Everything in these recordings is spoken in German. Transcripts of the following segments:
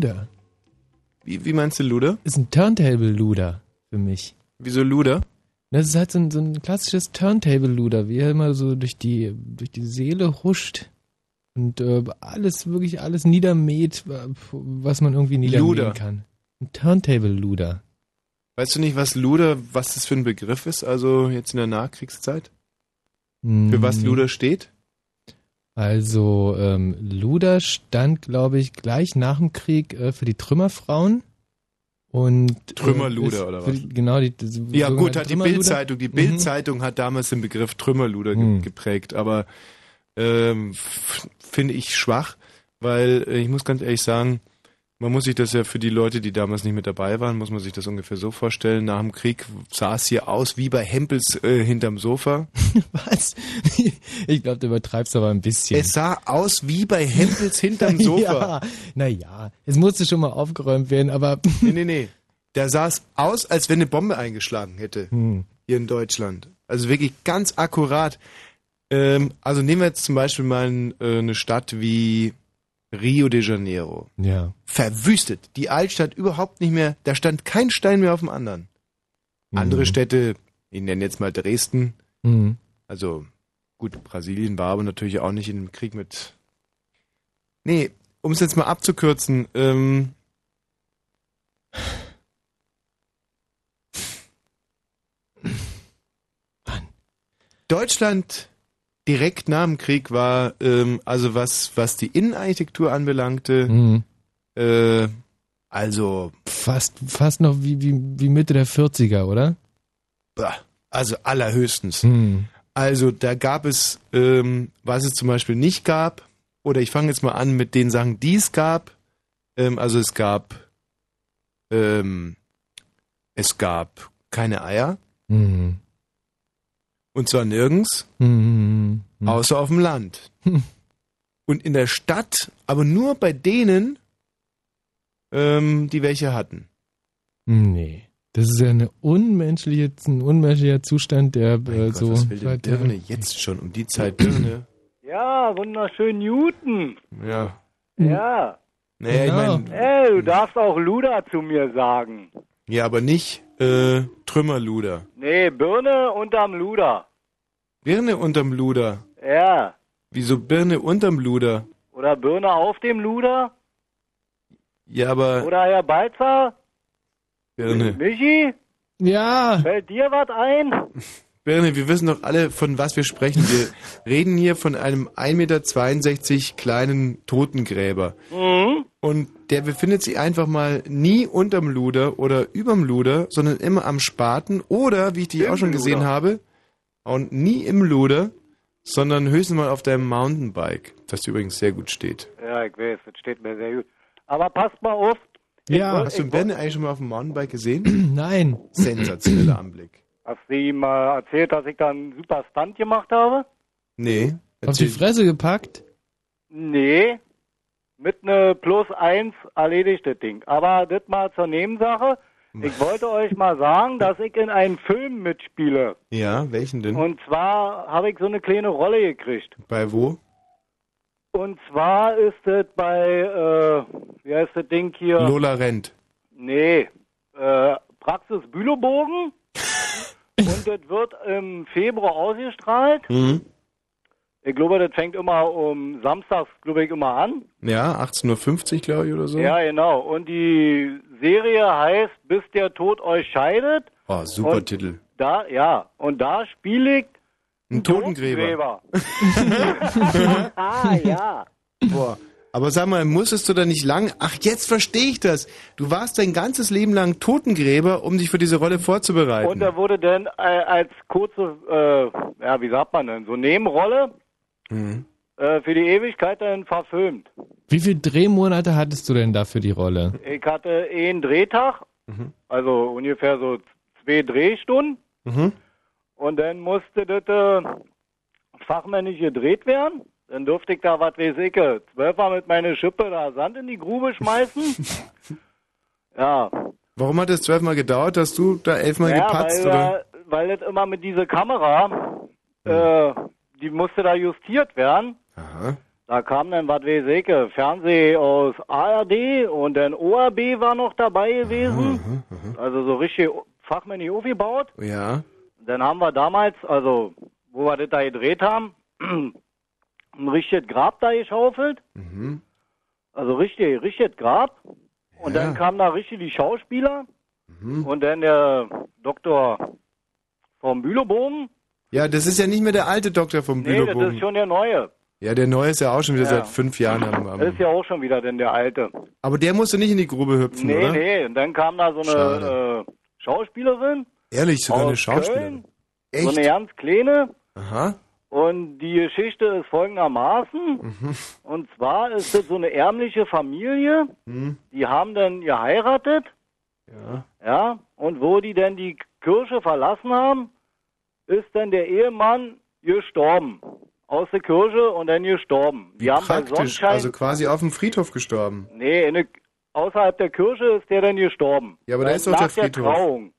Luder. Wie, wie meinst du Luder? Ist ein Turntable-Luder für mich. Wieso Luder? Das ist halt so ein, so ein klassisches Turntable-Luder, wie er immer so durch die, durch die Seele huscht und äh, alles, wirklich alles niedermäht, äh, was man irgendwie niedermähen Luder. kann. Ein Turntable-Luder. Weißt du nicht, was Luder, was das für ein Begriff ist, also jetzt in der Nachkriegszeit? Für was Mm, Luder steht? Also, ähm, Luder stand, glaube ich, gleich nach dem Krieg äh, für die Trümmerfrauen. Und, Trümmerluder ist oder was? Die, genau, die, die Ja gut, hat die. Bildzeitung, die Mhm. Bildzeitung hat damals den Begriff Trümmerluder Mhm. geprägt, aber ähm, finde ich schwach, weil äh, ich muss ganz ehrlich sagen, man muss sich das ja für die Leute, die damals nicht mit dabei waren, muss man sich das ungefähr so vorstellen. Nach dem Krieg sah es hier aus wie bei Hempels äh, hinterm Sofa. Was? Ich glaube, du übertreibst aber ein bisschen. Es sah aus wie bei Hempels hinterm Sofa. Ja, naja, es musste schon mal aufgeräumt werden, aber Nee, nee, nee. Da sah es aus, als wenn eine Bombe eingeschlagen hätte. hm, hier in Deutschland. Also wirklich ganz akkurat. Ähm, also nehmen wir jetzt zum Beispiel mal äh, eine Stadt wie Rio de Janeiro. ja. Verwüstet. Die Altstadt überhaupt nicht mehr. Da stand kein Stein mehr auf dem anderen. Andere Mhm. Städte, ich nenne jetzt mal Dresden. Mhm. Also gut, Brasilien war aber natürlich auch nicht im Krieg mit. Nee, um es jetzt mal abzukürzen. Ähm, Deutschland direkt nach dem Krieg war, ähm, also was, was die Innenarchitektur anbelangte, Mhm. äh, also, Fast, fast noch wie, wie, wie Mitte der 40er, oder? also allerhöchstens. Hm. Also da gab es, ähm, was es zum Beispiel nicht gab, oder ich fange jetzt mal an mit den Sachen, die es gab. Ähm, also es gab, ähm, es gab keine Eier, Mhm. Und zwar nirgends, Mhm. Außer auf dem Land. Und in der Stadt, aber nur bei denen, ähm, die welche hatten. Nee. Das ist ja eine unmenschliche, ein unmenschlicher Zustand, der Mein äh, Gott, so. was will denn Birne jetzt schon um die Zeit Birne? Ja, wunderschön Newton. Ja. Ja. Naja, Genau. ich meine, Ey, du darfst auch Luder zu mir sagen. Ja, aber nicht äh, Trümmerluder. Nee, Birne unterm Luder. Birne unterm Luder. Ja. Wieso Birne unterm Luder? Oder Birne auf dem Luder? Ja, aber Oder Herr Balzer? Birne. Michi? Ja, Fällt dir was ein? Birne, wir wissen doch alle, von was wir sprechen. Wir reden hier von einem 1,62 Meter kleinen Totengräber. Mhm. Und der befindet sich einfach mal nie unterm Luder oder überm Luder, sondern immer am Spaten oder, wie ich dich Im auch schon gesehen Luder. habe, und nie im Luder, sondern höchstens mal auf deinem Mountainbike, das dir übrigens sehr gut steht. Ja, ich weiß, das steht mir sehr gut. Aber passt mal auf. Ja. Ich, Hast du ich, Birne eigentlich schon mal auf dem Mountainbike gesehen? nein. Sensationeller Anblick. Hast du ihm mal erzählt, dass ich da einen super Stunt gemacht habe? Nee. Auf die erzähl- Fresse gepackt? Nee. Mit ne Plus 1 erledigt das Ding. Aber das mal zur Nebensache. Ich wollte euch mal sagen, dass ich in einem Film mitspiele. Ja, welchen denn? Und zwar habe ich so eine kleine Rolle gekriegt. Bei wo? Und zwar ist das bei, äh, wie heißt das Ding hier? Lola Rent. Nee, äh, Praxis Bülowbogen. Und das wird im Februar ausgestrahlt. Mhm. Ich glaube, das fängt immer um Samstags, glaube ich, immer an. Ja, 18.50 Uhr, glaube ich, oder so. Ja, genau. Und die Serie heißt Bis der Tod euch scheidet. Oh, super Und- Titel. Da, ja. Und da spiele ich Ein Totengräber. Totengräber. ah, ja. Boah. Aber sag mal, musstest du da nicht lang? Ach, jetzt verstehe ich das. Du warst dein ganzes Leben lang Totengräber, um dich für diese Rolle vorzubereiten. Und er wurde dann äh, als kurze, äh, ja, wie sagt man denn, so Nebenrolle Mhm. äh, für die Ewigkeit dann verfilmt. Wie viele Drehmonate hattest du denn da für die Rolle? Ich hatte einen Drehtag, Mhm. also ungefähr so zwei Drehstunden. Mhm. Und dann musste das äh, fachmännisch gedreht werden. Dann durfte ich da, was weiß ich, äh, zwölfmal mit meiner Schippe da Sand in die Grube schmeißen. ja, Warum hat es zwölfmal gedauert, dass du da elfmal ja gepatzt? weil, Oder? weil das immer mit dieser Kamera, äh, die musste da justiert werden. Aha. Da kam dann, was weiß ich, äh, Fernseh aus ARD und dann ORB war noch dabei gewesen. Also so richtig fachmännisch aufgebaut. Ja. Dann haben wir damals, also wo wir das da gedreht haben, ein richtiges Grab da geschaufelt. Mhm. Also richtig, richtiges Grab. Und Ja. dann kamen da richtig die Schauspieler. Mhm. Und dann der Doktor vom Bülowbogen. Ja, das ist ja nicht mehr der alte Doktor vom Nee, das Bülowbogen. ist schon der neue. Ja, der neue ist ja auch schon wieder Ja. seit fünf Jahren am, am Das ist ja auch schon wieder denn der alte. Aber der musste nicht in die Grube hüpfen, Nee, oder? nee. Und dann kam da so eine äh, Schauspielerin Ehrlich, sogar eine aus Schauspielerin. Köln. Echt? So eine ganz kleine. Aha. Und die Geschichte ist folgendermaßen. Und zwar ist das so eine ärmliche Familie. Hm. Die haben dann geheiratet. Ja. Ja. Und wo die dann die Kirche verlassen haben, ist dann der Ehemann gestorben. Aus der Kirche und dann gestorben. Wie Die haben praktisch, also quasi auf dem Friedhof gestorben. nee, in der, außerhalb der Kirche ist der dann gestorben. Ja, aber da Weil ist doch nach der Friedhof. Trauung.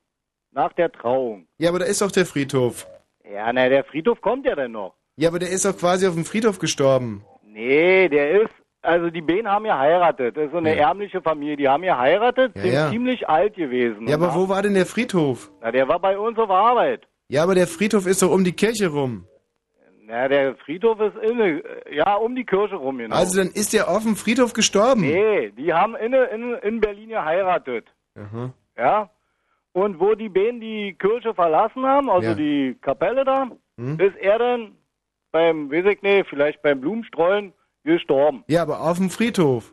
Nach der Trauung. Ja, aber da ist doch der Friedhof. Ja, na, der Friedhof kommt ja dann noch. Ja, aber der ist doch quasi auf dem Friedhof gestorben. Nee, der ist, also die beiden haben geheiratet. Das ist so eine Ja. ärmliche Familie. Die haben geheiratet, Ja, sind ja. ziemlich alt gewesen. Ja, aber wo war denn der Friedhof? Na, der war bei uns auf Arbeit. Ja, aber der Friedhof ist doch um die Kirche rum. Na, der Friedhof ist inne, ja, um die Kirche rum, genau. Also dann ist der auf dem Friedhof gestorben. nee, die haben inne, in, in Berlin geheiratet. Aha. Ja. Und wo die beiden die Kirche verlassen haben, also Ja. die Kapelle da, Hm? ist er dann beim, weiß ich nicht, vielleicht beim Blumenstreuen gestorben. Ja, aber auf dem Friedhof.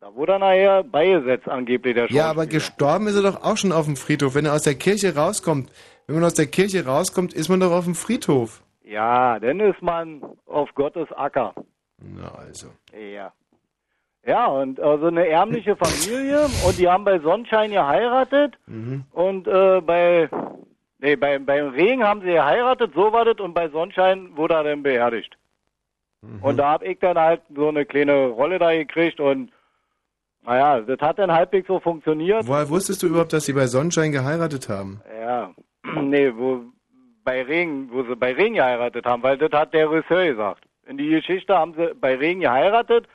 Da wurde er nachher beigesetzt, angeblich der Ja, aber gestorben ist er doch auch schon auf dem Friedhof. Wenn er aus der Kirche rauskommt, wenn man aus der Kirche rauskommt, ist man doch auf dem Friedhof. Ja, dann ist man auf Gottes Acker. Na also. Ja. Ja, und also eine ärmliche Familie und die haben bei Sonnenschein geheiratet Mhm. und äh, bei nee, bei, beim Regen haben sie geheiratet, so war das und bei Sonnenschein wurde er dann beerdigt. Mhm. Und da hab ich dann halt so eine kleine Rolle da gekriegt und naja, das hat dann halbwegs so funktioniert. Woher wusstest du überhaupt, dass sie bei Sonnenschein geheiratet haben? Ja, nee, wo bei Regen, wo sie bei Regen geheiratet haben, weil das hat der Regisseur gesagt. In die Geschichte haben sie bei Regen geheiratet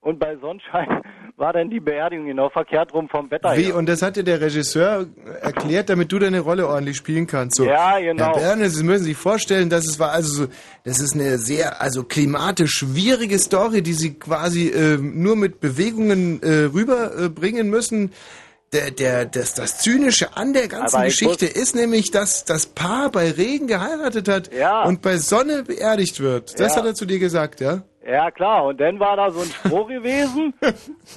und bei Sonnenschein war dann die Beerdigung genau verkehrt rum vom Wetter Wie? her. Und das hat dir der Regisseur erklärt, damit du deine Rolle ordentlich spielen kannst. So, Ja, genau. Herr Bernes, Sie müssen sich vorstellen, dass es war also so, das ist eine sehr, also klimatisch schwierige Story, die Sie quasi äh, nur mit Bewegungen äh, rüberbringen äh, müssen. Der, der, das, das Zynische an der ganzen Geschichte ist nämlich, dass das Paar bei Regen geheiratet hat Ja. und bei Sonne beerdigt wird. Das Ja. hat er zu dir gesagt, ja? Ja, klar. Und dann war da so ein Spruch gewesen.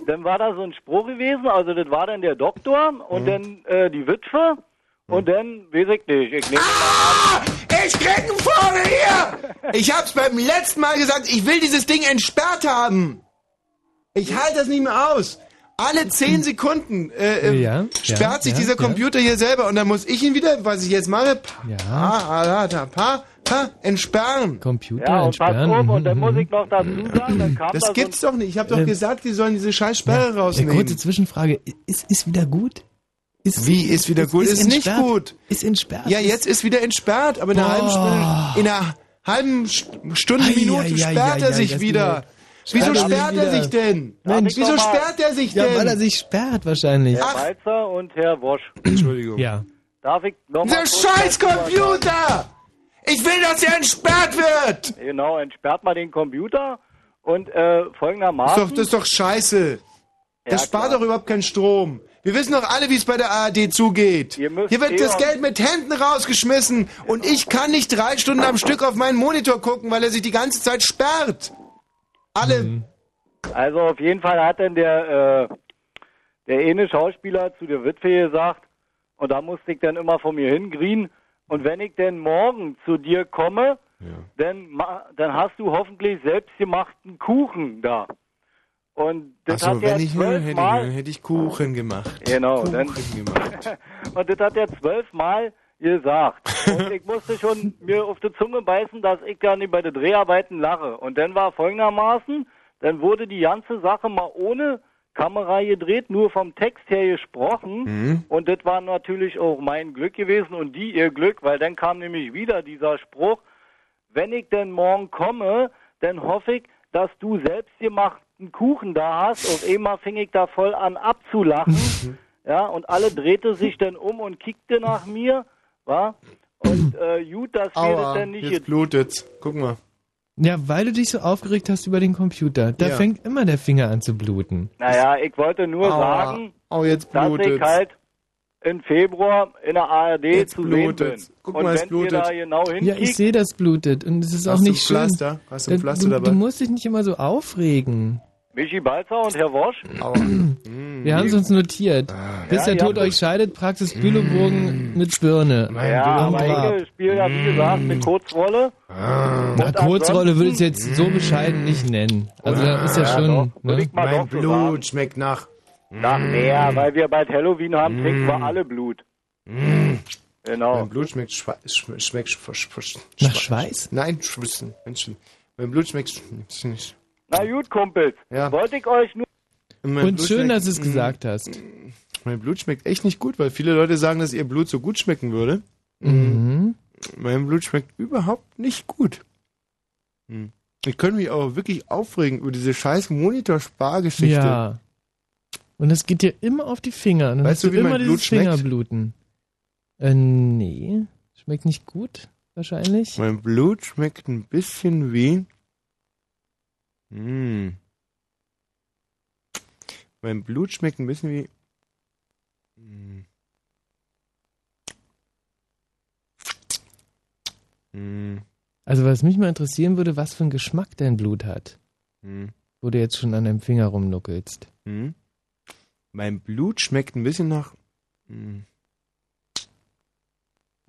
dann war da so ein Spruch gewesen. Also das war dann der Doktor und dann äh, die Witwe. Und dann, weiß ich nicht, ich nehme Ah! Ich krieg einen Vogel hier! Ich hab's beim letzten Mal gesagt, ich will dieses Ding entsperrt haben. Ich halte das nicht mehr aus. Alle zehn Sekunden äh, äh, Ja, sperrt ja, sich ja, dieser ja. Computer hier selber und dann muss ich ihn wieder, was ich jetzt mache, pa, Ja. pa, pa, pa, pa, entsperren. Computer Ja, und pass entsperren. auf, mhm, und dann mhm. muss ich noch dazu sagen, dann kam da Das so gibt's ein, doch nicht. Ich habe doch Ähm, gesagt, die sollen diese scheiß Sperre Eine rausnehmen. kurze Zwischenfrage. Ist, ist wieder gut? Ist, Wie ist wieder gut? Ist, nicht entsperrt. gut. Ist entsperrt. Ja, jetzt ist wieder entsperrt, aber in einer halben Stunde, in einer halben St- Stunde, Minute sperrt er sich wieder. Wieso Sperrt er sich denn? Mensch, Wieso sperrt er sich Ja, weil er denn? sich sperrt wahrscheinlich. Herr Walzer und Herr Wosch. Entschuldigung. Ja. Darf ich noch mal Der scheiß? Computer! Ich will, dass er entsperrt wird! Genau, entsperrt mal den Computer und äh, Das ist folgendermaßen. doch, das ist doch scheiße. Das Ja, spart klar. doch überhaupt keinen Strom. Wir wissen doch alle, wie es bei der ARD zugeht. Hier wird eh das Geld mit Händen rausgeschmissen und ich kann nicht drei Stunden am Stück auf meinen Monitor gucken, weil er sich die ganze Zeit sperrt. Alle. Also auf jeden Fall hat dann der, äh, der eine Schauspieler zu der Witwe gesagt, und da musste ich dann immer von mir hingrien, und wenn ich denn morgen zu dir komme, dann, ma- dann hast du hoffentlich selbstgemachten Kuchen da. Und das Achso, hat er wenn ich nur hätte, dann hätte ich Kuchen gemacht. Genau, Kuchen dann- gemacht. und das hat er zwölfmal gesagt. Und ich musste schon mir auf die Zunge beißen, dass ich dann bei den Dreharbeiten lache. Und dann war folgendermaßen, dann wurde die ganze Sache mal ohne Kamera gedreht, nur vom Text her gesprochen. Mhm. Und das war natürlich auch mein Glück gewesen und die ihr Glück, weil dann kam nämlich wieder dieser Spruch, wenn ich denn morgen komme, dann hoffe ich, dass du selbstgemachten Kuchen da hast. Auf einmal fing ich da voll an abzulachen. ja, und alle drehte sich dann um und kickte nach mir. Wa? Und äh, gut, dass wir das dann nicht jetzt blutet's. Guck mal. Ja, weil du dich so aufgeregt hast über den Computer. Da Ja. fängt immer der Finger an zu bluten. Naja, ich wollte nur Aua. sagen, Oh, jetzt dass blutet's. ich halt im Februar in der ARD Jetzt zu sehen bin. blutet's. Guck und mal, es wenn ihr blutet. da genau Ja, ich sehe, das blutet. Und es ist auch Hast du nicht ein schön. Pflaster? Hast du ein Da- Pflaster du, dabei? du musst dich nicht immer so aufregen. Michi Balzer und Herr Wosch, Aua. Wir haben es uns notiert. Bis Ja, der Tod euch scheidet, Praxis Bülowburgen mit Birne. Ja, aber ich spiele ja wie gesagt eine Kurzrolle. Ah. Na, Kurzrolle würde ich es jetzt so bescheiden nicht nennen. Also da ist ja Ja, schon. doch, Ne? Mein. Blut schmeckt nach. Nach mehr, weil wir bald Halloween haben, trinken wir alle Blut. Genau. Mein Blut schmeckt schwa sch schmeckt sch sch sch Nach Schweiß? Nein, Schwissen. Mein Blut schmeckt sch nicht. Na gut, Kumpels. Ja. Wollte ich euch nur Mein Und Blut schön, dass du es gesagt hast. Mein Blut schmeckt echt nicht gut, weil viele Leute sagen, dass ihr Blut so gut schmecken würde. Mhm. Mein Blut schmeckt überhaupt nicht gut. Ich könnte mich aber wirklich aufregen über diese scheiß Monitor-Spargeschichte. Ja. Und das geht dir immer auf die Finger. Dann Weißt du, du wie immer mein Blut schmeckt? Fingerbluten. Äh, nee. Schmeckt nicht gut, wahrscheinlich. Mein Blut schmeckt ein bisschen wie. Hm. Mein Blut schmeckt ein bisschen wie. Hm. Also was mich mal interessieren würde, was für einen Geschmack dein Blut hat, wo du jetzt schon an deinem Finger rumnuckelst. Mein Blut schmeckt ein bisschen nach. Hm.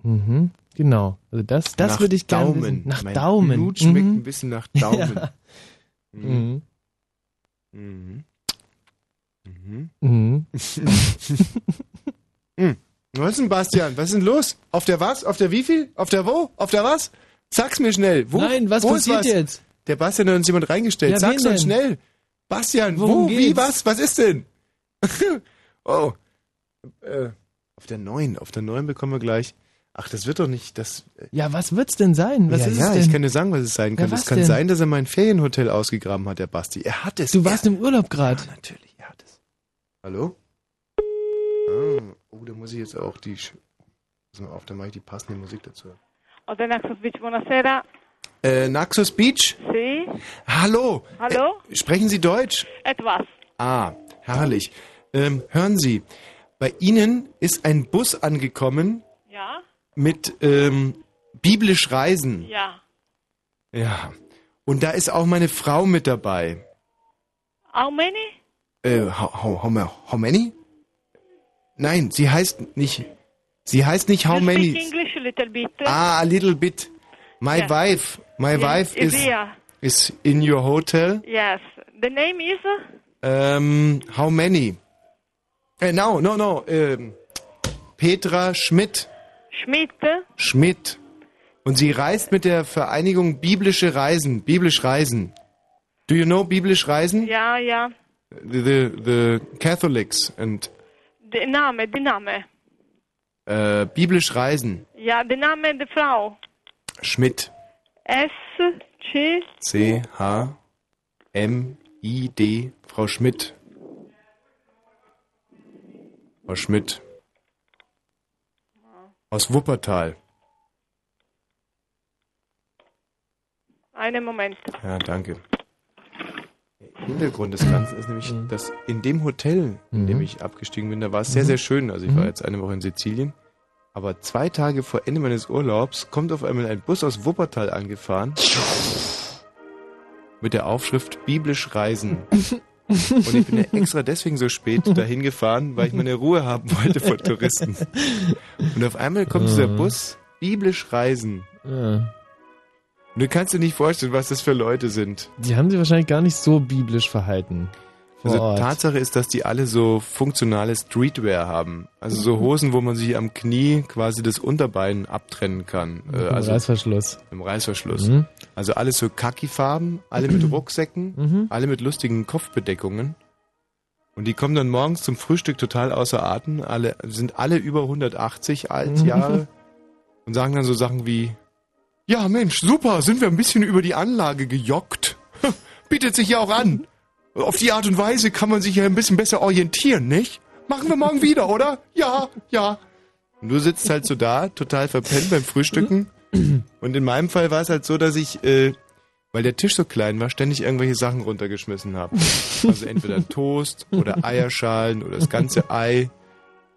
Mhm. Genau. Also das, das nach würde ich gerne Daumen. wissen. Nach mein Daumen. Blut schmeckt mhm. ein bisschen nach Daumen. Ja. Mhm. Mhm. Mhm. Mhm. Mhm. Was ist denn, Bastian? Was ist denn los? Auf der was? Auf der wie viel? Auf der wo? Auf der was? Sag's mir schnell. Wo, Nein, was wo ist passiert was? jetzt? Der Bastian hat uns jemand reingestellt. Ja, Sag's uns schnell. Bastian, Worum wo, wie, geht's? was? Was ist denn? oh. Äh, auf der neuen. Auf der neuen bekommen wir gleich. Ach, das wird doch nicht. Das, Ja, was wird's denn sein? Was ja, ist ja, es denn? ich kann dir sagen, was es sein kann. Ja, es kann denn? sein, dass er mein Ferienhotel ausgegraben hat, der Basti. Er hat es. du warst im Urlaub gerade. Ja, natürlich, er hat es. Hallo? Ah, oh, da muss ich jetzt auch die. Sch- Pass mal auf, da mache ich die passende Musik dazu. Hotel Naxos Beach, buonasera. Äh, Naxos Beach? Sì? Hallo! Hallo? Äh, sprechen Sie Deutsch? Etwas. Ah, herrlich. Ähm, hören Sie, bei Ihnen ist ein Bus angekommen? Mit ähm, biblisch Reisen. Ja. Ja. Und da ist auch meine Frau mit dabei. How many? Äh, how, how, how, ma- how many? Nein, sie heißt nicht. Sie heißt nicht how you many. speak English a little bit? Ah, a little bit. My Yeah. wife, my Yes, wife is is in your hotel. Yes. The name is? Um, how many? Uh, no, no, no. Um, Petra Schmidt. Schmidt? Schmidt. Und sie reist mit der Vereinigung Biblische Reisen. Biblisch Reisen. Do you know Biblisch Reisen? Ja, ja. The, the, the Catholics and Der Name, der Name. uh, Biblisch Reisen. Ja, der Name der Frau. Schmidt. S, C, C H M I D. Frau Schmidt. Frau Schmidt. Aus Wuppertal. einen Moment. Ja, danke. Hintergrund des Ganzen ist nämlich, dass in dem Hotel, in dem ich abgestiegen bin, da war es sehr, sehr schön. Also ich war jetzt eine Woche in Sizilien. Aber zwei Tage vor Ende meines Urlaubs kommt auf einmal ein Bus aus Wuppertal angefahren. Mit der Aufschrift Biblisch Reisen. Und ich bin ja extra deswegen so spät dahin gefahren, weil ich meine Ruhe haben wollte vor Touristen. Und auf einmal kommt dieser Bus Biblisch Reisen. Ja. Und du kannst dir nicht vorstellen, was das für Leute sind. Die haben sich wahrscheinlich gar nicht so biblisch verhalten. Also Ort. Tatsache ist, dass die alle so funktionale Streetwear haben. Also so Hosen, wo man sich am Knie quasi das Unterbein abtrennen kann. Äh, dem also Reißverschluss. im Reißverschluss. Mhm. Also alles so Kaki-Farben, alle mit Rucksäcken, Mhm. alle mit lustigen Kopfbedeckungen. Und die kommen dann morgens zum Frühstück total außer Atem, alle, sind alle über 180 alt Jahre und sagen dann so Sachen wie, ja Mensch, super, sind wir ein bisschen über die Anlage gejoggt. Bietet sich ja auch an. Auf die Art und Weise kann man sich ja ein bisschen besser orientieren, nicht? Machen wir morgen wieder, oder? Ja, ja. Und du sitzt halt so da, total verpennt beim Frühstücken. Und in meinem Fall war es halt so, dass ich, äh, weil der Tisch so klein war, ständig irgendwelche Sachen runtergeschmissen habe. Also entweder Toast oder Eierschalen oder das ganze Ei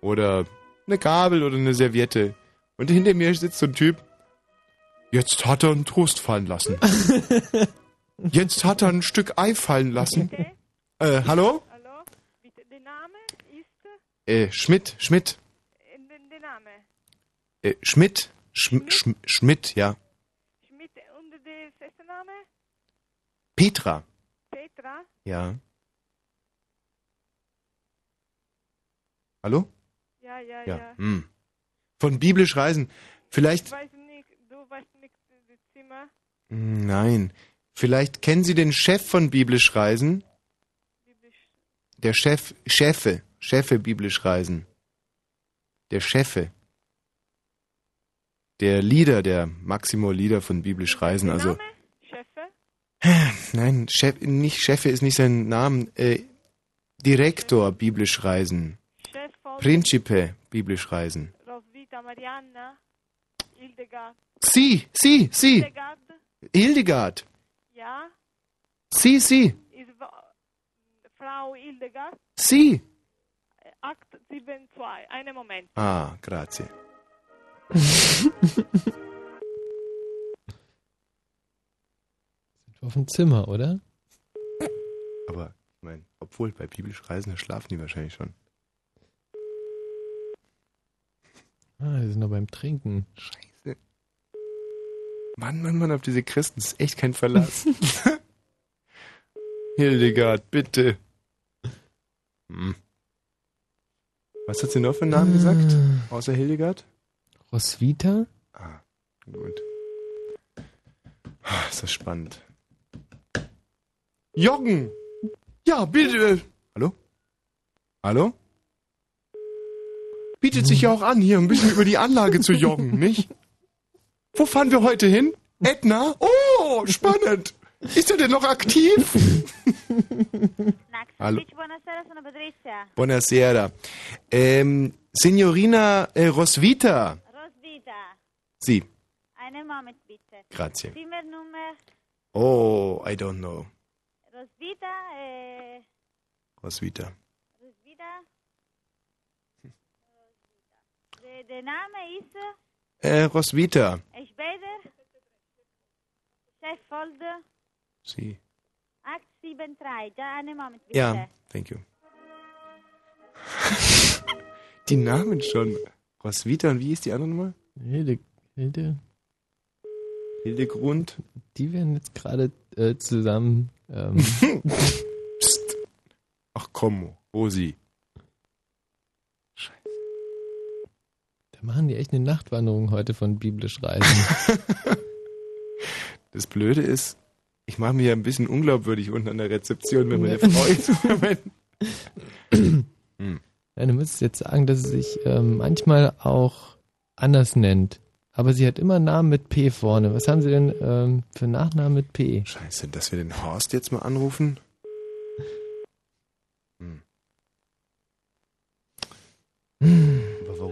oder eine Gabel oder eine Serviette. Und hinter mir sitzt so ein Typ. Jetzt hat er einen Toast fallen lassen. Jetzt hat er ein Stück Ei fallen lassen. Äh, hallo? Hallo? Bitte, der Name ist Äh, Schmidt, Schmidt. äh, der, Name. Äh, Schmidt. Schm, Schm, Schmidt, ja. Schmidt und der erste Name? Petra. Petra. Ja. Hallo? Ja, ja, Ja. ja. Hm. Von biblisch Reisen. Vielleicht. Ich weiß nicht, du weißt nicht das Zimmer. Hm, Nein. Vielleicht kennen Sie den Chef von biblisch Reisen? Biblisch. Der Chef, Chefe, Chefe biblisch Reisen. Der Chefe. Der Leader, der Maximo Leader von biblisch Reisen. Also, Name? Chefe? nein, Chef, nicht Chefe ist nicht sein Name. Äh, Direktor biblisch Reisen. Chef von Principe biblisch Reisen. Roswitha, Marianna, Hildegard. Sie, Sie, Sie, Hildegard? Hildegard. Ja. Sie, Sie, Frau Hildegard? Sie. Äh, Akt 7.2. Einen Moment. Ah, grazie. Auf dem Zimmer, oder? Aber, ich meine, obwohl bei biblisch Reisen schlafen die wahrscheinlich schon. Ah, die sind noch beim Trinken. Scheiße. Mann, Mann, Mann, auf diese Christen ist echt kein Verlass. Hildegard, bitte. Hm. Was hat sie noch für einen Namen gesagt? Außer Hildegard? Roswitha? Ah, gut. Ah, Ist das spannend. Joggen! Ja, bitte! Hallo? Hallo? Bietet sich ja auch an, hier ein bisschen über die Anlage zu joggen, nicht? Wo fahren wir heute hin? Edna? Oh, spannend! Ist er denn noch aktiv? Hallo. buonasera, sono Patrizia. Buonasera. Ähm, Signorina äh, Rosvita. Rosvita, Sie. einen Moment bitte. Grazie. Zimmernummer Oh, I don't know. Rosvita, äh, Rosvita. Rosvita. Der, der Name ist Äh, Rosvita. äh, später Cheffolge Sie. 873. Ja, einen Moment bitte. Ja, thank you. die Namen schon. Rosvita und wie ist die andere Nummer? Hilde, Hilde, Hildegrund. die werden jetzt gerade äh, zusammen. Ähm, Psst. Ach komm, Rosi. Da machen die echt eine Nachtwanderung heute von biblisch Reisen. Das Blöde ist, ich mache mir ja ein bisschen unglaubwürdig unten an der Rezeption, wenn meine Frau jetzt verwendet. Ja, du müsstest jetzt sagen, dass sie sich ähm, manchmal auch anders nennt. Aber sie hat immer Namen mit P vorne. Was haben sie denn ähm, für Nachnamen mit P? Scheiße, dass wir den Horst jetzt mal anrufen. Hm.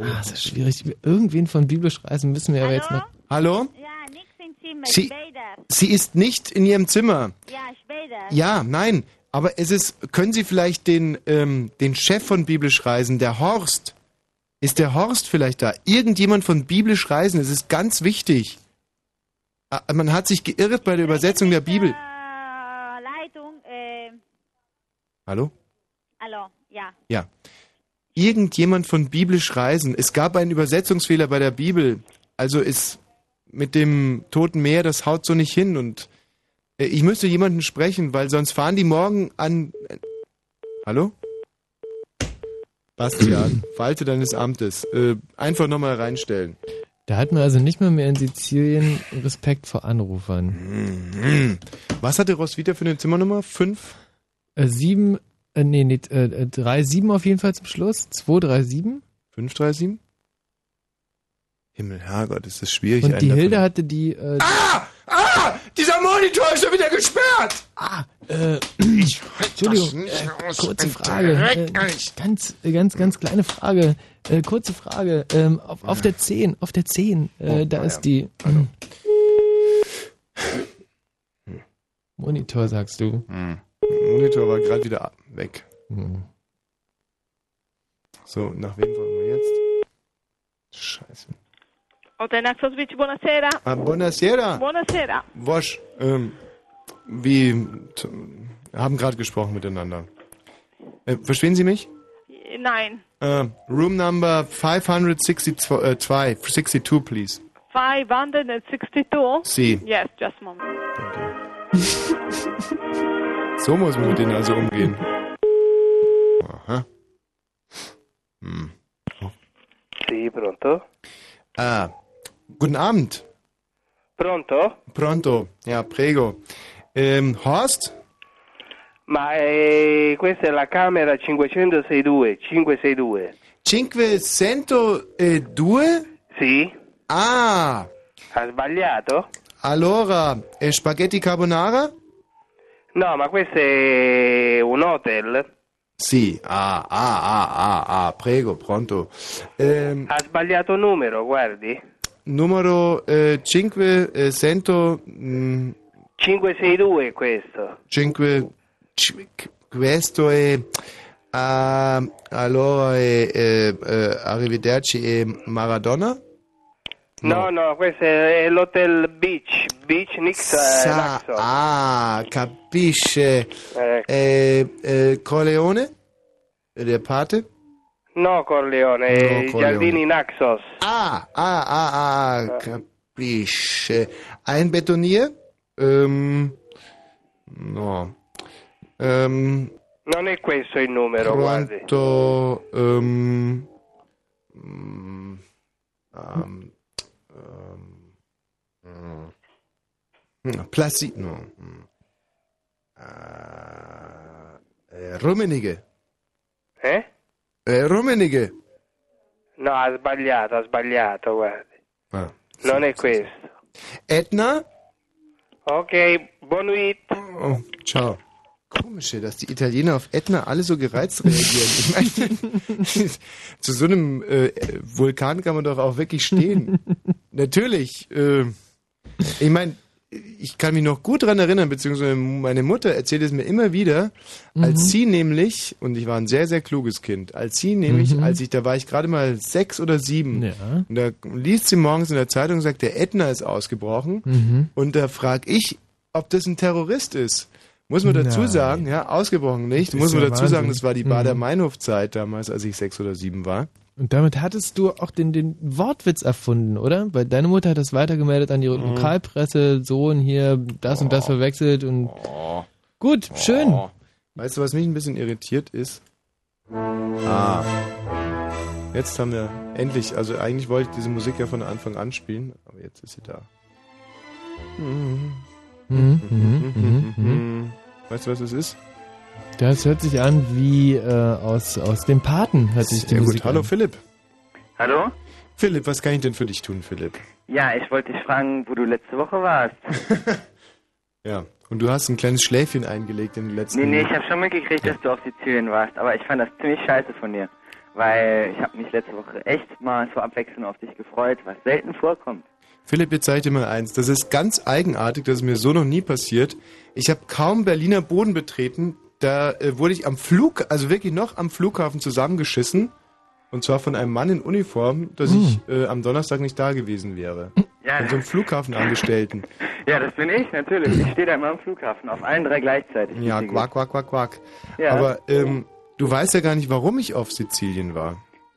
Warum? Ah, das ist schwierig. Irgendwen von biblisch Reisen müssen wir aber jetzt Hallo? noch. Hallo? Ja, nix im Zimmer, Sie- später. Sie ist nicht in ihrem Zimmer. Ja, später. Ja, nein. Aber es ist, können Sie vielleicht den, ähm, den Chef von Biblisch Reisen, der Horst, ist der Horst vielleicht da? Irgendjemand von Biblisch Reisen, es ist ganz wichtig. Ah, Man hat sich geirrt bei der Übersetzung der Bibel. Äh, Leitung, äh, Hallo? hallo, ja. Ja. Irgendjemand von Biblisch Reisen. Es gab einen Übersetzungsfehler bei der Bibel. Also ist mit dem Toten Meer, das haut so nicht hin und äh, ich müsste jemanden sprechen, weil sonst fahren die morgen an. Äh, Hallo? Bastian, Falte deines Amtes. Äh, einfach nochmal reinstellen. Da hat man also nicht mal mehr in Sizilien Respekt vor Anrufern. Mhm. Was hatte Roswitha für eine Zimmernummer? Fünf? Äh, sieben, Äh, nee, nee, äh, äh, 3-7 auf jeden Fall zum Schluss. 2-3-7. 537? Himmel, Herrgott, ist das schwierig. Und die davon- Hilde hatte die. Äh, Ah! Ah! Dieser Monitor ist schon wieder gesperrt! ah, äh, Entschuldigung, äh, kurze Frage. Äh, ganz, äh, ganz, ganz kleine Frage. Äh, kurze Frage. Ähm, auf, auf der 10, auf der 10, äh, Oh, da ah, ist die. Monitor, sagst du. Hm. Monitor war gerade wieder ab- weg. Hm. So, nach wem wollen wir jetzt? Scheiße. Naxos Beach, buonasera. Ah, buonasera. Buonasera. Wosch, ähm, wir t- haben gerade gesprochen miteinander. Äh, verstehen Sie mich? Nein. Äh, Room number 562, äh, 2, 62, please. 562? Sie. Yes, just a moment. So muss man mit denen also umgehen. Hm. Sì, pronto? Ah, guten Abend. Pronto? Pronto. Ja, prego. Ähm, Horst? Ma eh, questa è la camera 562, 562. 502? Sì? Ah, Ha sbagliato? allora, eh, spaghetti carbonara? No, ma questo è un hotel. Sì, ah, ah, ah, ah, ah, prego, pronto. Ehm, Ha sbagliato numero, guardi. numero eh, 500, mm, 562 questo. 5, questo è, ah, allora, è, eh, eh, arrivederci, è Maradona? No, no, questo è l'hotel Beach. Beach Nix eh, Sa, ah, capisce. Eh, Eh, eh, Corleone? Der Pate? no, Corleone, No, Corleone. giardini Naxos. Ah, ah, ah, ah, capisce. Ein Betonier? Ähm, no. Ähm, Non è questo il numero, guardi. pronto, ähm, mm, ähm, ähm, mm, Placi, no. mm. Äh, äh, Rummenigge. Eh? Äh, Rummenigge. No, ha sbagliato, ha sbagliato, guardi. Ah, Non sì, è sì, questo. sì. Edna? Ok, buon week. Oh, ciao. Komisch, dass die Italiener auf Etna alle so gereizt reagieren. Ich meine, zu so einem äh, Vulkan kann man doch auch wirklich stehen. Natürlich. Äh, ich meine, ich kann mich noch gut dran erinnern, beziehungsweise meine Mutter erzählt es mir immer wieder, als sie nämlich, und ich war ein sehr, sehr kluges Kind, als sie nämlich, als ich, da war ich gerade mal sechs oder sieben, Ja. und da liest sie morgens in der Zeitung, sagt, der Ätna ist ausgebrochen. Mhm. Und da frage ich, ob das ein Terrorist ist. Muss man dazu Nein. sagen, ja, ausgebrochen nicht. Das Muss man ja dazu Wahnsinn. sagen, das war die Mhm. Bader-Meinhof-Zeit damals, als ich sechs oder sieben war. Und damit hattest du auch den, den Wortwitz erfunden, oder? Weil deine Mutter hat das weitergemeldet an die Mhm. Lokalpresse, Sohn hier, das und das verwechselt und gut, schön. Oh. Weißt du, was mich ein bisschen irritiert ist? Ah. Jetzt haben wir endlich, also eigentlich wollte ich diese Musik ja von Anfang an spielen, aber jetzt ist sie da. Mhm, mhm, mhm, mhm. Weißt du, was das ist? Das hört sich an wie äh, aus, aus dem Paten, hört sich die gut. Musik Hallo an. Philipp. Hallo? Philipp, was kann ich denn für dich tun, Philipp? Ja, ich wollte dich fragen, wo du letzte Woche warst. Ja. Und du hast ein kleines Schläfchen eingelegt in den letzten Nee, nee, ich habe schon mitgekriegt, dass du auf Sizilien warst, aber ich fand das ziemlich scheiße von dir. Weil ich habe mich letzte Woche echt mal zur Abwechslung auf dich gefreut, was selten vorkommt. Philipp, jetzt zeig dir mal eins. Das ist ganz eigenartig, das ist mir so noch nie passiert. Ich habe kaum Berliner Boden betreten. Da äh, wurde ich am Flug, also wirklich noch am Flughafen zusammengeschissen. Und zwar von einem Mann in Uniform, dass ich äh, am Donnerstag nicht da gewesen wäre. Ja, Von so einem Flughafenangestellten. ja das bin ich, natürlich. Ich stehe da immer am Flughafen, auf allen drei gleichzeitig. Ja, quack, quack, quack, quack. Ja. Aber ähm, du weißt ja gar nicht, warum ich auf Sizilien war.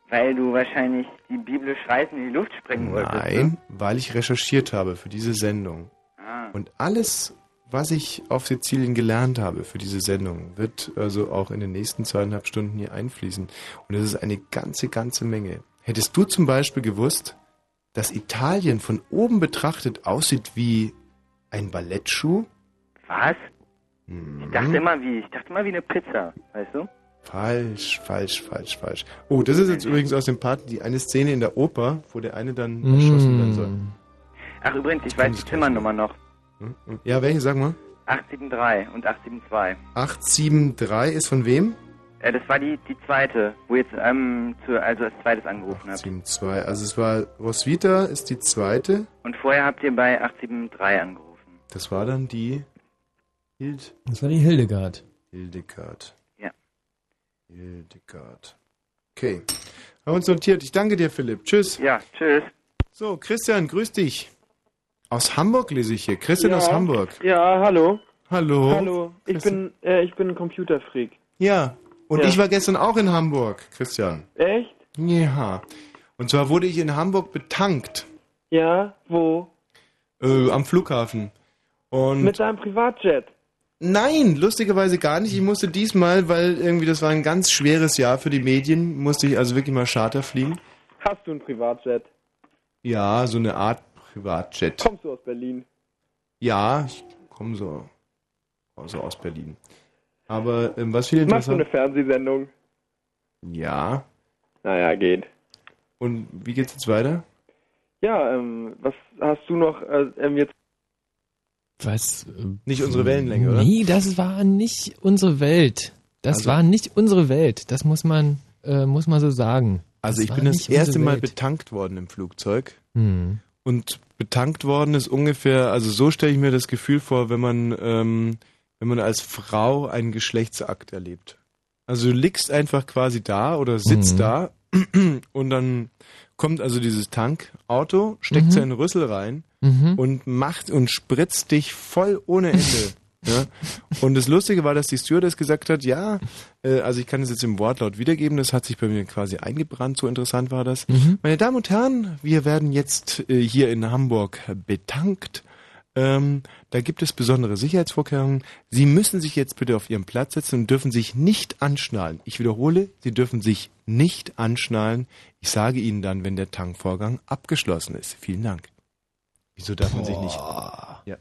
Weil du wahrscheinlich die biblisch Reisen in die Luft sprengen wolltest. Ne? Nein, weil ich recherchiert habe für diese Sendung. Ah. Und alles, was ich auf Sizilien gelernt habe für diese Sendung, wird also auch in den nächsten zweieinhalb Stunden hier einfließen. Und es ist eine ganze, ganze Menge. Hättest du zum Beispiel gewusst, dass Italien von oben betrachtet aussieht wie ein Ballettschuh? Was? Ich dachte immer wie, ich dachte immer wie eine Pizza, weißt du? Falsch, falsch, falsch, falsch. Oh, das ist jetzt übrigens aus dem Part die eine Szene in der Oper, wo der eine dann Mm. erschossen werden soll. Ach übrigens, ich weiß die Zimmernummer noch. Hm? Ja, welche, sag mal? 873 und 872. 873 ist von wem? Äh, das war die, die zweite, wo jetzt ähm, zu, also als zweites angerufen habt. 872. Also es war Roswitha ist die zweite. Und vorher habt ihr bei 873 angerufen. Das war dann die Hild Das war die Hildegard. Hildegard. Hildegard. Okay. Haben wir uns notiert. Ich danke dir, Philipp. Tschüss. Ja, tschüss. So, Christian, grüß dich. Aus Hamburg lese ich hier. Christian Ja. aus Hamburg. Ja, hallo. Hallo. Hallo. Ich bin, äh, ich bin ein Computerfreak. Ja. Und Ja. ich war gestern auch in Hamburg, Christian. Echt? Ja. Und zwar wurde ich in Hamburg betankt. Ja, wo? Äh, am Flughafen. Und Mit deinem Privatjet. Nein, lustigerweise gar nicht. Ich musste diesmal, weil irgendwie das war ein ganz schweres Jahr für die Medien, musste ich also wirklich mal Charter fliegen. Hast du ein Privatjet? Ja, so eine Art Privatjet. Kommst du aus Berlin? Ja, ich komme so also aus Berlin. Aber ähm, was viel Machst du eine. Fernsehsendung? Ja. Naja, geht. Und wie geht's jetzt weiter? Ja, ähm, was hast du noch äh, ähm, jetzt? Was? Nicht unsere Wellenlänge, oder? Nee, das war nicht unsere Welt. Das Also- war nicht unsere Welt. Das muss man, äh, muss man so sagen. Also Das ich bin das erste Mal Welt. betankt worden im Flugzeug. Hm. Und betankt worden ist ungefähr, also so stelle ich mir das Gefühl vor, wenn man, ähm, wenn man als Frau einen Geschlechtsakt erlebt. Also du liegst einfach quasi da oder sitzt Mhm. da und dann kommt also dieses Tankauto, steckt Mhm. seinen Rüssel rein Mhm. und macht und spritzt dich voll ohne Ende. ja? Und das Lustige war, dass die Stewardess gesagt hat, ja, äh, also ich kann es jetzt im Wortlaut wiedergeben, das hat sich bei mir quasi eingebrannt, so interessant war das. Mhm. Meine Damen und Herren, wir werden jetzt äh, hier in Hamburg betankt. Ähm, da gibt es besondere Sicherheitsvorkehrungen. Sie müssen sich jetzt bitte auf Ihren Platz setzen und dürfen sich nicht anschnallen. Ich wiederhole, Sie dürfen sich nicht anschnallen. Ich sage Ihnen dann, wenn der Tankvorgang abgeschlossen ist. Vielen Dank. Wieso darf man sich nicht? Ja.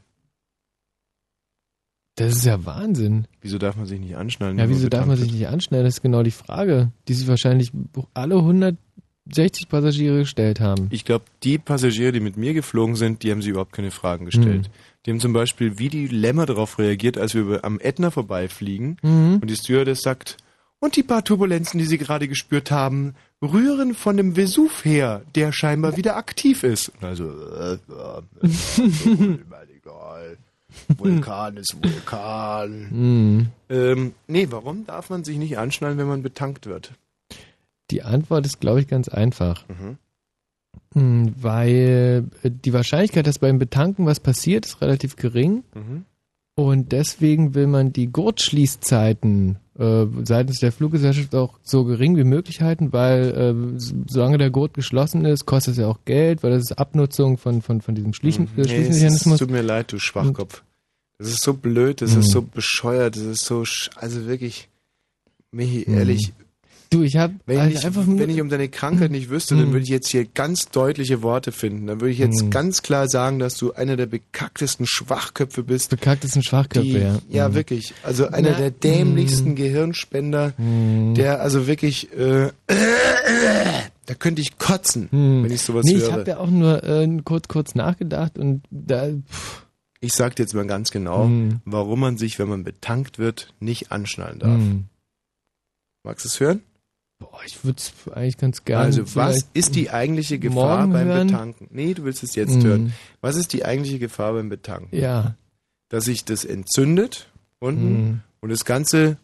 Das ist ja Wahnsinn. Wieso darf man sich nicht anschnallen? Ja, wieso darf man sich nicht anschnallen? Das ist genau die Frage, die sich wahrscheinlich alle 160 Passagiere gestellt haben. Ich glaube, die Passagiere, die mit mir geflogen sind, die haben sich überhaupt keine Fragen gestellt. Mhm. Die haben zum Beispiel wie die Lämmer darauf reagiert, als wir am Ätna vorbeifliegen Mhm. und die Stewardess sagt, und die paar Turbulenzen, die sie gerade gespürt haben, rühren von dem Vesuv her, der scheinbar wieder aktiv ist. Und also, äh, äh, äh, egal. Vulkan ist Vulkan. Mhm. Ähm, nee, warum darf man sich nicht anschnallen, wenn man betankt wird? Die Antwort ist, glaube ich, ganz einfach. Mhm. Hm, Weil äh, die Wahrscheinlichkeit, dass beim Betanken was passiert, ist relativ gering. Mhm. Und deswegen will man die Gurtschließzeiten äh, seitens der Fluggesellschaft auch so gering wie möglich halten, weil äh, solange der Gurt geschlossen ist, kostet es ja auch Geld, weil das ist Abnutzung von, von, von diesem Schließen, Mhm. Nee, es, Schließmechanismus. es tut mir leid, du Schwachkopf. Das ist so blöd, das Mhm. ist so bescheuert, das ist so, sch also wirklich, Michi, Mhm. Du, ich habe wenn, ich, einfach nur, wenn ich um deine Krankheit nicht wüsste, dann Mhm. würde ich jetzt hier ganz deutliche Worte finden. Dann würde ich jetzt Mhm. ganz klar sagen, dass du einer der bekacktesten Schwachköpfe bist. bekacktesten Schwachköpfe, Die, ja. ja, Mhm. wirklich. Also einer Na, der dämlichsten. Gehirnspender, der also wirklich, äh, da könnte ich kotzen, Hm. wenn ich sowas nee, höre. ich habe ja auch nur äh, kurz, kurz nachgedacht und da, pff, Ich sag dir jetzt mal ganz genau, Hm. warum man sich, wenn man betankt wird, nicht anschnallen darf. hm. Magst du es hören? Boah, ich würde es eigentlich ganz gerne. also, was ist die eigentliche Gefahr beim hören? Betanken? Nee, du willst es jetzt Hm. hören. Was ist die eigentliche Gefahr beim Betanken? Ja. Dass sich das entzündet unten Hm. und das ganze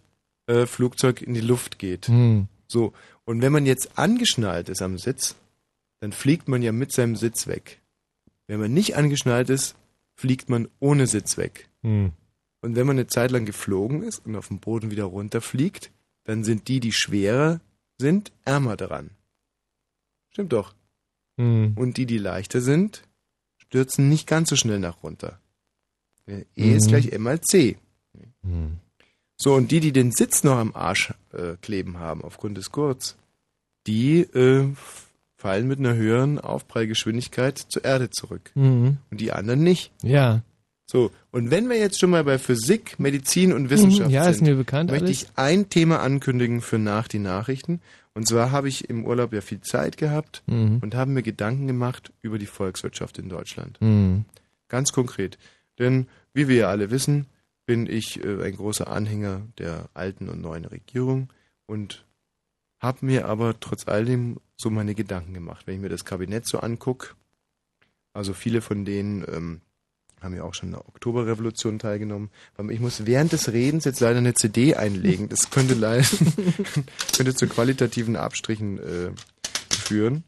äh, Flugzeug in die Luft geht. Hm. So. Und wenn man jetzt angeschnallt ist am Sitz, dann fliegt man ja mit seinem Sitz weg. Wenn man nicht angeschnallt ist, fliegt man ohne Sitz weg. Hm. Und wenn man eine Zeit lang geflogen ist und auf dem Boden wieder runterfliegt, dann sind die, die schwerer sind, ärmer dran. Stimmt doch. Hm. Und die, die leichter sind, stürzen nicht ganz so schnell nach runter. E ist Mhm. gleich M mal C. Hm. So, und die, die den Sitz noch am Arsch äh, kleben haben, aufgrund des Gurts, die äh, fallen mit einer höheren Aufprallgeschwindigkeit zur Erde zurück. Hm. Und die anderen nicht. Ja. So, und wenn wir jetzt schon mal bei Physik, Medizin und Wissenschaft Mhm, ja, sind, ist mir bekannt möchte alles. ich ein Thema ankündigen für nach die Nachrichten. Und zwar habe ich im Urlaub ja viel Zeit gehabt Mhm. und habe mir Gedanken gemacht über die Volkswirtschaft in Deutschland. Mhm. Ganz konkret. Denn, wie wir ja alle wissen, bin ich äh, ein großer Anhänger der alten und neuen Regierung und habe mir aber trotz alledem so meine Gedanken gemacht. Wenn ich mir das Kabinett so angucke, also viele von denen ähm, haben ja auch schon in der Oktoberrevolution teilgenommen. Ich muss während des Redens jetzt leider eine CD einlegen. Das könnte leider könnte zu qualitativen Abstrichen äh, führen.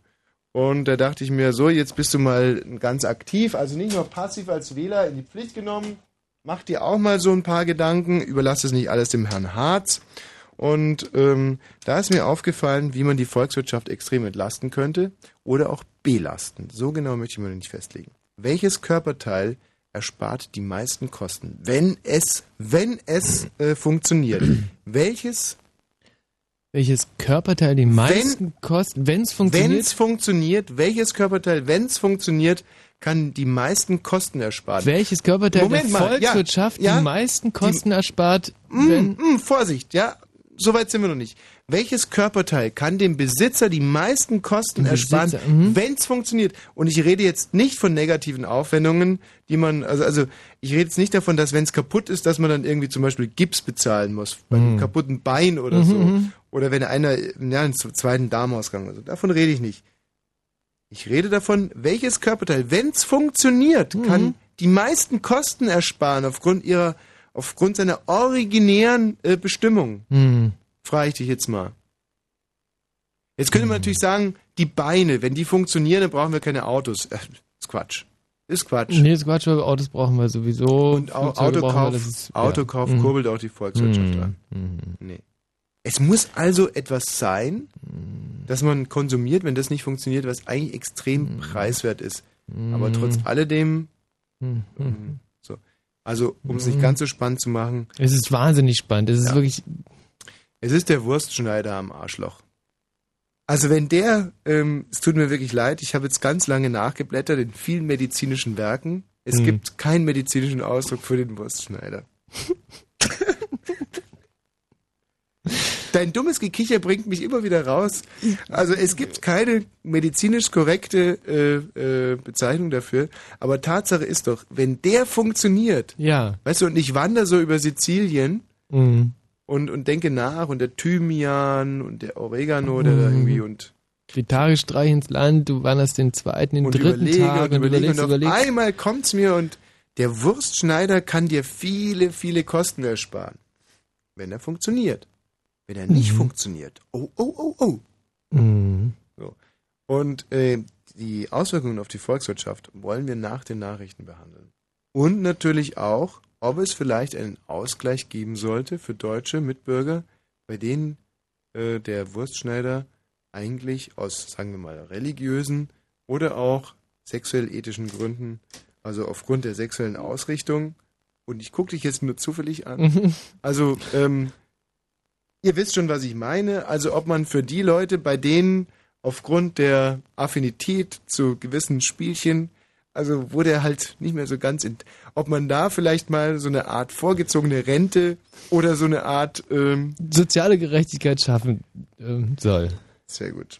Und da dachte ich mir, so, jetzt bist du mal ganz aktiv, also nicht nur passiv als Wähler in die Pflicht genommen. Mach dir auch mal so ein paar Gedanken, überlass es nicht alles dem Herrn Harz. Und ähm, da ist mir aufgefallen, wie man die Volkswirtschaft extrem entlasten könnte oder auch belasten. So genau möchte ich mir nicht festlegen. Welches Körperteil erspart die meisten Kosten, wenn es, wenn es äh, funktioniert? Welches Welches Körperteil die meisten kosten, wenn es Wenn funktioniert? es funktioniert, welches Körperteil, wenn es funktioniert, kann die meisten Kosten ersparen? Welches Körperteil Moment der mal, ja, Volkswirtschaft ja, die meisten Kosten erspart, Mm, wenn mm, Vorsicht, ja, soweit sind wir noch nicht. Welches Körperteil kann dem Besitzer die meisten Kosten Dem ersparen, Besitzer, mhm. wenn es funktioniert? Und ich rede jetzt nicht von negativen Aufwendungen, die man, also, also ich rede jetzt nicht davon, dass wenn es kaputt ist, dass man dann irgendwie zum Beispiel Gips bezahlen muss, bei einem Mhm. kaputten Bein oder Mhm, so. mhm. Oder wenn einer ja, einen zweiten Darmausgang oder so. Davon rede ich nicht. Ich rede davon, welches Körperteil, wenn es funktioniert, Mhm. kann die meisten Kosten ersparen aufgrund ihrer, aufgrund seiner originären äh, Bestimmung. Hm. Frage ich dich jetzt mal. Jetzt könnte man natürlich sagen, die Beine, wenn die funktionieren, dann brauchen wir keine Autos. Äh, ist Quatsch. Ist Quatsch. Nee, ist Quatsch, weil Autos brauchen wir sowieso. Und Flugzeuge wir, Autokauf, das ist- ja. Autokauf Mhm. kurbelt auch die Volkswirtschaft Mhm. an. Nee. Es muss also etwas sein, dass man konsumiert, wenn das nicht funktioniert, was eigentlich extrem preiswert ist. Aber trotz alledem, Mhm. so. Also, um es nicht ganz so spannend zu machen. Es ist wahnsinnig spannend. Es ist Ja. wirklich. Es ist der Wurstschneider am Arschloch. Also wenn der, ähm, es tut mir wirklich leid, ich habe jetzt ganz lange nachgeblättert in vielen medizinischen Werken. Es Hm. gibt keinen medizinischen Ausdruck für den Wurstschneider. Dein dummes Gekicher bringt mich immer wieder raus. Also es gibt keine medizinisch korrekte äh, äh, Bezeichnung dafür. Aber Tatsache ist doch, wenn der funktioniert, Ja. weißt du, und ich wandere so über Sizilien Mhm. Und, und denke nach und der Thymian und der Oregano, der da Mhm. irgendwie und, Tage streichen ins Land, du wanderst den zweiten, den und dritten überlege Tag und und überlege überlegst, und auf überlegst. einmal kommt's mir und der Wurstschneider kann dir viele, viele Kosten ersparen. Wenn er funktioniert. Wenn er nicht Mhm. funktioniert. Oh, oh, oh, oh. Mhm. So. Und äh, die Auswirkungen auf die Volkswirtschaft wollen wir nach den Nachrichten behandeln. Und natürlich auch, ob es vielleicht einen Ausgleich geben sollte für deutsche Mitbürger, bei denen äh, der Wurstschneider eigentlich aus, sagen wir mal, religiösen oder auch sexuell-ethischen Gründen, also aufgrund der sexuellen Ausrichtung, und ich gucke dich jetzt nur zufällig an, Mhm. also, ähm, ihr wisst schon, was ich meine. Also, ob man für die Leute, bei denen aufgrund der Affinität zu gewissen Spielchen, also wo der halt nicht mehr so ganz, in, ob man da vielleicht mal so eine Art vorgezogene Rente oder so eine Art, ähm, Soziale Gerechtigkeit schaffen ähm, soll. sehr gut.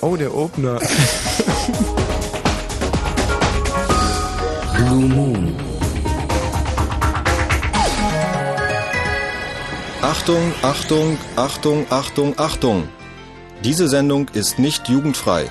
Oh, der Opener. Blue Moon. Achtung, Achtung, Achtung, Achtung, Achtung. Diese Sendung ist nicht jugendfrei.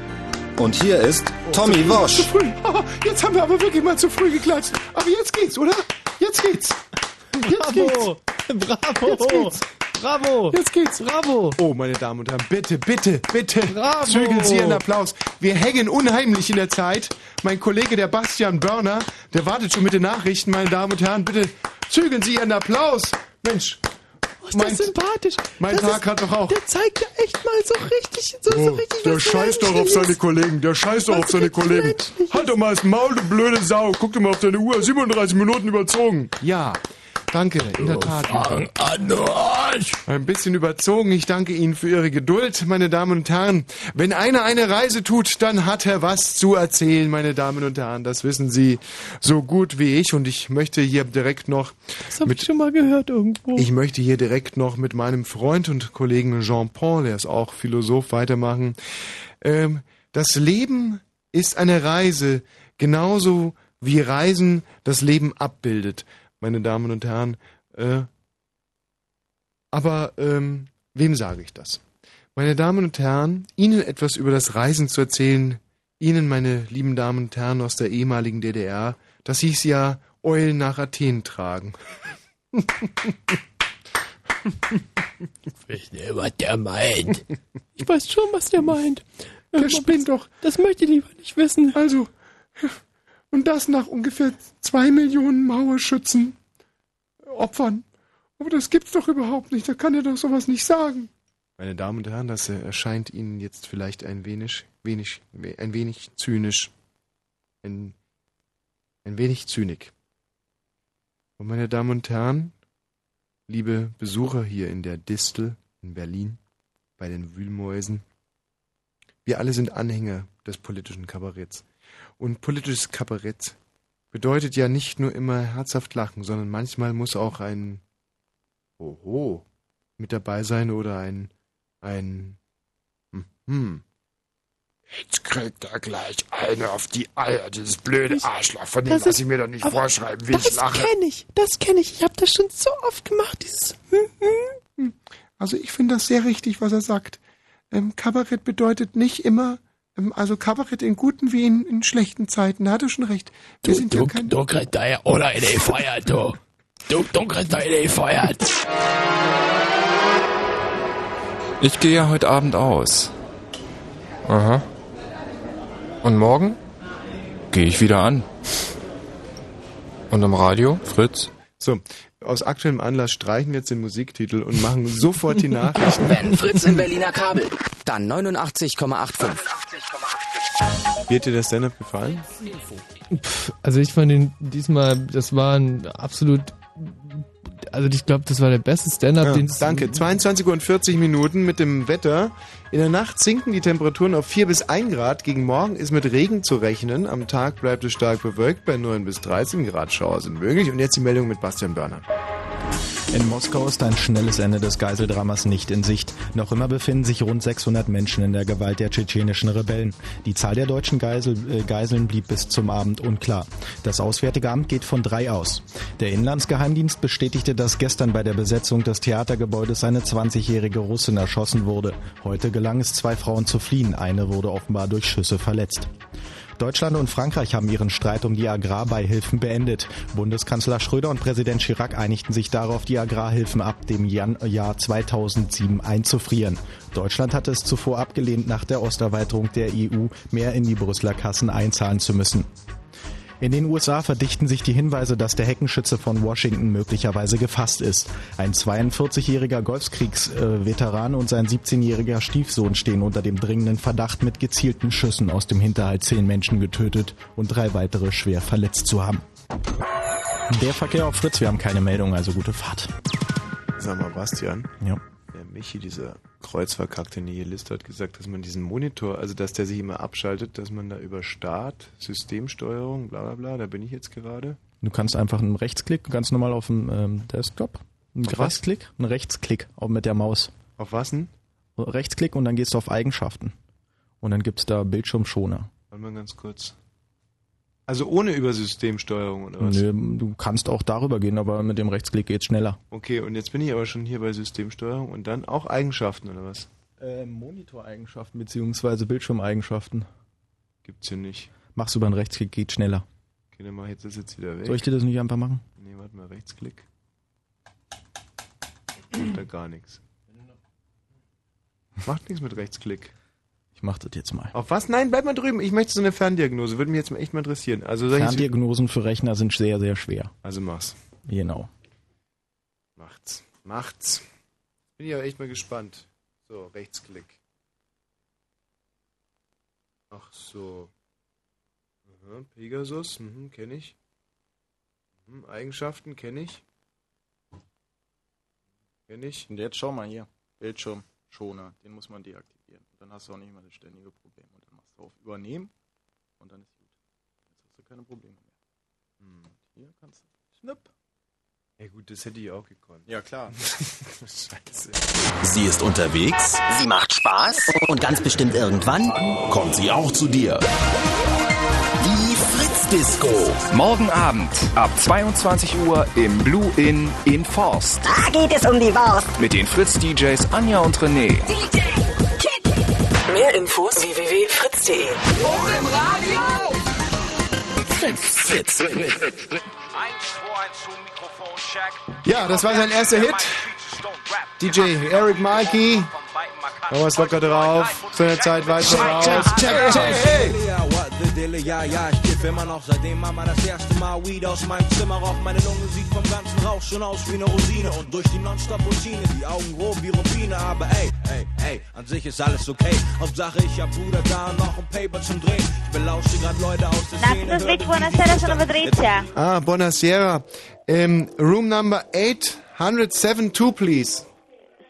Und hier ist Tommy Wosch. Jetzt haben wir aber wirklich mal zu früh geklatscht. Aber jetzt geht's, oder? Jetzt geht's. Jetzt Bravo! Bravo! Jetzt geht's. Bravo! Jetzt geht's. Bravo! Oh, meine Damen und Herren, bitte, bitte, bitte. Bravo. Zügeln Sie Ihren Applaus. Wir hängen unheimlich in der Zeit. Mein Kollege, der Bastian Börner, der wartet schon mit den Nachrichten, meine Damen und Herren. Bitte zügeln Sie Ihren Applaus. Mensch. Oh, ist das sympathisch. Mein das Tag ist, hat doch auch. Der zeigt ja echt mal so richtig, so, so richtig der was scheißt doch auf seine Kollegen, der scheißt doch auf seine Kollegen. Halt doch mal das Maul, du blöde Sau. Guck doch mal auf deine Uhr, 37 Minuten überzogen. Ja, danke, in der Tat. Ein bisschen überzogen. Ich danke Ihnen für Ihre Geduld, meine Damen und Herren. Wenn einer eine Reise tut, dann hat er was zu erzählen, meine Damen und Herren. Das wissen Sie so gut wie ich. Und ich möchte hier direkt noch Das habe ich schon mal gehört irgendwo. ich möchte hier direkt noch mit meinem Freund und Kollegen Jean-Paul, der ist auch Philosoph, weitermachen. Ähm, das Leben ist eine Reise, genauso wie Reisen das Leben abbildet, meine Damen und Herren. Äh, aber ähm, wem sage ich das? Meine Damen und Herren, Ihnen etwas über das Reisen zu erzählen, Ihnen, meine lieben Damen und Herren aus der ehemaligen DDR, das hieß ja Eulen nach Athen tragen. Ich weiß nicht, was der meint. Ich weiß schon, was der meint. Der spinnt doch. Das möchte ich lieber nicht wissen. Also, und das nach ungefähr zwei Millionen Mauerschützen Opfern. Aber das gibt's doch überhaupt nicht. Da kann er doch sowas nicht sagen. Meine Damen und Herren, das äh, erscheint Ihnen jetzt vielleicht ein wenig, wenig, we- ein wenig zynisch. Ein, ein wenig zynik. Und meine Damen und Herren, liebe Besucher hier in der Distel in Berlin, bei den Wühlmäusen, wir alle sind Anhänger des politischen Kabaretts. Und politisches Kabarett bedeutet ja nicht nur immer herzhaft lachen, sondern manchmal muss auch ein Oho mit dabei sein oder ein ein hm, hm. Jetzt kriegt er gleich eine auf die Eier, dieses blöde Ich- Arschloch. Von dem das lass ist- ich mir doch nicht vorschreiben, wie Das ich lache. kenne ich, das kenne ich. Ich habe das schon so oft gemacht, dieses hm, Also ich finde das sehr richtig, was er sagt. Ähm, Kabarett bedeutet nicht immer, also Kabarett in guten wie in, in schlechten Zeiten. Da hat er schon recht. Wir sind ja kein, du kriegst da ja oder eine gefeuert, du. Du, du kriegst da eine gefeuert. Ich gehe ja heute Abend aus. Aha. Und morgen? Gehe ich wieder an. Und im Radio? Fritz? So, aus aktuellem Anlass streichen wir jetzt den Musiktitel und machen sofort die Nachrichten. Wenn Fritz im Berliner Kabel, dann 89,85. Wie hat dir der Stand-Up gefallen? Also ich fand ihn diesmal, das war ein absolut, also ich glaube, das war der beste Stand-up, Ja, den es danke. 22 Uhr und 40 Minuten mit dem Wetter. In der Nacht sinken die Temperaturen auf 4 bis 1 Grad. Gegen Morgen ist mit Regen zu rechnen. Am Tag bleibt es stark bewölkt. Bei 9 bis 13 Grad Schauer sind möglich. Und jetzt die Meldung mit Bastian Börner. In Moskau ist ein schnelles Ende des Geiseldramas nicht in Sicht. Noch immer befinden sich rund 600 Menschen in der Gewalt der tschetschenischen Rebellen. Die Zahl der deutschen Geisel, äh, Geiseln blieb bis zum Abend unklar. Das Auswärtige Amt geht von drei aus. Der Inlandsgeheimdienst bestätigte, dass gestern bei der Besetzung des Theatergebäudes eine 20-jährige Russin erschossen wurde. Heute gelang es zwei Frauen zu fliehen. Eine wurde offenbar durch Schüsse verletzt. Deutschland und Frankreich haben ihren Streit um die Agrarbeihilfen beendet. Bundeskanzler Schröder und Präsident Chirac einigten sich darauf, die Agrarhilfen ab dem Jan Jahr 2007 einzufrieren. Deutschland hatte es zuvor abgelehnt, nach der Osterweiterung der EU mehr in die Brüsseler Kassen einzahlen zu müssen. In den USA verdichten sich die Hinweise, dass der Heckenschütze von Washington möglicherweise gefasst ist. Ein 42-jähriger Golfkriegsveteran und sein 17-jähriger Stiefsohn stehen unter dem dringenden Verdacht, mit gezielten Schüssen aus dem Hinterhalt zehn Menschen getötet und drei weitere schwer verletzt zu haben. Der Verkehr auf Fritz, wir haben keine Meldung, also gute Fahrt. Sag mal, Bastian. Ja. Der Michi, dieser kreuzverkackte Nihilist, hat gesagt, dass man diesen Monitor, also dass der sich immer abschaltet, dass man da über Start, Systemsteuerung, bla bla bla, da bin ich jetzt gerade. Du kannst einfach einen Rechtsklick, ganz normal auf dem ähm, Desktop, einen? Rechtsklick, einen Rechtsklick auch mit der Maus. Auf was denn? Rechtsklick und dann gehst du auf Eigenschaften. Und dann gibt's da Bildschirmschoner. Warte mal ganz kurz. Also ohne über Systemsteuerung oder was? Nö, du kannst auch darüber gehen, aber mit dem Rechtsklick geht's schneller. Okay, und jetzt bin ich aber schon hier bei Systemsteuerung und dann auch Eigenschaften oder was? Äh, Monitoreigenschaften beziehungsweise Bildschirmeigenschaften. Gibt's hier nicht. Machst du über einen Rechtsklick, geht schneller. Okay, dann mach ich das jetzt wieder weg. Soll ich dir das nicht einfach machen? Nee, warte mal, Rechtsklick. Macht da gar nichts. Macht nichts mit Rechtsklick. Ich mach das jetzt mal. Auf was? Nein, bleib mal drüben. Ich möchte so eine Ferndiagnose. Würde mich jetzt mal echt mal interessieren. Also Ferndiagnosen für Rechner sind sehr, sehr schwer. Also mach's. Genau. Macht's. Macht's. Bin ich aber echt mal gespannt. So, Rechtsklick. Ach so. Aha, Pegasus, mhm, kenne ich. Mhm, Eigenschaften kenne ich. Kenne ich. Und jetzt schau mal hier. Bildschirmschoner. Den muss man deaktivieren. Dann hast du auch nicht mehr das ständige Problem. Und dann machst du auf Übernehmen und dann ist gut. Jetzt hast du keine Probleme mehr. Hm. Und hier kannst du. Schnipp. Ja gut, das hätte ich auch gekonnt. Ja, klar. Scheiße. Sie ist unterwegs, Sie macht Spaß und ganz bestimmt irgendwann kommt sie auch zu dir. Die Fritz Disco. Morgen Abend ab 22 Uhr im Blue Inn in Forst. Da geht es um die Wurst. Mit den Fritz-DJs Anja und René. Mehr Infos www.fritz.de. Fritz, Fritz. Ja, das war sein erster Hit. DJ Eric Mikey. Thomas locker drauf. Zu der Zeit weiter raus. What the Dille, ja, ja, ich kiff immer noch, seitdem Mama das erste Mal Weed aus meinem Zimmer raucht. Meine Lunge sieht vom ganzen Rauch schon aus wie eine Rosine und durch die Nonstop-Routine, die Augen grob wie Rubine, aber ey, ey, ey, an sich ist alles okay. Hauptsache ich hab Bruder da und noch ein Paper zum Drehen. Ich belausche grad Leute aus der Szene. Naxos Beach, buonasera, sono Patrizia. Ah, buonasera. Um, room number 872, please.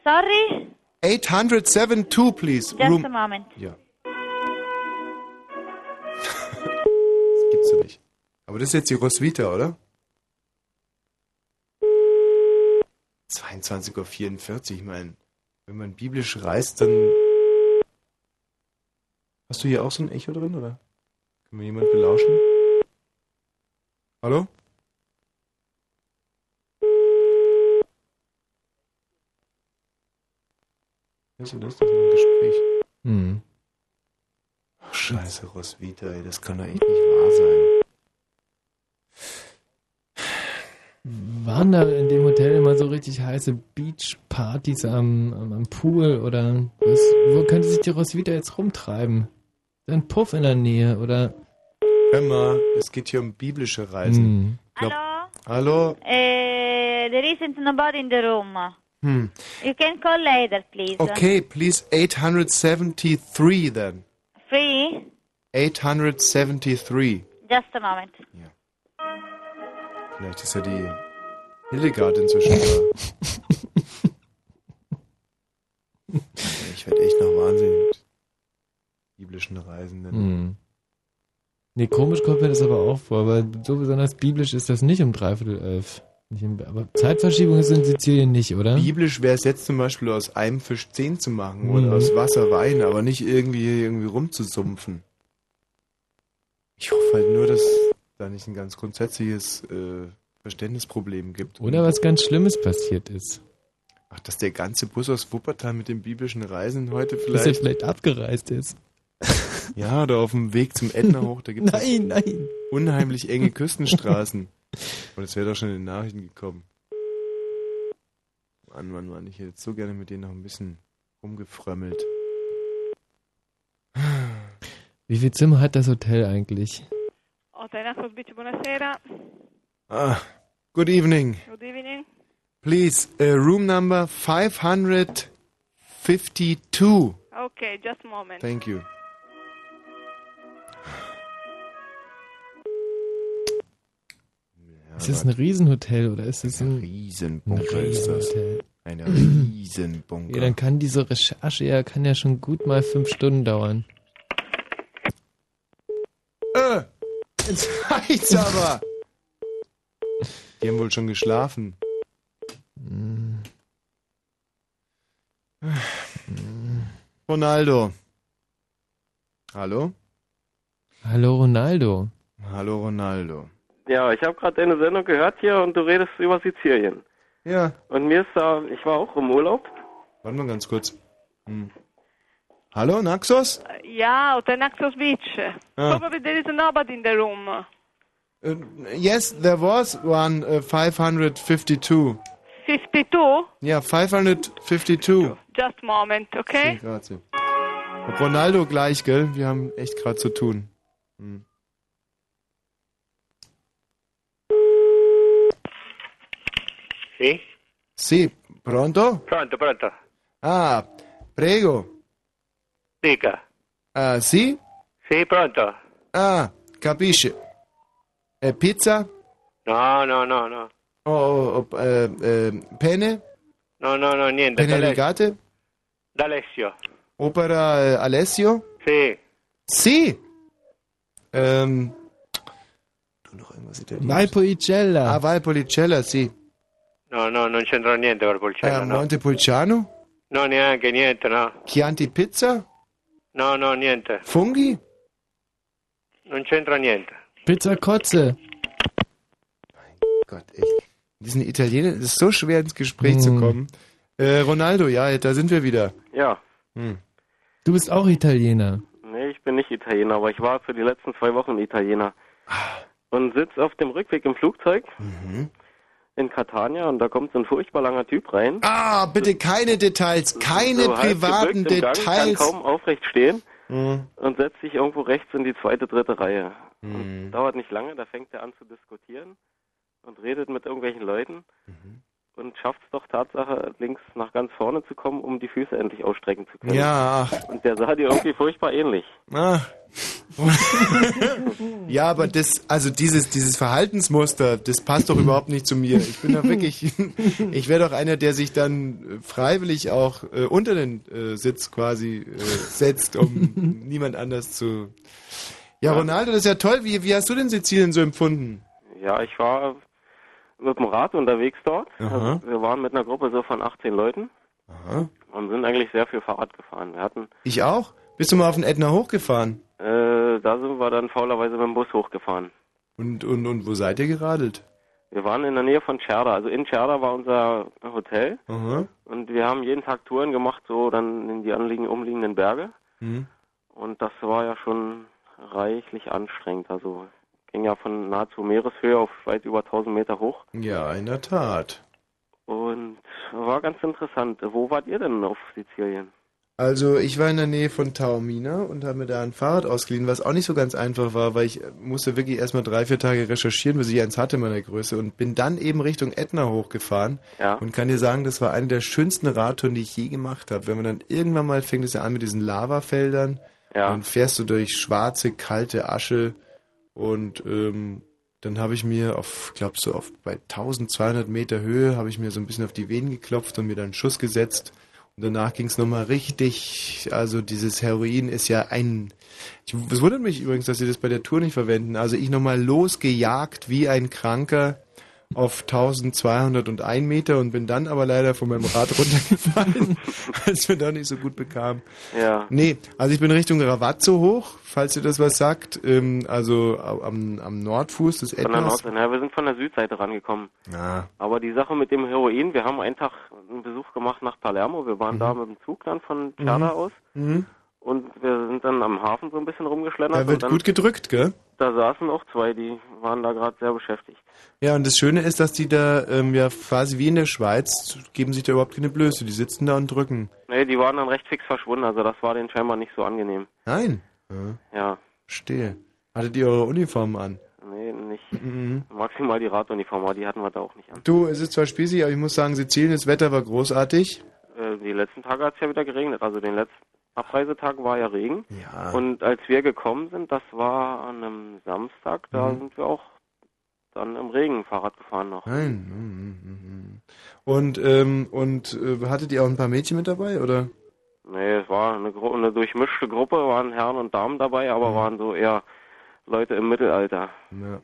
Sorry, 872, please. just room. a moment. Ja. das gibt's doch nicht. Aber das ist jetzt die Roswitha, oder? 22.44 Uhr, ich meine, wenn man biblisch reist, dann... Hast du hier auch so ein Echo drin, oder? Können wir jemand belauschen? Hallo? Hörst du das? Ist ein Gespräch. Hm. Ach, scheiße, Roswitha, ey, das kann doch echt nicht wahr sein. Waren da in dem Hotel immer so richtig heiße Beachpartys am, am, am Pool oder was, wo könnte sich die Roswitha jetzt rumtreiben? Ist ein Puff in der Nähe oder? Hör mal, es geht hier um biblische Reisen. Hm. Glaub, Hallo? Uh, there isn't nobody in the room. Hm. You can call later, please. Okay, please 873 then. Free? 873. Just a moment. Vielleicht ist ja die Hildegard inzwischen da. ich werde echt noch wahnsinnig mit biblischen Reisenden. Hm. Nee, komisch kommt mir das aber auch vor, weil so besonders biblisch ist das nicht um dreiviertel elf. Aber Zeitverschiebung ist in Sizilien nicht, oder? Biblisch wäre es jetzt zum Beispiel aus einem Fisch zehn zu machen Mhm. oder aus Wasser Wein, aber nicht irgendwie, irgendwie rumzusumpfen. Ich hoffe halt nur, dass da nicht ein ganz grundsätzliches äh, Verständnisproblem gibt. Oder was ganz Schlimmes passiert ist. Ach, dass der ganze Bus aus Wuppertal mit den biblischen Reisen heute Dass er vielleicht... vielleicht abgereist ist. Ja, oder auf dem Weg zum Ätna hoch, da gibt es Nein, nein. unheimlich enge Küstenstraßen. Und es wäre doch schon in den Nachrichten gekommen. Mann, Mann, Mann, ich hätte so gerne mit denen noch ein bisschen rumgefrömmelt. Wie viel Zimmer hat das Hotel eigentlich? Hotel Naxos Beach, buonasera. Ah, good evening. Good evening. Please, uh, room number 552. Okay, just a moment. Thank you. Ist das ein Riesenhotel oder ist das ein Riesenbunker ein ist das. Riesenhotel? Ein Riesenbunker. Ja, dann kann diese Recherche ja, kann ja schon gut mal fünf Stunden dauern. Äh, jetzt reicht's aber. Die haben wohl schon geschlafen. Ronaldo. Hallo? Hallo Ronaldo. Hallo Ronaldo. Ja, ich habe gerade deine Sendung gehört hier und du redest über Sizilien. Ja. Und mir ist da, ich war auch im Urlaub. Warte mal ganz kurz. Hm. Hallo, Naxos? Yeah, Hotel Naxos Beach. Ah. Probably there is nobody in the room. Uh, yes, there was one uh, 552. 552? Ja, 552. Just a moment, okay? Grazie. Ronaldo gleich, gell? Wir haben echt gerade zu tun. Hm. Sì? Sì, pronto? Pronto, pronto. Ah, prego. Dica. Ah, sì? Sì, pronto. Ah, capisce. Eh, pizza? No, no, no, no. O o- o- eh, eh, pene? No, no, no, niente. Pene rigate? D'Alessio. Opera eh, Alessio? Sì. Sì. Ähm, tu noch irgendwas? Valpolicella. Ah, Valpolicella, sì. No, no, non c'entra niente col Eh, no. Montepulciano? No, neanche, niente, no. Chianti Pizza? No, no, niente. Funghi? Non c'entra niente. Pizza Kotze. Gott, echt. Diesen Italiener, es ist so schwer ins Gespräch zu kommen. Äh, Ronaldo, ja, da sind wir wieder. Ja, Hm. Du bist auch Italiener. nee, ich bin nicht Italiener, aber ich war für die letzten zwei Wochen Italiener. Und sitze auf dem Rückweg im Flugzeug in Catania und da kommt so ein furchtbar langer Typ rein. Ah, bitte keine Details, keine so privaten im Gang, kann Details. kaum aufrecht stehen Hm. und setzt sich irgendwo rechts in die zweite, dritte Reihe. Hm. Und dauert nicht lange, da fängt er an zu diskutieren und redet mit irgendwelchen Leuten Mhm. Und schafft es doch Tatsache, links nach ganz vorne zu kommen, um die Füße endlich ausstrecken zu können. Ja. Und der sah dir irgendwie furchtbar ähnlich. Ah. ja, aber das, also dieses, dieses Verhaltensmuster, das passt doch überhaupt nicht zu mir. Ich bin doch wirklich, ich wäre doch einer, der sich dann äh, freiwillig auch äh, unter den äh, Sitz quasi äh, setzt, um niemand anders zu. Ja, Ronaldo, das ist ja toll. Wie, wie hast du denn Sizilien so empfunden? Ja, ich war mit dem Rad unterwegs dort. Also wir waren mit einer Gruppe so von 18 Leuten Aha. und sind eigentlich sehr viel Fahrrad gefahren. Wir hatten, Ich auch. Bist du mal auf den Ätna hochgefahren? äh, da sind wir dann faulerweise mit dem Bus hochgefahren. Und, und, und wo seid ihr geradelt? Wir waren in der Nähe von Cerda. Also in Cerda war unser Hotel Aha. und wir haben jeden Tag Touren gemacht, so dann in die anliegenden, umliegenden Berge. Hm. Und das war ja schon reichlich anstrengend. Also ging ja von nahezu Meereshöhe auf weit über 1000 Meter hoch. Ja, in der Tat. Und war ganz interessant. Wo wart ihr denn auf Sizilien? Also ich war in der Nähe von Taormina und habe mir da ein Fahrrad ausgeliehen, was auch nicht so ganz einfach war, weil ich äh, musste wirklich erstmal drei, vier Tage recherchieren, bis ich eins hatte meiner Größe und bin dann eben Richtung Ätna hochgefahren Ja. und kann dir sagen, das war eine der schönsten Radtouren, die ich je gemacht habe. Wenn man dann irgendwann mal fängt es ja an mit diesen Lavafeldern, Ja. dann fährst du durch schwarze, kalte Asche und ähm, dann habe ich mir auf, glaubst du, auf bei 1200 Meter Höhe habe ich mir so ein bisschen auf die Venen geklopft und mir dann einen Schuss gesetzt. Und danach ging es nochmal richtig, also dieses Heroin ist ja ein, es wundert mich übrigens, dass sie das bei der Tour nicht verwenden. Also ich nochmal losgejagt wie ein Kranker auf 1201 Meter und bin dann aber leider von meinem Rad runtergefallen, es mir da nicht so gut bekam. Ja. Nee, also ich bin Richtung Ravazzo hoch, falls ihr das was sagt, ähm, also am, am Nordfuß des Von der. Nordseite. Ja, wir sind von der Südseite rangekommen. Ja. Aber die Sache mit dem Heroin, wir haben einen Tag einen Besuch gemacht nach Palermo. Wir waren da mit dem Zug dann von Cerda Mhm. aus. Mhm. Und wir sind dann am Hafen so ein bisschen rumgeschlendert. Da wird gut gedrückt, gell? Da saßen auch zwei, die waren da gerade sehr beschäftigt. Ja, und das Schöne ist, dass die da ähm, ja quasi wie in der Schweiz geben sich da überhaupt keine Blöße. Die sitzen da und drücken. Nee, die waren dann recht fix verschwunden. Also das war denen scheinbar nicht so angenehm. Nein. Ja. Ja. Stehe. Hattet ihr eure Uniformen an? Nee, nicht. Mhm. Maximal die Raduniform, aber die hatten wir da auch nicht an. Du, es ist zwar spießig, aber ich muss sagen, Sizilien, das Wetter war großartig. Äh, die letzten Tage hat es ja wieder geregnet. Also den letzten Abreisetag war ja Regen. Ja. Und als wir gekommen sind, das war an einem Samstag, da Mhm. sind wir auch dann im Regen Fahrrad gefahren noch. Nein. Mhm, mhm, mhm. Und, ähm, und äh, hattet ihr auch ein paar Mädchen mit dabei, oder? Nee, es war eine, Gru eine durchmischte Gruppe, waren Herren und Damen dabei, aber Mhm. waren so eher Leute im Mittelalter. Ja.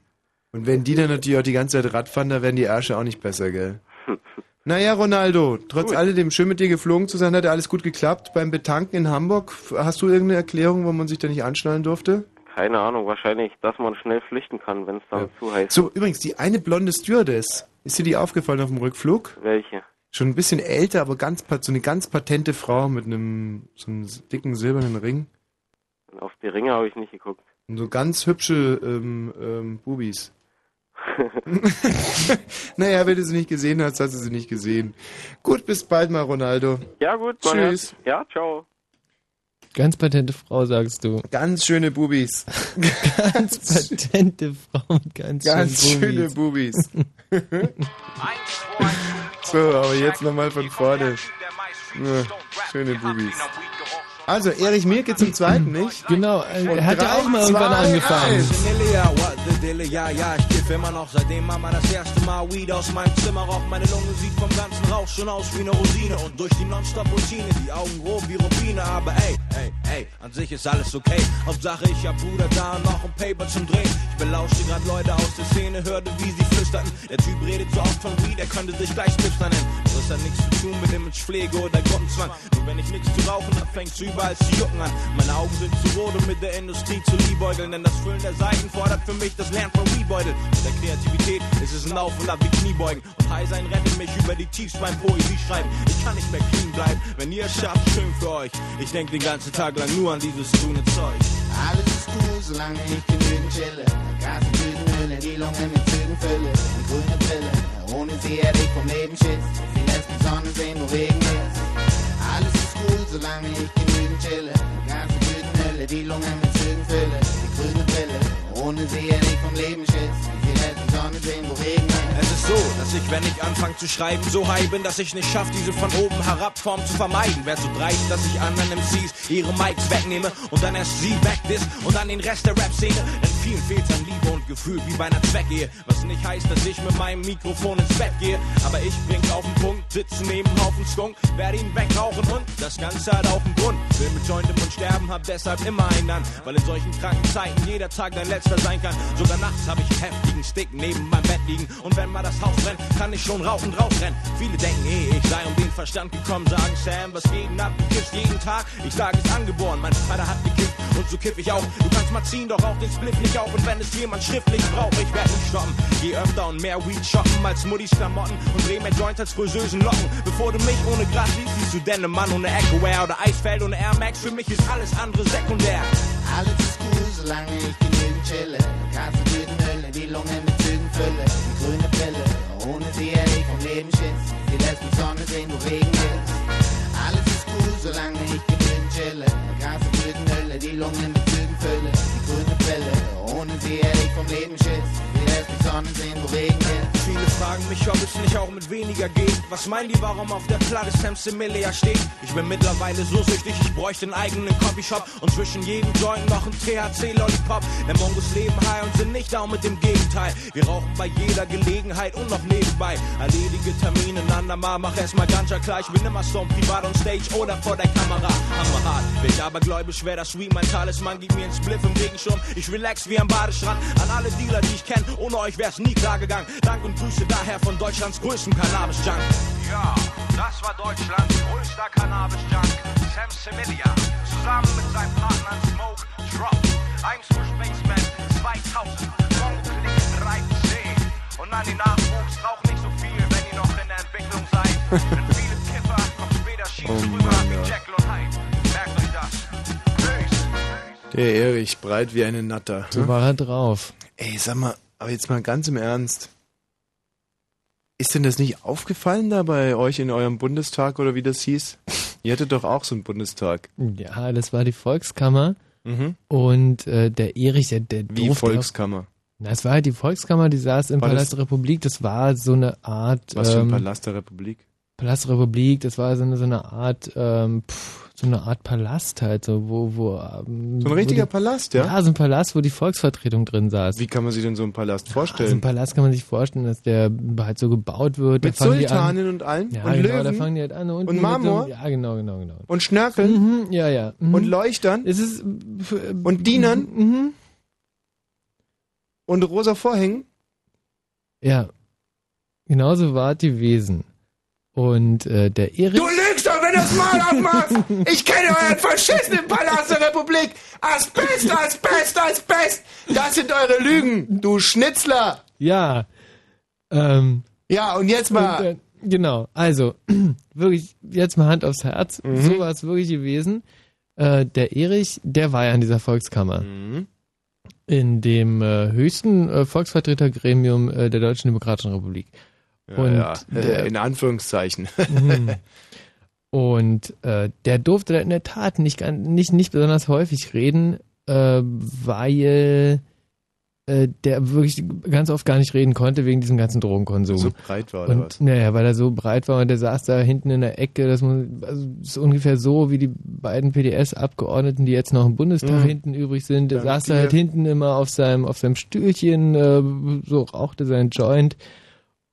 Und wenn die dann natürlich auch die ganze Zeit Rad fahren, da werden die Ärsche auch nicht besser, gell? Naja, Ronaldo, trotz alledem schön mit dir geflogen zu sein, hat ja alles gut geklappt. Beim Betanken in Hamburg, hast du irgendeine Erklärung, warum man sich da nicht anschnallen durfte? Keine Ahnung, wahrscheinlich, dass man schnell flüchten kann, wenn es dann zu heiß So, übrigens, die eine blonde Stewardess, ist dir die aufgefallen auf dem Rückflug? Welche? Schon ein bisschen älter, aber ganz so eine ganz patente Frau mit einem so einem dicken silbernen Ring. Auf die Ringe habe ich nicht geguckt. Und so ganz hübsche ähm, ähm, Bubis. naja, wenn du sie nicht gesehen hast, hast du sie nicht gesehen. Gut, bis bald mal, Ronaldo. Ja, gut. Tschüss. Ja, ciao. Ganz patente Frau, sagst du. Ganz schöne Bubis. ganz patente Frau und ganz, Ganz schön schöne Bubis. so, aber jetzt nochmal von vorne. Ja, schöne Bubis. Also, Erich Mielke zum zweiten, nicht? Genau, Und er hat ja auch mal irgendwann angefangen. ja, ja, ich kiff immer noch, seitdem Mama das erste Mal Weed aus meinem Zimmer raucht. Meine Lunge sieht vom ganzen Rauch schon aus wie eine Rosine und durch die Nonstop-Routine, die Augen rot wie Rubine, aber ey, ey, ey, an sich ist alles okay. Hauptsache ich hab Bruder da und noch ein Paper zum Drehen. Ich belauschte grad Leute aus der Szene, hörte wie sie flüsterten. Der Typ redet so oft von Weed, er könnte sich gleich Spipster nennen. Das hat nichts zu tun mit Imagepflege oder Gruppenzwang. Nur wenn ich nichts zu rauchen hab, fängt's überall zu jucken an. Meine Augen sind zu rot, um mit der Industrie zu liebäugeln, denn das Füllen der Seiten fordert für mich das Lernen von Weedbeutel. Mit der Kreativität ist es ein Auf und Ab wie Kniebeugen. Und High sein rettet mich über die Tiefs beim Poesie schreiben. Ich kann nicht mehr clean bleiben, wenn ihr es schafft, schön für euch. Ich denk den ganzen Tag lang nur an dieses grüne Zeug. Alles ist cool, solange ich genügend chille. Gas und Tütenhülle, die Lunge mit Zügen fülle. Die grüne Brille, ohne sie hätte ich vom Leben Schiss. Sie lässt die Sonne sehen, wo Regen ist. Solange ich genügend chille. Gas und Tütenhülle, die Lunge mit Zügen fülle. Die grüne Brille, ohne sie hätte ich vom Leben Schiss. Die. Es ist so, dass ich, wenn ich anfange zu schreiben, so high bin, dass ich nicht schaffe, diese von oben herab Form zu vermeiden. Wär so dreist, dass ich anderen MCs ihre Mics wegnehme und dann erst sie wegdiss und dann den Rest der Rap-Szene. Vielen fehlt an Liebe und Gefühl wie bei einer Zweckehe. Was nicht heißt, dass ich mit meinem Mikrofon ins Bett gehe. Aber ich bring's auf den Punkt, sitze neben Haufen Skunk, werde ihn wegrauchen und das Ganze hat auch einen Grund. Will mit Joint im Mund sterben, hab deshalb immer einen an. Weil in solchen kranken Zeiten jeder Tag dein letzter sein kann. Sogar nachts habe ich einen heftigen Stick neben meinem Bett liegen. Und wenn mal das Haus brennt, kann ich schon rauchend rausrennen. Viele denken, eh, ich sei um den Verstand gekommen, sagen Sam, was jeden ab, du kiffst jeden Tag. Ich sag, ist angeboren, mein Vater hat gekifft und so kiff ich auch. Du kannst mal ziehen, doch auch den Spliff nicht auf. Und wenn es jemand schriftlich braucht, ich werd nicht stoppen. Geh öfter und mehr Weed shoppen als Muddis Klamotten und dreh mehr Joints als friseusen Locken. Bevor du mich ohne Gras siehst, siehst du denn einen Mann ohne Echo-Wear oder Eisfeld ohne Air Max. Für mich ist alles andere sekundär. Alles ist cool, solange ich genügend chille. Gas und Tütenhülle, die Lunge mit Zügen fülle. Die grüne Brille, ohne sie hätte ich vom Leben Schiss. Sie lässt die Sonne sehen, wo Regen ist. Alles ist cool, solange ich genügend chille. Gas und Tütenhülle, die Lunge mit Zügen ohne sie hätte ich vom Leben Schiss. Sie lässt die Sonne sehen, wo Regen ist. Viele fragen mich, ob es nicht auch mit weniger geht. Was meinen die, warum auf der Platte Sam Similia steht? Ich bin mittlerweile so süchtig, ich bräuchte einen eigenen Coffeeshop und zwischen jedem Joint noch ein THC-Lollipop. Denn Mongos leben high und sind nicht down mit dem Gegenteil. Wir rauchen bei jeder Gelegenheit und noch nebenbei. Erledige Termine andermal, mach erstmal Ganja klar. Ich bin immer so privat on stage oder vor der Kamera. Hammerhart, bin aber gläubig, schwer das Sweet, mein Talisman gibt mir einen Spliff im Regenschirm. Ich relax wie am Badestrand. An alle Dealer, die ich kenne, ohne euch wär's nie klar gegangen. Dank und Grüße daher von Deutschlands größtem Cannabis-Junk. Ja, das war Deutschlands größter Cannabis-Junk, Sam Similia, zusammen mit seinem Partner Smoke Drop. Eins für Spaceman 2000, Mongo Click 3C. Und an den Nachwuchs raucht nicht so viel, wenn ihr noch in der Entwicklung seid. Denn viele Kiffer kommen später schief Oh rüber Der Erich, breit wie eine Natter. So war er drauf. Ey, sag mal, aber jetzt mal ganz im Ernst. Ist denn das nicht aufgefallen da bei euch in eurem Bundestag oder wie das hieß? Ihr hattet doch auch so einen Bundestag. Ja, das war die Volkskammer. Mhm. Und äh, der Erich, der, der Wie Volkskammer. Auch, na, es war halt die Volkskammer, die saß im War Palast das- der Republik. Das war so eine Art. Was für ein ähm, Palast der Republik? Palast der Republik, das war so eine, so eine Art, ähm, pff, so eine Art Palast halt, so wo, wo ähm, So ein wo richtiger die, Palast, ja? Ja, so ein Palast, wo die Volksvertretung drin saß. Wie kann man sich denn so einen Palast vorstellen? ein Palast kann man sich vorstellen, dass der halt so gebaut wird. Mit Sultanen an, und allem? Ja, und genau, Löwen? da fangen die halt an. Und mit Marmor? So, ja, genau, genau, genau. Und Schnörkeln? Mhm, ja, ja. Mhm. Und Leuchtern? Es ist, und Dienern? Mhm. Und rosa Vorhängen? Ja. Genauso war die Wesen. Und äh, der Erich. Du wenn du das Maul aufmachst! Ich kenne euren verschissenen Palast der Republik! Asbest, Asbest, Asbest! Das sind eure Lügen, du Schnitzler! Ja. Ähm, ja, und jetzt mal. Und, äh, genau, also, wirklich, jetzt mal Hand aufs Herz. Mhm. So war es wirklich gewesen. Äh, der Erich, der war ja in dieser Volkskammer. Mhm. in dem äh, höchsten äh, Volksvertretergremium äh, der Deutschen Demokratischen Republik. Ja, Und ja. der- in Anführungszeichen. Und äh, der durfte da in der Tat nicht, nicht, nicht besonders häufig reden, äh, weil äh, der wirklich ganz oft gar nicht reden konnte wegen diesem ganzen Drogenkonsum. So breit war oder was? Und naja, weil er so breit war und der saß da hinten in der Ecke, das muss- also das ist ungefähr so wie die beiden PDS-Abgeordneten, die jetzt noch im Bundestag Mhm. hinten übrig sind. Der Danke saß da halt hinten immer auf seinem, auf seinem Stühlchen, äh, so rauchte sein Joint.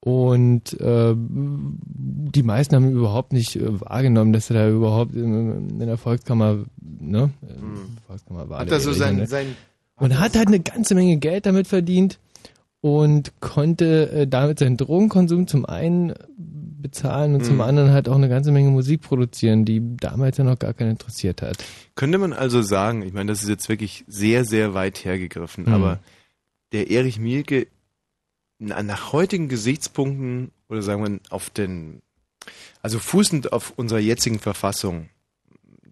Und äh, die meisten haben überhaupt nicht äh, wahrgenommen, dass er da überhaupt in, in der Volkskammer, ne? Mhm. Volkskammer war. Hat er so sein, ne? sein Und hat halt eine ganze Menge Geld damit verdient und konnte äh, damit seinen Drogenkonsum zum einen bezahlen und zum Mhm. anderen halt auch eine ganze Menge Musik produzieren, die damals ja noch gar keinen interessiert hat. Könnte man also sagen, ich meine, das ist jetzt wirklich sehr, sehr weit hergegriffen, Mhm. aber der Erich Mielke nach heutigen Gesichtspunkten oder sagen wir auf den, also fußend auf unserer jetzigen Verfassung,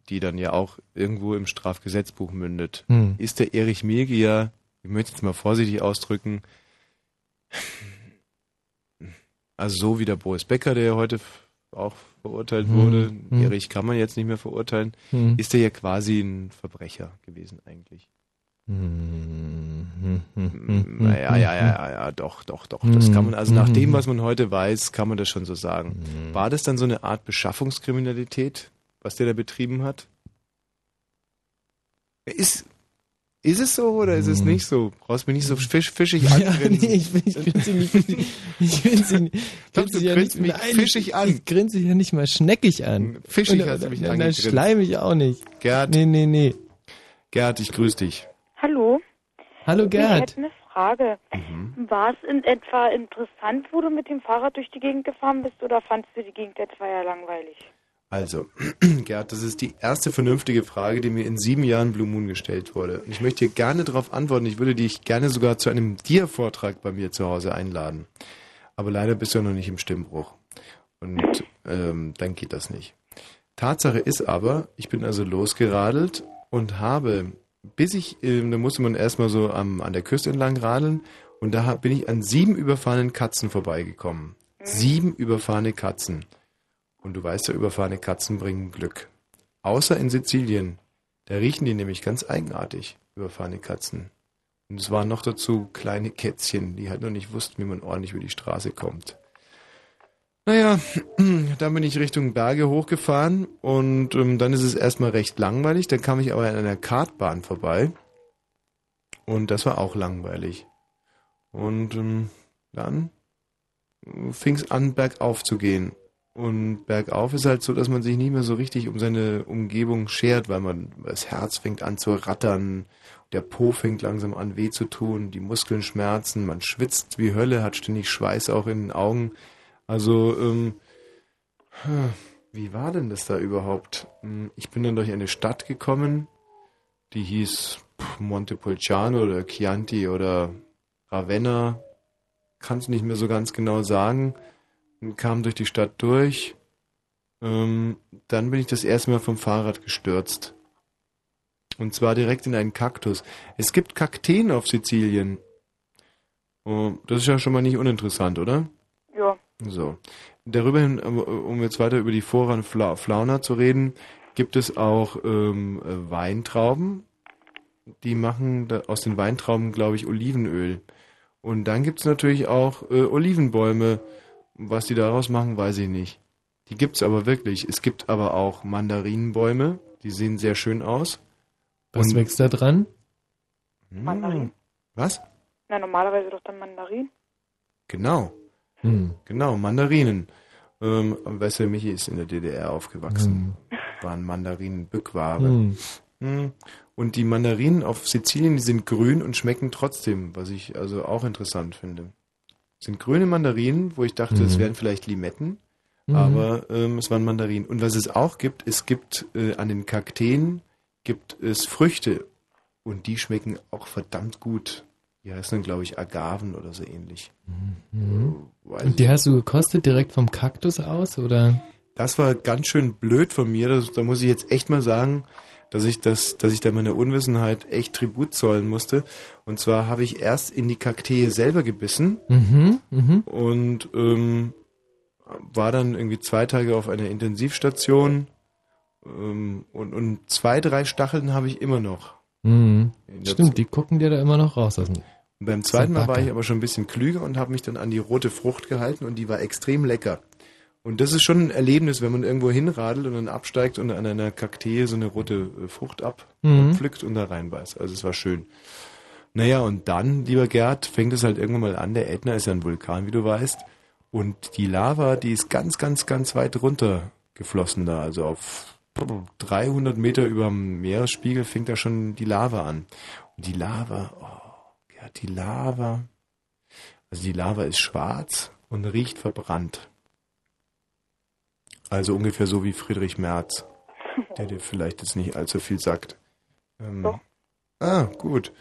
die dann ja auch irgendwo im Strafgesetzbuch mündet, Mhm. ist der Erich Mielke ja, ich möchte jetzt mal vorsichtig ausdrücken, also so wie der Boris Becker, der ja heute auch verurteilt Mhm. wurde, Mhm. Erich kann man jetzt nicht mehr verurteilen, Mhm. ist er ja quasi ein Verbrecher gewesen eigentlich. Mhm. Naja, ja, ja, ja, ja, doch, doch, doch. Das kann man, also nach dem, was man heute weiß, kann man das schon so sagen. War das dann so eine Art Beschaffungskriminalität, was der da betrieben hat? Ist, ist es so oder ist es nicht so? Brauchst mich nicht so fisch, fischig Mhm. Ja, angrinsen. nee, ich, ich grinse nicht, ich grinse nicht, ich grinse du ja grinst nicht, mich nein, fischig an. Ich grinse ja nicht mal schneckig an. Fischig Und, hast du mich Nein, nein, angegrinst. schleimig auch nicht. Gerd. Nee, nee, nee. Gerd, ich grüße dich. Hallo. Hallo Ich Gerd. hätte eine Frage. Mhm. War es in etwa interessant, wo du mit dem Fahrrad durch die Gegend gefahren bist, oder fandst du die Gegend jetzt eher langweilig? Also, Gerd, das ist die erste vernünftige Frage, die mir in sieben Jahren Blue Moon gestellt wurde. Und ich möchte hier gerne darauf antworten. Ich würde dich gerne sogar zu einem Dir-Vortrag bei mir zu Hause einladen. Aber leider bist du ja noch nicht im Stimmbruch. Und ähm, dann geht das nicht. Tatsache ist aber, ich bin also losgeradelt und habe, bis ich, ähm, da musste man erstmal so am, an der Küste entlang radeln und da hab- bin ich an sieben überfahrenen Katzen vorbeigekommen. Sieben überfahrene Katzen. Und du weißt ja, überfahrene Katzen bringen Glück. Außer in Sizilien. Da riechen die nämlich ganz eigenartig, überfahrene Katzen. Und es waren noch dazu kleine Kätzchen, die halt noch nicht wussten, wie man ordentlich über die Straße kommt. Naja, dann bin ich Richtung Berge hochgefahren und ähm, dann ist es erstmal recht langweilig. Dann kam ich aber an einer Kartbahn vorbei und das war auch langweilig. Und ähm, dann fing es an, bergauf zu gehen. Und bergauf ist halt so, dass man sich nicht mehr so richtig um seine Umgebung schert, weil man das Herz fängt an zu rattern, der Po fängt langsam an weh zu tun, die Muskeln schmerzen, man schwitzt wie Hölle, hat ständig Schweiß auch in den Augen. Also, ähm, wie war denn das da überhaupt? Hm, Ich bin dann durch eine Stadt gekommen, die hieß Montepulciano oder Chianti oder Ravenna, kann es nicht mehr so ganz genau sagen, kam durch die Stadt durch. Ähm, dann bin ich das erste Mal vom Fahrrad gestürzt. Und zwar direkt in einen Kaktus. Es gibt Kakteen auf Sizilien. Oh, das ist ja schon mal nicht uninteressant, oder? Ja. So. Darüber hin, um- um jetzt weiter über die Flora und Fla Fauna zu reden, gibt es auch ähm, äh, Weintrauben. Die machen da, aus den Weintrauben, glaube ich, Olivenöl. Und dann gibt es natürlich auch äh, Olivenbäume. Was die daraus machen, weiß ich nicht. Die gibt es aber wirklich. Es gibt aber auch Mandarinenbäume. Die sehen sehr schön aus. Was Und- wächst da dran? Mandarin. Was? Na, normalerweise doch dann Mandarin. Genau. Hm. Genau, Mandarinen. Ähm, weißt du, Michi ist in der DDR aufgewachsen. Waren Mandarinen Bückware. Hm. Hm. Und die Mandarinen auf Sizilien, die sind grün und schmecken trotzdem, was ich also auch interessant finde. Sind grüne Mandarinen, wo ich dachte, es Mhm. wären vielleicht Limetten, Mhm. aber ähm, es waren Mandarinen. Und was es auch gibt, es gibt äh, an den Kakteen gibt es Früchte und die schmecken auch verdammt gut. Die heißen dann, glaube ich, Agaven oder so ähnlich. Mhm. Und die hast du gekostet direkt vom Kaktus aus, oder? Das war ganz schön blöd von mir. Das, da muss ich jetzt echt mal sagen, dass ich das, dass ich da meiner Unwissenheit echt Tribut zollen musste. Und zwar habe ich erst in die Kaktee selber gebissen Mhm, mhm. und ähm, war dann irgendwie zwei Tage auf einer Intensivstation ähm, und, und zwei, drei Stacheln habe ich immer noch. Mhm. Stimmt, die gucken dir da immer noch raus aus dem beim zweiten Mal war ich aber schon ein bisschen klüger und habe mich dann an die rote Frucht gehalten und die war extrem lecker. Und das ist schon ein Erlebnis, wenn man irgendwo hinradelt und dann absteigt und an einer Kaktee so eine rote äh, Frucht Mhm. abpflückt und da reinbeißt. Also es war schön. Naja, und dann, lieber Gerd, fängt es halt irgendwann mal an. Der Ätna ist ja ein Vulkan, wie du weißt. Und die Lava, die ist ganz, ganz, ganz weit runter geflossen da. Also auf 300 Meter über dem Meeresspiegel fängt da schon die Lava an. Und die Lava, oh, ja, die Lava. Also die Lava ist schwarz und riecht verbrannt. Also ungefähr so wie Friedrich Merz, der dir vielleicht jetzt nicht allzu viel sagt. Ähm, Ah, gut.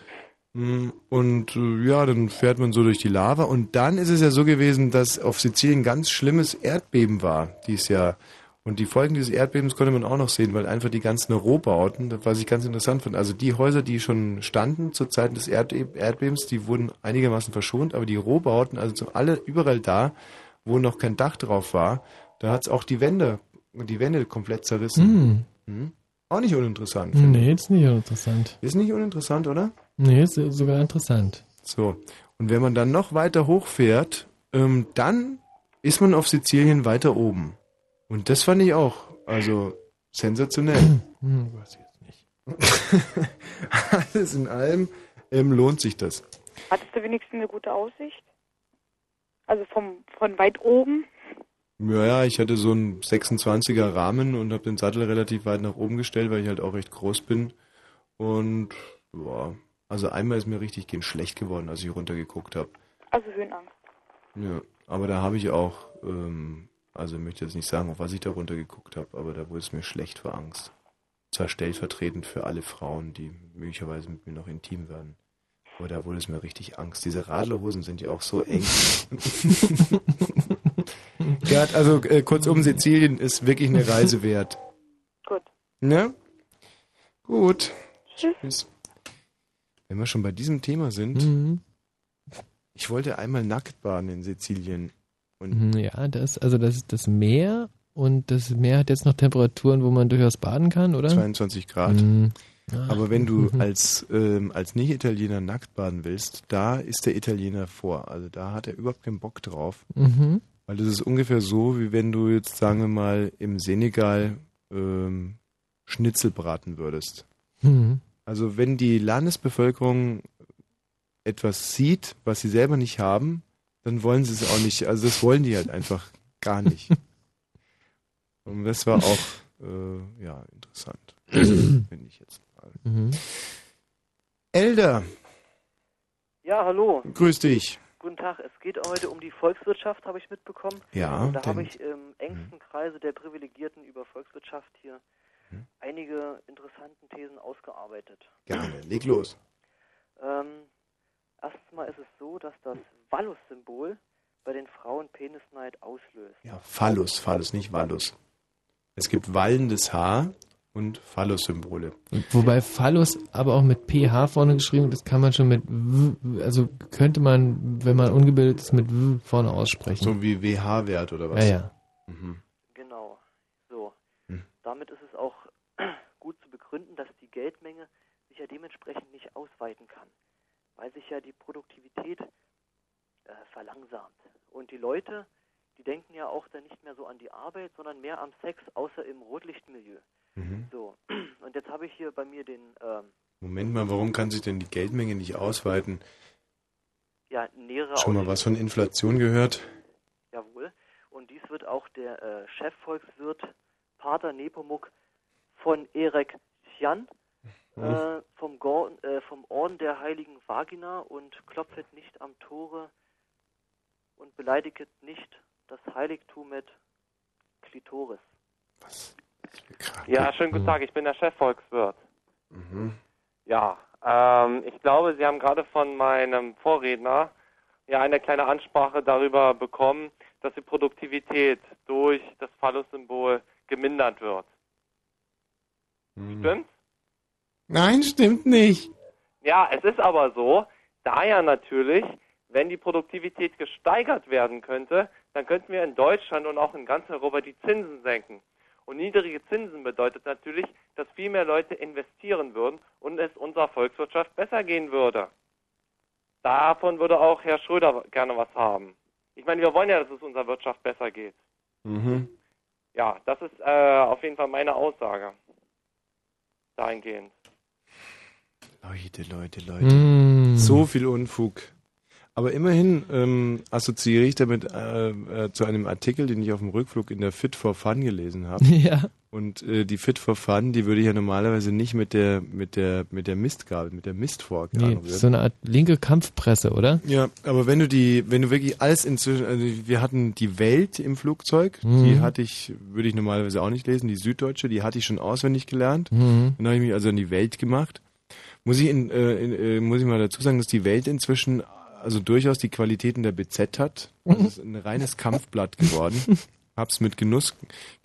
Mm, Und äh, ja, dann fährt man so durch die Lava und dann ist es ja so gewesen, dass auf Sizilien ganz schlimmes Erdbeben war dieses Jahr. Und die Folgen dieses Erdbebens konnte man auch noch sehen, weil einfach die ganzen Rohbauten, das was ich ganz interessant fand, also die Häuser, die schon standen zur Zeit des Erdbebens, die wurden einigermaßen verschont, aber die Rohbauten, also so alle überall da, wo noch kein Dach drauf war, da hat's auch die Wände, die Wände komplett zerrissen. Mhm. Auch nicht uninteressant. Nee, ist nicht uninteressant. Ist nicht uninteressant, oder? Nee, ist sogar interessant. So. Und wenn man dann noch weiter hochfährt, ähm, dann ist man auf Sizilien weiter oben. Und das fand ich auch, also sensationell. Hm, weiß ich jetzt nicht. Alles in allem ähm, lohnt sich das. Hattest du wenigstens eine gute Aussicht? Also vom, von weit oben? Ja, ja, ich hatte so einen 26er Rahmen und habe den Sattel relativ weit nach oben gestellt, weil ich halt auch recht groß bin. Und ja, also einmal ist mir richtig gehend schlecht geworden, als ich runtergeguckt habe. Also Höhenangst. Ja, aber da habe ich auch, ähm, also ich möchte jetzt nicht sagen, auf was ich da runtergeguckt habe, aber da wurde es mir schlecht vor Angst. Zwar stellvertretend für alle Frauen, die möglicherweise mit mir noch intim werden. Aber da wurde es mir richtig Angst. Diese Radlerhosen sind ja auch so eng. Gerd, also äh, kurzum, Sizilien ist wirklich eine Reise wert. Gut. Ne? Gut. Tschüss. Wenn wir schon bei diesem Thema sind, Mhm. ich wollte einmal nackt baden in Sizilien. Und Mhm, Ja, das, also das ist das Meer und das Meer hat jetzt noch Temperaturen, wo man durchaus baden kann, oder? 22 Grad. Mhm. Aber wenn du Mhm. als, ähm, als Nicht-Italiener nackt baden willst, da ist der Italiener vor. Also da hat er überhaupt keinen Bock drauf. Mhm. Weil das ist ungefähr so, wie wenn du jetzt, sagen wir mal, im Senegal ähm, Schnitzel braten würdest. Mhm. Also wenn die Landesbevölkerung etwas sieht, was sie selber nicht haben, dann wollen sie es auch nicht. Also das wollen die halt einfach gar nicht. Und das war auch äh, ja interessant. Finde ich jetzt mal. Mhm. Elder, Ja, hallo. grüß dich. Guten Tag. Es geht heute um die Volkswirtschaft, habe ich mitbekommen. Ja, Und da habe ich im engsten Kreise der Privilegierten über Volkswirtschaft hier Hm? einige interessanten Thesen ausgearbeitet. Gerne, leg los. Ähm, erstens mal ist es so, dass das Vallus-Symbol bei den Frauen Penisneid auslöst. Ja, Phallus, Phallus, nicht Vallus. Es gibt wallendes Haar und Phallus-Symbole. Wobei Phallus aber auch mit PH vorne geschrieben, das kann man schon mit W, also könnte man, wenn man ungebildet ist, mit W vorne aussprechen. So wie WH-Wert oder was? Ja, ja. Mhm. Genau. So. Hm. Damit ist es auch gut zu begründen, dass die Geldmenge sich ja dementsprechend nicht ausweiten kann, weil sich ja die Produktivität äh, verlangsamt. Und die Leute, die denken ja auch dann nicht mehr so an die Arbeit, sondern mehr am Sex, außer im Rotlichtmilieu. Mhm. So. Und jetzt habe ich hier bei mir den ähm, Moment mal, warum kann sich denn die Geldmenge nicht ausweiten? ja, nähere Schon mal was von Inflation gehört? Jawohl. Und dies wird auch der äh, Chefvolkswirt Pater Nepomuk von Erek Chan äh, vom, Gor äh, vom Orden der heiligen Vagina und klopfet nicht am Tore und beleidiget nicht das Heiligtum mit Klitoris. Ja, schönen guten Tag, ich bin der Chefvolkswirt. Mhm. Ja, ähm, ich glaube, Sie haben gerade von meinem Vorredner ja eine kleine Ansprache darüber bekommen, dass die Produktivität durch das Phallus-Symbol gemindert wird. Mhm. Stimmt's? Nein, stimmt nicht. Ja, es ist aber so, da ja natürlich, wenn die Produktivität gesteigert werden könnte, dann könnten wir in Deutschland und auch in ganz Europa die Zinsen senken. Und niedrige Zinsen bedeutet natürlich, dass viel mehr Leute investieren würden und es unserer Volkswirtschaft besser gehen würde. Davon würde auch Herr Schröder gerne was haben. Ich meine, wir wollen ja, dass es unserer Wirtschaft besser geht. Mhm. Ja, das ist äh, auf jeden Fall meine Aussage. Dahingehend. Leute, Leute, Leute. Mm. So viel Unfug. Aber immerhin ähm, assoziiere ich damit äh, äh, zu einem Artikel, den ich auf dem Rückflug in der Fit for Fun gelesen habe. Ja. Und äh, die Fit for Fun, die würde ich ja normalerweise nicht mit der mit der mit der Mistgabel, mit der Mistfork Nee, anrühren. so eine Art linke Kampfpresse, oder? Ja, aber wenn du die, wenn du wirklich alles inzwischen, also wir hatten die Welt im Flugzeug, Mhm. die hatte ich, würde ich normalerweise auch nicht lesen, die Süddeutsche, die hatte ich schon auswendig gelernt. Mhm. Dann habe ich mich also an die Welt gemacht. Muss ich, in, äh, in, äh, muss ich mal dazu sagen, dass die Welt inzwischen also durchaus die Qualitäten der BZ hat. Also es ist ein reines Kampfblatt geworden. Hab's mit Genuss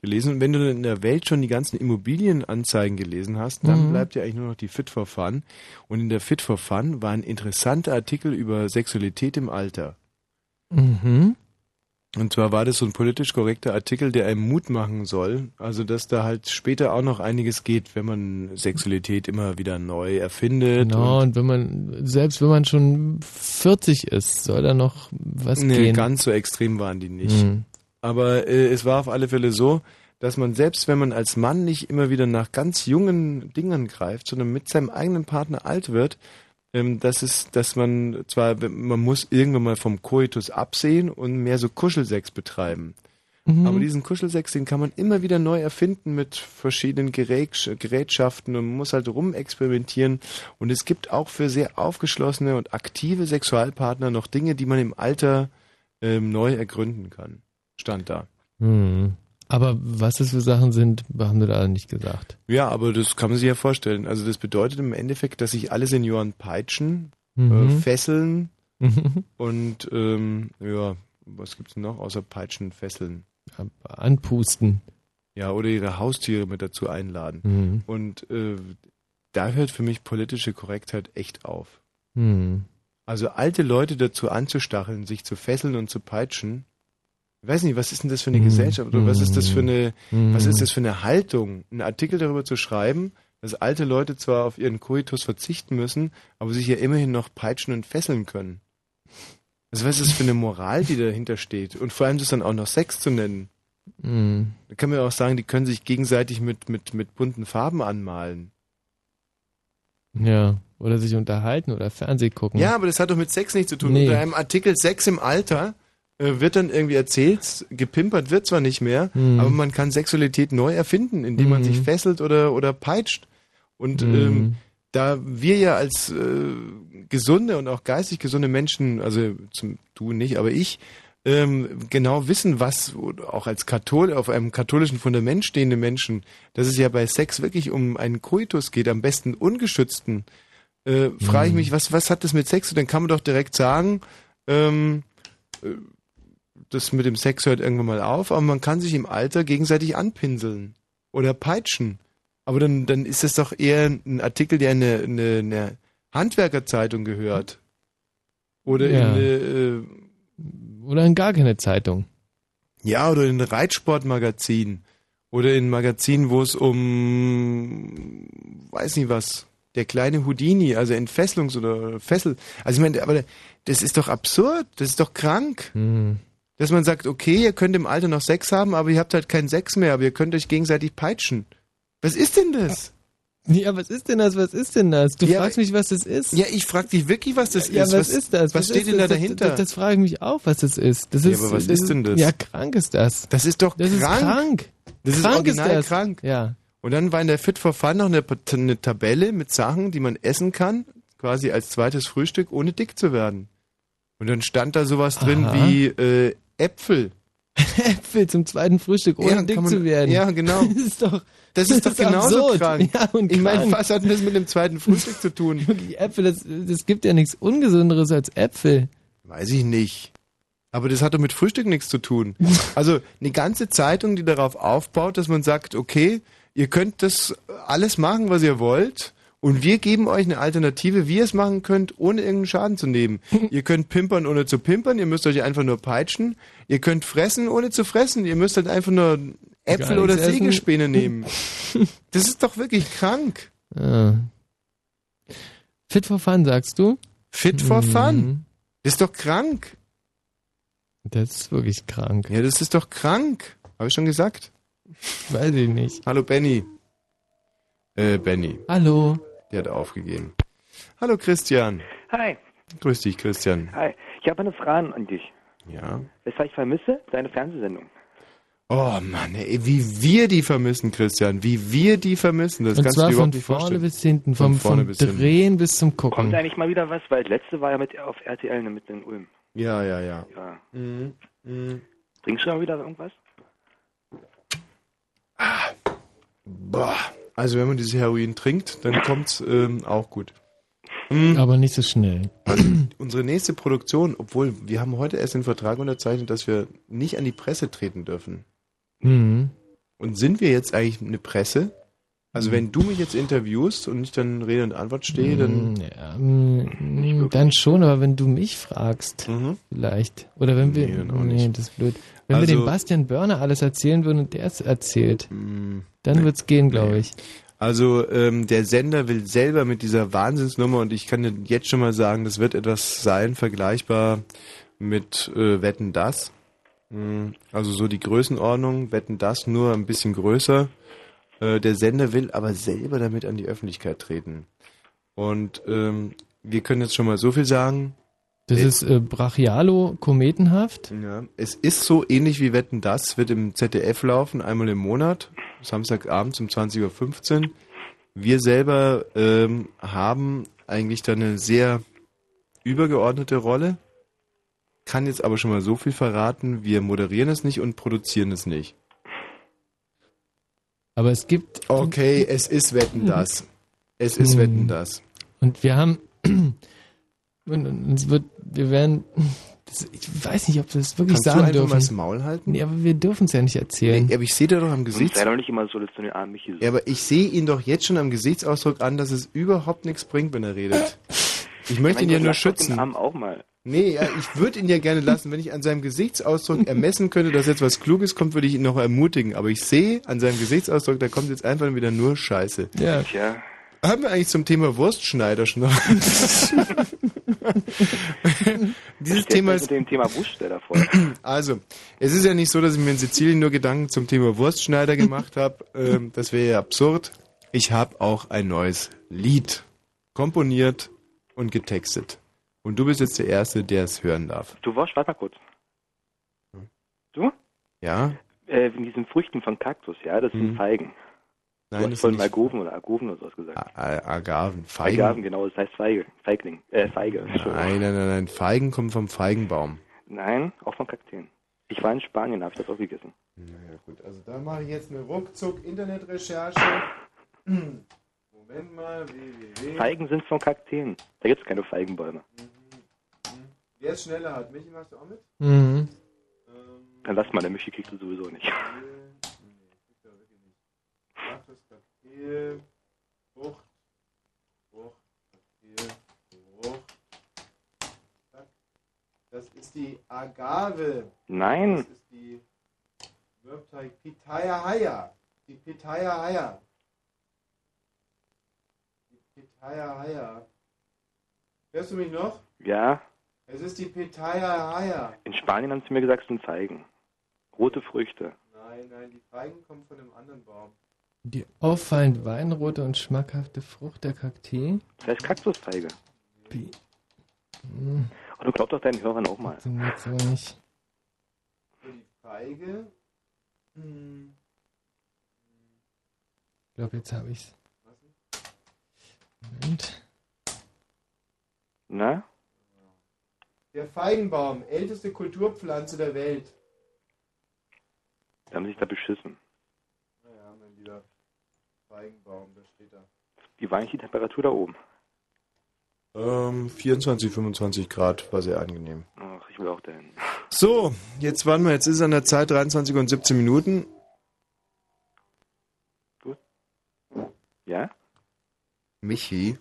gelesen. Und wenn du in der Welt schon die ganzen Immobilienanzeigen gelesen hast, dann Mhm. bleibt ja eigentlich nur noch die Fit for Fun. Und in der Fit for Fun war ein interessanter Artikel über Sexualität im Alter. Mhm. Und zwar war das so ein politisch korrekter Artikel, der einem Mut machen soll. Also, dass da halt später auch noch einiges geht, wenn man Sexualität immer wieder neu erfindet. Genau, und wenn man, selbst wenn man schon 40 ist, soll da noch was nee, gehen. ganz so extrem waren die nicht. Mhm. Aber äh, es war auf alle Fälle so, dass man selbst, wenn man als Mann nicht immer wieder nach ganz jungen Dingen greift, sondern mit seinem eigenen Partner alt wird, ähm, dass es, dass man zwar, man muss irgendwann mal vom Koitus absehen und mehr so Kuschelsex betreiben. Mhm. Aber diesen Kuschelsex, den kann man immer wieder neu erfinden mit verschiedenen Gerät, Gerätschaften und man muss halt rumexperimentieren. Und es gibt auch für sehr aufgeschlossene und aktive Sexualpartner noch Dinge, die man im Alter ähm, neu ergründen kann. Stand da. Mhm. Aber was das für Sachen sind, haben wir da nicht gesagt. Ja, aber das kann man sich ja vorstellen. Also das bedeutet im Endeffekt, dass sich alle Senioren peitschen, Mhm. äh, fesseln Mhm. und ähm, ja, was gibt's denn noch außer Peitschen, Fesseln? Anpusten. Ja, oder ihre Haustiere mit dazu einladen. Mhm. Und äh, da hört für mich politische Korrektheit echt auf. Mhm. Also alte Leute dazu anzustacheln, sich zu fesseln und zu peitschen. Ich weiß nicht, was ist denn das für eine. Gesellschaft oder was ist das für eine, was ist das für eine Haltung, einen Artikel darüber zu schreiben, dass alte Leute zwar auf ihren Koitus verzichten müssen, aber sich ja immerhin noch peitschen und fesseln können. Also was ist das für eine Moral, die dahinter steht? Und vor allem das dann auch noch Sex zu nennen. Mhm. Da kann man ja auch sagen, die können sich gegenseitig mit, mit, mit bunten Farben anmalen. Ja. Oder sich unterhalten oder Fernseh gucken. Ja, aber das hat doch mit Sex nichts zu tun. Nee. Unter einem Artikel Sex im Alter wird dann irgendwie erzählt, gepimpert wird zwar nicht mehr, Mhm. aber man kann Sexualität neu erfinden, indem man Mhm. sich fesselt oder, oder peitscht. Und Mhm. ähm, da wir ja als äh, gesunde und auch geistig gesunde Menschen, also zum, du nicht, aber ich, ähm, genau wissen, was auch als Kathol auf einem katholischen Fundament stehende Menschen, dass es ja bei Sex wirklich um einen Koitus geht, am besten ungeschützten, äh, frage ich mich, was, was hat das mit Sex? Und dann kann man doch direkt sagen, ähm, äh, das mit dem Sex hört irgendwann mal auf, aber man kann sich im Alter gegenseitig anpinseln oder peitschen. Aber dann, dann ist das doch eher ein Artikel, der in eine, eine, eine Handwerkerzeitung gehört. Oder Ja. in eine, äh, Oder in gar keine Zeitung. ja, oder in ein Reitsportmagazin. Oder in ein Magazin, wo es um, weiß nicht was, der kleine Houdini, also Entfesselungs- oder Fessel. Also ich meine, aber das ist doch absurd, das ist doch krank. Mhm. Dass man sagt, okay, ihr könnt im Alter noch Sex haben, aber ihr habt halt keinen Sex mehr, aber ihr könnt euch gegenseitig peitschen. Was ist denn das? Ja, was ist denn das? Was ist denn das? Du fragst mich, was das ist. Ja, ich frag dich wirklich, was das ja, ist. was, ist das? Was, steht ist denn da dahinter? Das, das, das frage ich mich auch, was das ist. Das Ja, ist aber was ist denn das? Ja, krank ist das. Das ist doch Das ist krank. krank. Das ist krank original das. krank. Ja. Und dann war in der Fit for Fun noch eine, eine Tabelle mit Sachen, die man essen kann, quasi als zweites Frühstück, ohne dick zu werden. Und dann stand da sowas drin Aha. wie äh, Äpfel. Äpfel zum zweiten Frühstück, ohne Ja, dick man- zu werden. Ja, genau. Das ist doch. Das ist doch genauso absurd. krank. Ja, und ich meine, was hat denn das mit dem zweiten Frühstück zu tun? Die Äpfel, das, das gibt ja nichts Ungesünderes als Äpfel. Weiß ich nicht. Aber das hat doch mit Frühstück nichts zu tun. Also eine ganze Zeitung, die darauf aufbaut, dass man sagt, okay, ihr könnt das alles machen, was ihr wollt. Und wir geben euch eine Alternative, wie ihr es machen könnt, ohne irgendeinen Schaden zu nehmen. ihr könnt pimpern, ohne zu pimpern. Ihr müsst euch einfach nur peitschen. Ihr könnt fressen, ohne zu fressen. Ihr müsst halt einfach nur Äpfel oder essen. Sägespäne nehmen. Das ist doch wirklich krank. Ja. Fit for fun, sagst du? Fit for Mhm. fun. Das ist doch krank. Das ist wirklich krank. Ja, das ist doch krank. Habe ich schon gesagt. Weiß ich nicht. Hallo Benny. Äh, Benny. Hallo. Der hat aufgegeben. Hallo Christian. Hi. Grüß dich, Christian. Hi. Ich habe eine Frage an dich. Ja. Weshalb ich vermisse? Deine Fernsehsendung. Oh Mann, ey, wie wir die vermissen, Christian. Wie wir die vermissen. Das Und kannst zwar du dir von vorne vorstellen. bis hinten, Von vom, vorne vom bis hinten. Drehen bis zum Gucken. Kommt eigentlich mal wieder was? Weil das letzte war ja mit auf RTL ne, mit den Ulm. Ja, ja, ja. Ja. Mhm. Mhm. Trinkst du mal wieder irgendwas? Boah. Also wenn man dieses Heroin trinkt, dann kommt's ähm, auch gut. Mhm. Aber nicht so schnell. Unsere nächste Produktion, obwohl wir haben heute erst den Vertrag unterzeichnet, dass wir nicht an die Presse treten dürfen. Mhm. Und sind wir jetzt eigentlich eine Presse? Also wenn du mich jetzt interviewst und ich dann Rede und Antwort stehe, dann... Mm, Ja, mm, dann schon, aber wenn du mich fragst, vielleicht. Oder wenn wir. Mhm. Nee, auch nee, das ist blöd. Wenn wir Also- dem Bastian Börner alles erzählen würden und der es erzählt, dann wird's gehen, glaube ich. Also ähm, der Sender will selber mit dieser Wahnsinnsnummer und ich kann dir jetzt schon mal sagen, das wird etwas sein, vergleichbar mit äh, Wetten das. Also so die Größenordnung, Wetten das nur ein bisschen größer. Äh, der Sender will aber selber damit an die Öffentlichkeit treten. Und ähm, wir können jetzt schon mal so viel sagen. Das ist äh, brachialo, kometenhaft. Ja, es ist so ähnlich wie Wetten das, wird im ZDF laufen, einmal im Monat, Samstagabend um 20.15 Uhr. Wir selber ähm, haben eigentlich da eine sehr übergeordnete Rolle, kann jetzt aber schon mal so viel verraten, wir moderieren es nicht und produzieren es nicht. Aber es gibt. Okay, es ist Wetten das. Es ist Hm. Wetten das. Und wir haben. Und und es wird. Wir werden. Das, ich weiß nicht, ob wir das wirklich Kannst du sagen einfach dürfen. mal das Maul halten? Nee, aber wir dürfen es ja nicht erzählen. Nee, aber ich sehe dir doch am Gesicht. Sei doch nicht immer so, dass du den armen Michi so. Ja, aber ich sehe ihn doch jetzt schon am Gesichtsausdruck an, dass es überhaupt nichts bringt, wenn er redet. Ich möchte ihn ja nur doch Den schützen. Arm auch mal. Nee, ja, ich würde ihn ja gerne lassen. Wenn ich an seinem Gesichtsausdruck ermessen könnte, dass jetzt was Kluges kommt, würde ich ihn noch ermutigen. Aber ich sehe an seinem Gesichtsausdruck, da kommt jetzt einfach wieder nur Scheiße. Ja. Tja. Haben wir eigentlich zum Thema Wurstschneider schon noch? Dieses Thema ist dem Thema Wurststeller vor. Also, es ist ja nicht so, dass ich mir in Sizilien nur Gedanken zum Thema Wurstschneider gemacht habe. Ähm, das wäre ja absurd. Ich habe auch ein neues Lied komponiert und getextet. Und du bist jetzt der Erste, der es hören darf. Du warst, warte mal kurz. Du? Ja? Äh, in diesen Früchten von Kaktus, ja, das sind Mhm. Feigen. Nein, du das hast nicht- Algoven oder Agoven oder sowas gesagt. A- Agaven, Feigen. Agaven, genau, das heißt Feige. Feigling. Äh, Feige. Nein, nein, nein, nein. Feigen kommen vom Feigenbaum. Nein, auch von Kakteen. Ich war in Spanien, da habe ich das auch gegessen. Naja, gut. Also da mache ich jetzt eine ruckzuck Internetrecherche. Moment mal, www. Feigen sind von Kakteen. Da gibt es keine Feigenbäume. Wer es schneller hat? Michi, machst du auch mit? Mhm. Dann lass mal, der Michi kriegst du sowieso nicht. Frucht, Frucht, Frucht. Das ist die Agave. Nein. Das ist die Wirbteig Pitaya Haya. Die Pitaya Haya. Die Pitaya Haya. Hörst du mich noch? Ja, Es ist die Pitaya Haya. in Spanien haben sie mir gesagt, es sind Feigen. Rote Früchte. Nein, nein, die Feigen kommen von einem anderen Baum. Die auffallend weinrote und schmackhafte Frucht der Kakteen. Das heißt Kaktusfeige. Pi- Hm, Und du glaubst doch deinen Hörern auch mal. funktioniert so nicht. Für die Feige. Hm. Ich glaube, jetzt habe ich's. Moment. Na? Der Feigenbaum, älteste Kulturpflanze der Welt. Da haben sich da beschissen. Naja, mein lieber Feigenbaum, da steht er. Wie war eigentlich die Temperatur da oben? Ähm, 24, 25 Grad, war sehr angenehm. Ach, ich will auch dahin. So, jetzt warten wir, jetzt ist es an der Zeit 23 und 17 Minuten. Ja? Michi,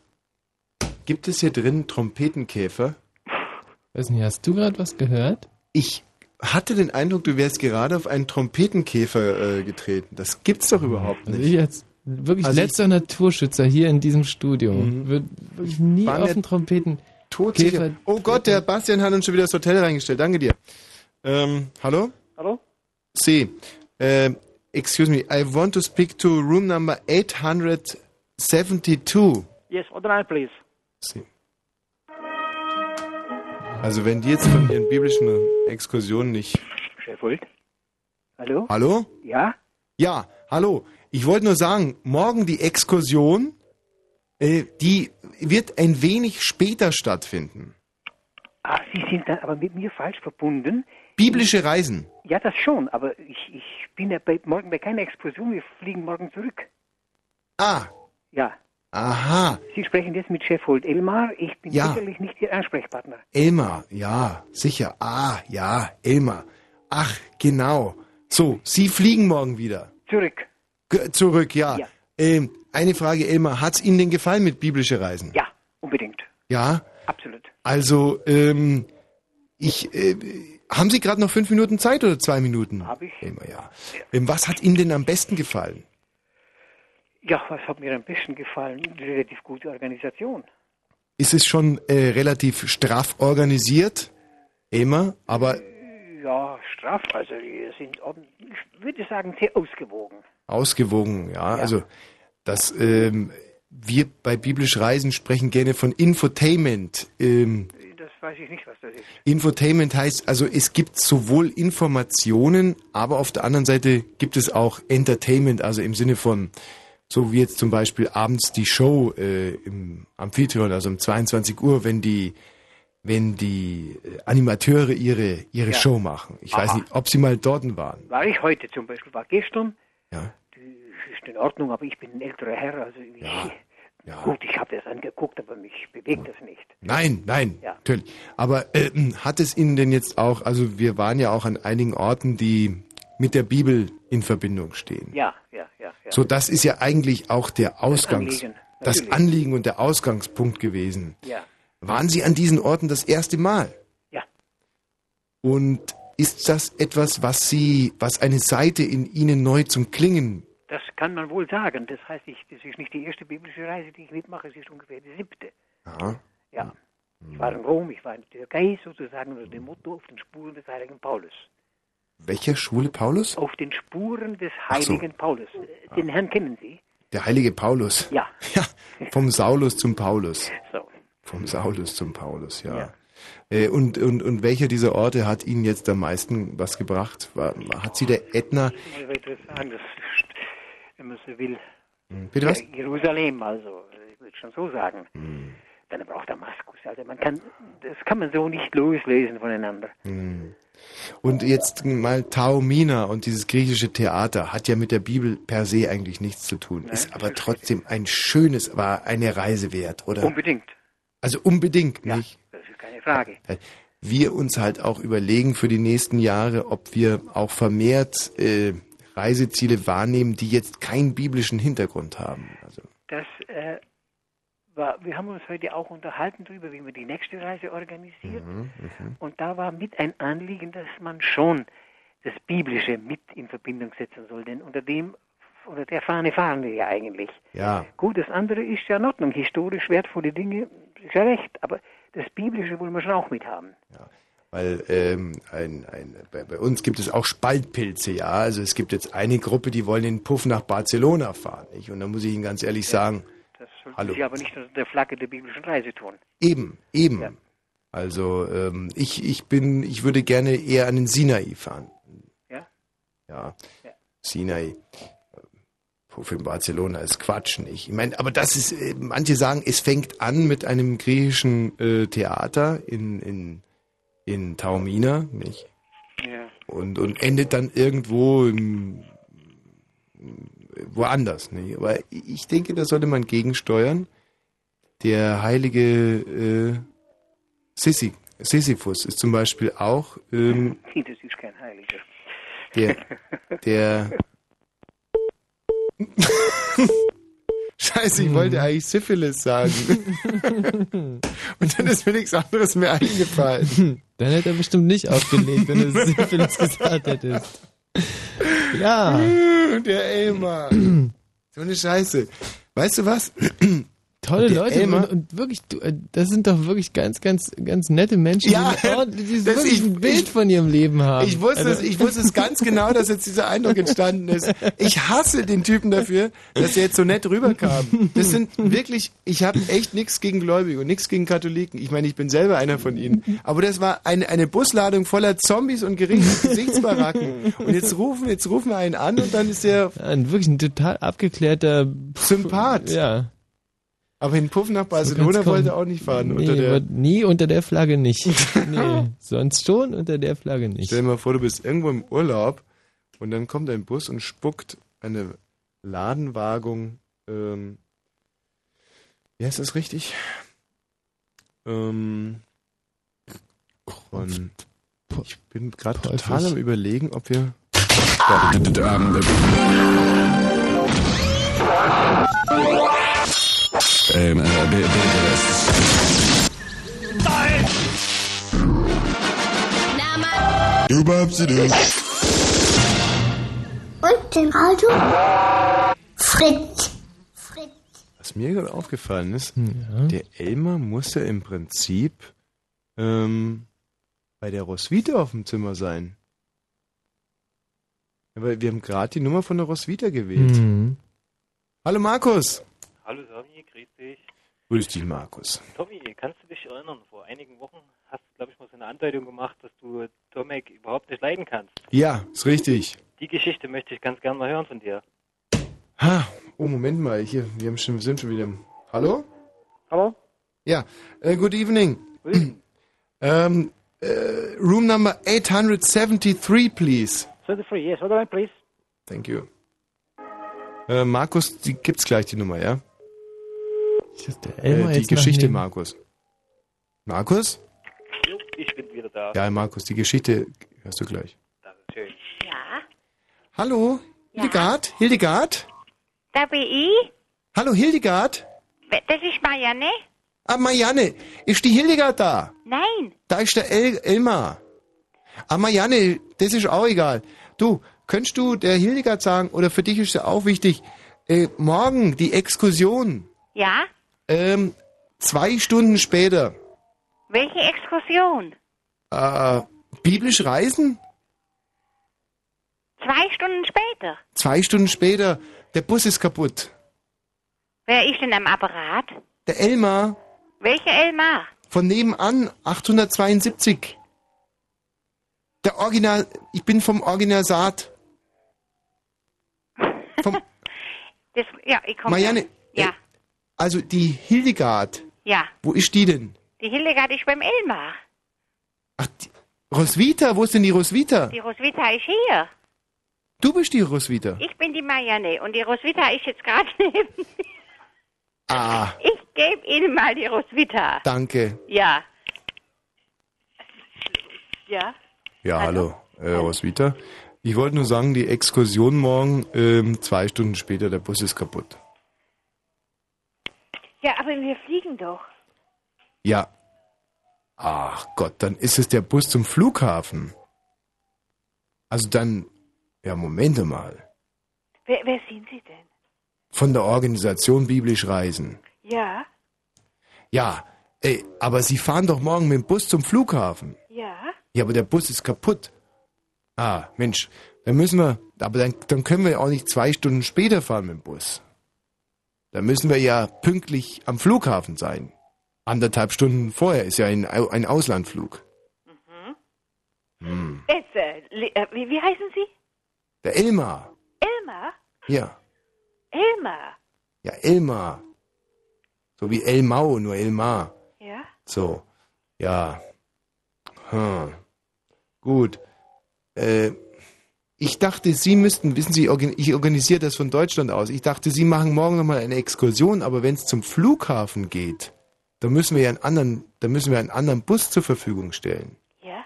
gibt es hier drin Trompetenkäfer? Weiß nicht, hast du gerade was gehört? Ich hatte den Eindruck, du wärst gerade auf einen Trompetenkäfer äh, getreten. Das gibt's doch überhaupt Also nicht. ich jetzt wirklich Also ich- letzter Naturschützer hier in diesem Studio. Wird wirklich nie War auf mir den Trompeten. Todsicher. Käfer- Oh Gott, der Bastian hat uns schon wieder das Hotel reingestellt. Danke dir. Ähm, hallo? Hallo? C. Ähm, excuse me, I want to speak to room number 872. Yes, on, please. C. Also wenn die jetzt von ihren biblischen Exkursionen nicht... Sheffield? Hallo? Hallo? Ja? Ja, hallo. Ich wollte nur sagen, morgen die Exkursion, äh, die wird ein wenig später stattfinden. Ah, Sie sind dann aber mit mir falsch verbunden. Biblische Reisen. Ja, das schon, aber ich, ich bin ja bei, morgen bei keiner Explosion. Wir fliegen morgen zurück. Ah, Ja. Aha. Sie sprechen jetzt mit Chefhold Elmar. Ich bin Ja. sicherlich nicht Ihr Ansprechpartner. Elmar, ja, sicher. Ah, ja, Elmar. Ach, genau. So, Sie fliegen morgen wieder. Zurück. G zurück, ja. Ja. Ähm, eine Frage, Elmar. Hat's Ihnen denn gefallen mit biblische Reisen? Ja, unbedingt. Ja? Absolut. Also, ähm, ich, äh, haben Sie gerade noch fünf Minuten Zeit oder zwei Minuten? Habe ich. Elmar, ja. Ähm, was hat Ihnen denn am besten gefallen? Ja, was hat mir am besten gefallen? Relativ gute Organisation. Ist es schon äh, relativ straff organisiert? Elmar, aber Ja, straff. Also wir sind, ich würde sagen, sehr ausgewogen. ausgewogen, ja. Also, das, ähm, wir bei biblisch Reisen sprechen gerne von Infotainment. Ähm, Das weiß ich nicht, was das ist. Infotainment heißt also, es gibt sowohl Informationen, aber auf der anderen Seite gibt es auch Entertainment, also im Sinne von, so wie jetzt zum Beispiel abends die Show äh, im Amphitheater, also um 22 Uhr, wenn die wenn die äh, Animateure ihre ihre Ja. Show machen. Ich weiß Aha. nicht, ob sie mal dort waren. War ich heute zum Beispiel, war gestern. Ja. Die ist in Ordnung, aber ich bin ein älterer Herr, also ich, gut, ich habe das angeguckt, aber mich bewegt das nicht. Nein, nein, Ja. natürlich. Aber äh, hat es Ihnen denn jetzt auch, also wir waren ja auch an einigen Orten, die mit der Bibel in Verbindung stehen. Ja, ja, ja, ja. So, das ist ja eigentlich auch der Ausgangs, Anliegen, das. Anliegen und der Ausgangspunkt gewesen. Ja. Waren Sie an diesen Orten das erste Mal? Ja. Und ist das etwas, was Sie, was eine Seite in Ihnen neu zum Klingen? Das kann man wohl sagen. Das heißt, ich, das ist nicht die erste biblische Reise, die ich mitmache, es ist ungefähr die siebte. Ja. Ja. Ich war in Rom, ich war in der Türkei sozusagen unter dem Motto auf den Spuren des heiligen Paulus. Welcher Schwule Paulus? Auf den Spuren des Ach so. heiligen Paulus. Äh, Den Herrn kennen Sie? Der heilige Paulus. Ja. Ja, vom Saulus zum Paulus. So. Vom Saulus zum Paulus, ja. Äh, und, und, und welcher dieser Orte hat Ihnen jetzt am meisten was gebracht? War, hat Sie der Ätna... Wenn man so will. Hm, Bitte was? Ja, Jerusalem, also, ich würde schon so sagen. Hm. Dann aber auch Damaskus. Also man kann, das kann man so nicht loslesen voneinander. Hm. Und jetzt mal Taormina und dieses griechische Theater hat ja mit der Bibel per se eigentlich nichts zu tun, ist aber trotzdem ein schönes, war eine Reise wert, oder? Unbedingt, Also unbedingt, nicht? das ist keine Frage. Wir uns halt auch überlegen für die nächsten Jahre, ob wir auch vermehrt äh, Reiseziele wahrnehmen, die jetzt keinen biblischen Hintergrund haben. Also, Das äh, war, wir haben uns heute auch unterhalten darüber, wie man die nächste Reise organisiert. mhm, mhm. Und da war mit ein Anliegen, dass man schon das Biblische mit in Verbindung setzen soll. Denn unter dem, unter der Fahne fahren wir ja eigentlich. Ja, Gut, das andere ist ja in Ordnung. Historisch wertvolle Dinge, ist ja recht. Aber das Biblische wollen wir schon auch mit haben. weil ähm, ein, ein, bei, bei uns gibt es auch Spaltpilze, ja. Also es gibt jetzt eine Gruppe, die wollen den Puff nach Barcelona fahren, nicht? Und da muss ich Ihnen ganz ehrlich sagen, sollte Hallo. sich aber nicht unter der Flagge der biblischen Reise tun. eben, eben. Also ähm, ich, ich bin, ich würde gerne eher an den Sinai fahren. Ja? Ja, Sinai. Puff in Barcelona ist Quatsch, nicht? Ich meine, aber das ist, äh, manche sagen, es fängt an mit einem griechischen äh, Theater in, in, in Taormina, nicht? Ja. und, und endet dann irgendwo im, woanders. Nicht? Aber ich denke, da sollte man gegensteuern. Der heilige äh, Sissi, Sisyphus ist zum Beispiel auch ähm, Das ist kein Heiliger. der, der Scheiße, ich wollte eigentlich Syphilis sagen. Und dann ist mir nichts anderes mehr eingefallen. Dann hätte er bestimmt nicht aufgelegt, wenn du Syphilis gesagt hättest. Ja. Der Elmar. So eine Scheiße. Weißt du was? Tolle Leute und, und wirklich, du, äh, das sind doch wirklich ganz, ganz, ganz nette Menschen, Ja, die, oh, die wirklich ich- ein Bild von ihrem Leben haben. Ich wusste, es, Also- ich wusste es ganz genau, dass jetzt dieser Eindruck entstanden ist. Ich hasse den Typen dafür, dass er jetzt so nett rüberkam. Das sind wirklich, ich habe echt nichts gegen Gläubige und nichts gegen Katholiken. Ich meine, ich bin selber einer von ihnen. Aber das war eine, eine Busladung voller Zombies und Gesichtsbaracken. Und jetzt rufen, jetzt rufen wir einen an und dann ist er ein, wirklich ein total abgeklärter Sympath. Ja. Aber in Puff nach So Barcelona kommen. wollte er auch nicht fahren. Nee, unter der, wird nie unter der Flagge nicht. Nee, sonst schon unter der Flagge nicht. Stell dir mal vor, du bist irgendwo im Urlaub und dann kommt ein Bus und spuckt eine Ladenwagung, ähm, wie heißt das richtig? Ähm, von, ich bin gerade total am überlegen, ob wir... Ähm, äh, bitte, das Du babsi du. Und dem Radio Fritz. Was mir gerade aufgefallen ist, der Elmar muss ja im Prinzip ähm, bei der Roswitha auf dem Zimmer sein. Aber wir haben gerade die Nummer von der Roswitha gewählt. Mhm. Hallo Markus. Hallo Tommy, grüß dich. Grüß dich, Markus. Tommy, kannst du dich erinnern, vor einigen Wochen hast du, glaube ich, mal so eine Andeutung gemacht, dass du Tomek überhaupt nicht leiden kannst. Ja, ist richtig. Die Geschichte möchte ich ganz gern mal hören von dir. Ha, oh, Moment mal, hier, wir haben schon, sind schon wieder. Hallo? Hallo? Ja, äh, good evening. ähm, äh, room number 873, please. 33, yes, hold on, please. Thank you. Äh, Markus, die gibt's gleich die Nummer, ja? Äh, die Geschichte, neben- Markus. Markus? Jo, ich bin wieder da. Ja, Markus, die Geschichte hörst du gleich. Schön. Ja, Hallo, Hildegard? Hildegard? da bin ich. Hallo, Hildegard? Das ist Marianne. Ah, Marianne, ist die Hildegard da? Nein. Da ist der El Elmar. Ah, Marianne, das ist auch egal. Du, könntest du der Hildegard sagen, oder für dich ist ja auch wichtig, äh, morgen die Exkursion, Ja? Ähm, zwei Stunden später, Welche Exkursion? äh, biblisch reisen? Zwei Stunden später. Zwei Stunden später, der Bus ist kaputt. Wer ist denn am Apparat? Der Elmar Welcher Elmar? von nebenan, 872. Der Original, ich bin vom Original Saat. Vom, Das, ja, ich komme. Marianne, Ja, also die Hildegard, ja. wo ist die denn? Die Hildegard ist beim Elmar. Roswitha, wo ist denn die Roswitha? Die Roswitha ist hier. Du bist die Roswitha. Ich bin die Marianne und die Roswitha ist jetzt gerade neben mir. Ah, Ich gebe Ihnen mal die Roswitha. danke. Ja. Ja? Ja, hallo, äh, Roswitha. Ich wollte nur sagen, die Exkursion morgen, ähm, zwei Stunden später, der Bus ist kaputt. Ja, aber wir fliegen doch. Ja. Ach Gott, dann ist es der Bus zum Flughafen. Also dann, ja, Momente mal. Wer, wer sind Sie denn? Von der Organisation Biblisch Reisen. Ja, Ja, ey, aber Sie fahren doch morgen mit dem Bus zum Flughafen. ja. Ja, aber der Bus ist kaputt. Ah, Mensch, dann müssen wir, aber dann, dann können wir auch nicht zwei Stunden später fahren mit dem Bus. Dann müssen wir ja pünktlich am Flughafen sein. Anderthalb Stunden vorher ist ja ein, ein Auslandflug. Hm. Jetzt, äh, äh, wie, wie heißen Sie? Der Elmar. Elmar? Ja. Elmar. Ja, Elmar. So wie Elmau, nur Elmar. Ja? So. Ja. Hm. Gut. Äh, ich dachte, Sie müssten, wissen Sie, ich organisiere das von Deutschland aus. Ich dachte, Sie machen morgen nochmal eine Exkursion, aber wenn es zum Flughafen geht, dann müssen wir ja einen anderen, dann müssen wir einen anderen Bus zur Verfügung stellen. Ja.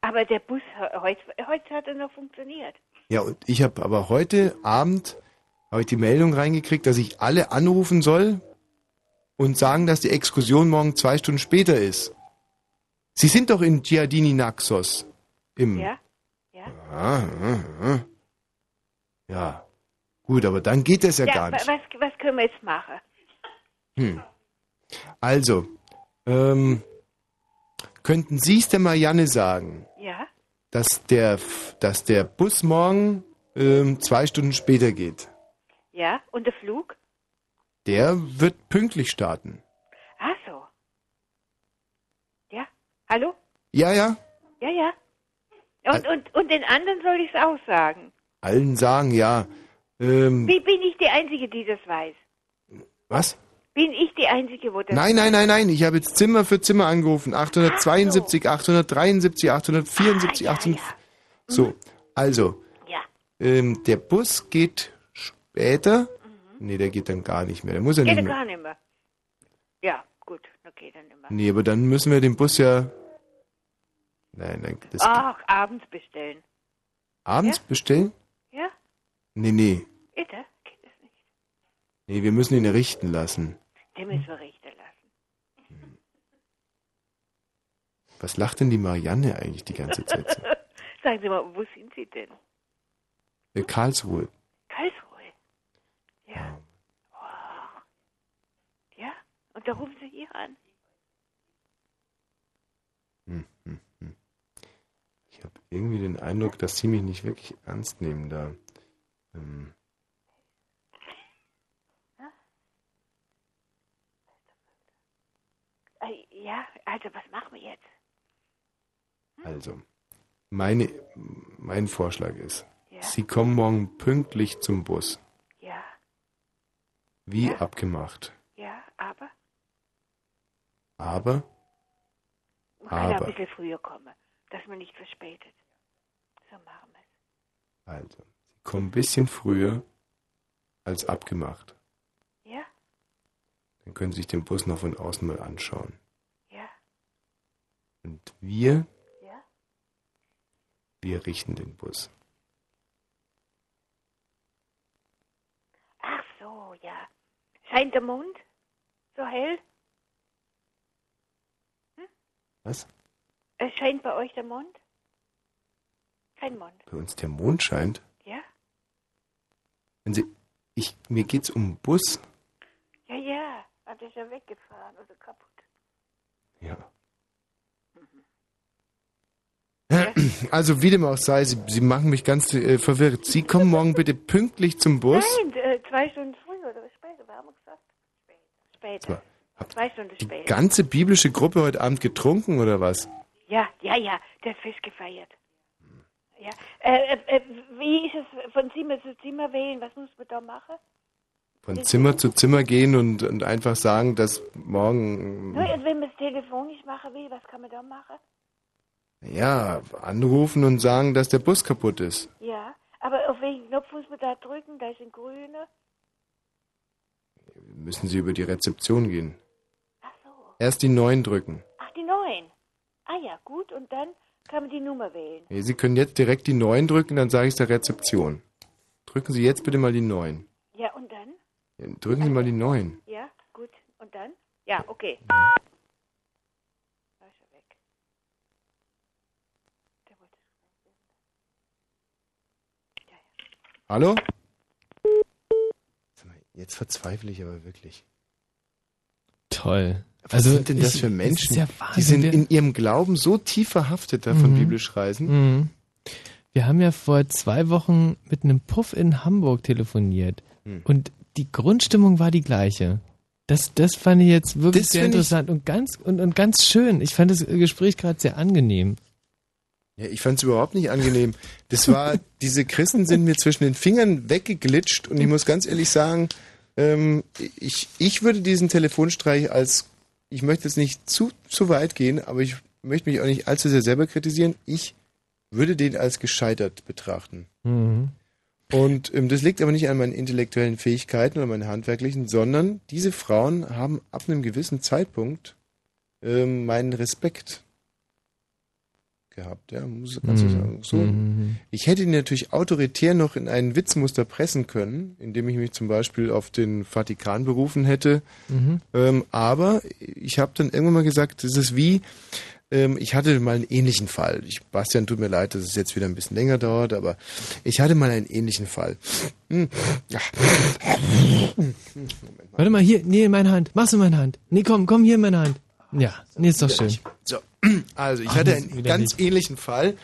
Aber der Bus he- heute, heute hat er noch funktioniert. Ja, und ich habe aber heute Abend habe ich die Meldung reingekriegt, dass ich alle anrufen soll und sagen, dass die Exkursion morgen zwei Stunden später ist. Sie sind doch in Giardini Naxos. Im Ja? Ja? Ja. Gut, aber dann geht das ja, gar wa- nicht. Was, was können wir jetzt machen? Hm. Also, ähm, könnten Sie es der Marianne sagen, Ja? dass der, dass der Bus morgen ähm, zwei Stunden später geht? Ja? Und der Flug? Der wird pünktlich starten. Ach so. Ja? Hallo? Ja, ja. Ja, ja. Und, und, und den anderen soll ich es auch sagen. Allen sagen ja. Ähm, Wie bin ich die Einzige, die das weiß? was? Bin ich die Einzige, wo das Nein, nein, nein, nein. Ich habe jetzt Zimmer für Zimmer angerufen. 872, 873, 874, 800. So, also. Ja. Ähm, der Bus geht später. Nee, der geht dann gar nicht mehr. Der muss ja Geht nicht ja mehr. gar nicht mehr. Ja, gut, okay, dann immer. Nee, aber dann müssen wir den Bus ja. Nein, nein. Das Ach, abends bestellen. abends bestellen? Ja? Nee, nee. Bitte? Geht das nicht? Nee, wir müssen ihn errichten lassen. Den müssen wir richten lassen. Was lacht denn die Marianne eigentlich die ganze Zeit so? Sagen Sie mal, wo sind Sie denn? Äh, Karlsruhe. Karlsruhe. Ja. Oh. Ja? Und da rufen Sie hier an. Hm, hm, hm. Ich habe irgendwie den Eindruck, dass sie mich nicht wirklich ernst nehmen da. Ähm, Äh, ja, also was machen wir jetzt? also, meine, mein Vorschlag ist, Sie kommen morgen pünktlich zum Bus. Ja. Wie abgemacht. Ja, aber? Aber, Man kann ja ein aber, bisschen früher kommen, dass man nicht verspätet. So machen wir es. also, Sie kommen ein bisschen früher als abgemacht. Ja? Dann können Sie sich den Bus noch von außen mal anschauen. Ja? Und wir, Ja? wir richten den Bus. Ach so, ja. Scheint der Mond so hell? Was? Es scheint bei euch der Mond? Kein Mond. Bei uns der Mond scheint. Ja? Wenn Sie, ich, mir geht's um den Bus. Ja, ja. Hat ist ja weggefahren oder kaputt. Ja. Also wie dem auch sei, Sie, Sie machen mich ganz äh, verwirrt. Sie kommen morgen bitte pünktlich zum Bus. Nein, äh, zwei Stunden früher oder später, wir haben gesagt. Später. Zwei Stunden Die später. ganze biblische Gruppe heute Abend getrunken oder was? Ja, ja, ja, der hat Fest gefeiert. Ja. Äh, äh, äh, wie ist es von Zimmer zu Zimmer wählen? Was muss man da machen? Von Zimmer zu Zimmer gehen und, und einfach sagen, dass morgen, Nur, und wenn man es telefonisch machen will, was kann man da machen? ja, anrufen und sagen, dass der Bus kaputt ist. Ja, aber auf welchen Knopf muss man da drücken? Da ist ein grüner. Müssen Sie über die Rezeption gehen. Erst die neun drücken. Ach, die neun. Ah ja, gut, und dann kann man die Nummer wählen. Nee, Sie können jetzt direkt die neun drücken, dann sage ich es der Rezeption. Drücken Sie jetzt bitte mal die neun. Ja, und dann? Ja, drücken Sie mal die neun. Ja, gut. Und dann? Ja, okay. Weg. Hallo? Jetzt verzweifle ich aber wirklich. Toll. Was Also, sind denn das ich- für das Menschen? ist ja die sind in ihrem Glauben so tief verhaftet da von Mhm. biblisch Reisen. Mhm. Wir haben ja vor zwei Wochen mit einem Puff in Hamburg telefoniert. Hm. Und die Grundstimmung war die gleiche. Das, das fand ich jetzt wirklich Das sehr interessant und ganz, und, und ganz schön. Ich fand das Gespräch gerade sehr angenehm. Ja, ich fand es überhaupt nicht angenehm. Das war, diese Christen sind mir zwischen den Fingern weggeglitscht und ich muss ganz ehrlich sagen, ähm, ich, ich würde diesen Telefonstreich als, ich möchte jetzt nicht zu, zu weit gehen, aber ich möchte mich auch nicht allzu sehr selber kritisieren. Ich würde den als gescheitert betrachten. Mhm. Und ähm, das liegt aber nicht an meinen intellektuellen Fähigkeiten oder meinen handwerklichen, sondern diese Frauen haben ab einem gewissen Zeitpunkt ähm, meinen Respekt gehabt, ja, muss man so Mhm. sagen. So, Mhm. Ich hätte ihn natürlich autoritär noch in ein Witzmuster pressen können, indem ich mich zum Beispiel auf den Vatikan berufen hätte. Mhm. Ähm, aber ich habe dann irgendwann mal gesagt, das ist wie, ähm, ich hatte mal einen ähnlichen Fall. Ich, Bastian, tut mir leid, dass es jetzt wieder ein bisschen länger dauert, aber ich hatte mal einen ähnlichen Fall. Hm. Ja. Warte mal, hier, nee, in meine Hand. Mach's in meine Hand. Nee, komm, komm hier in meine Hand. Ja, nee, ist doch schön. So, also ich Ach, hatte einen ganz ähnlichen Fall.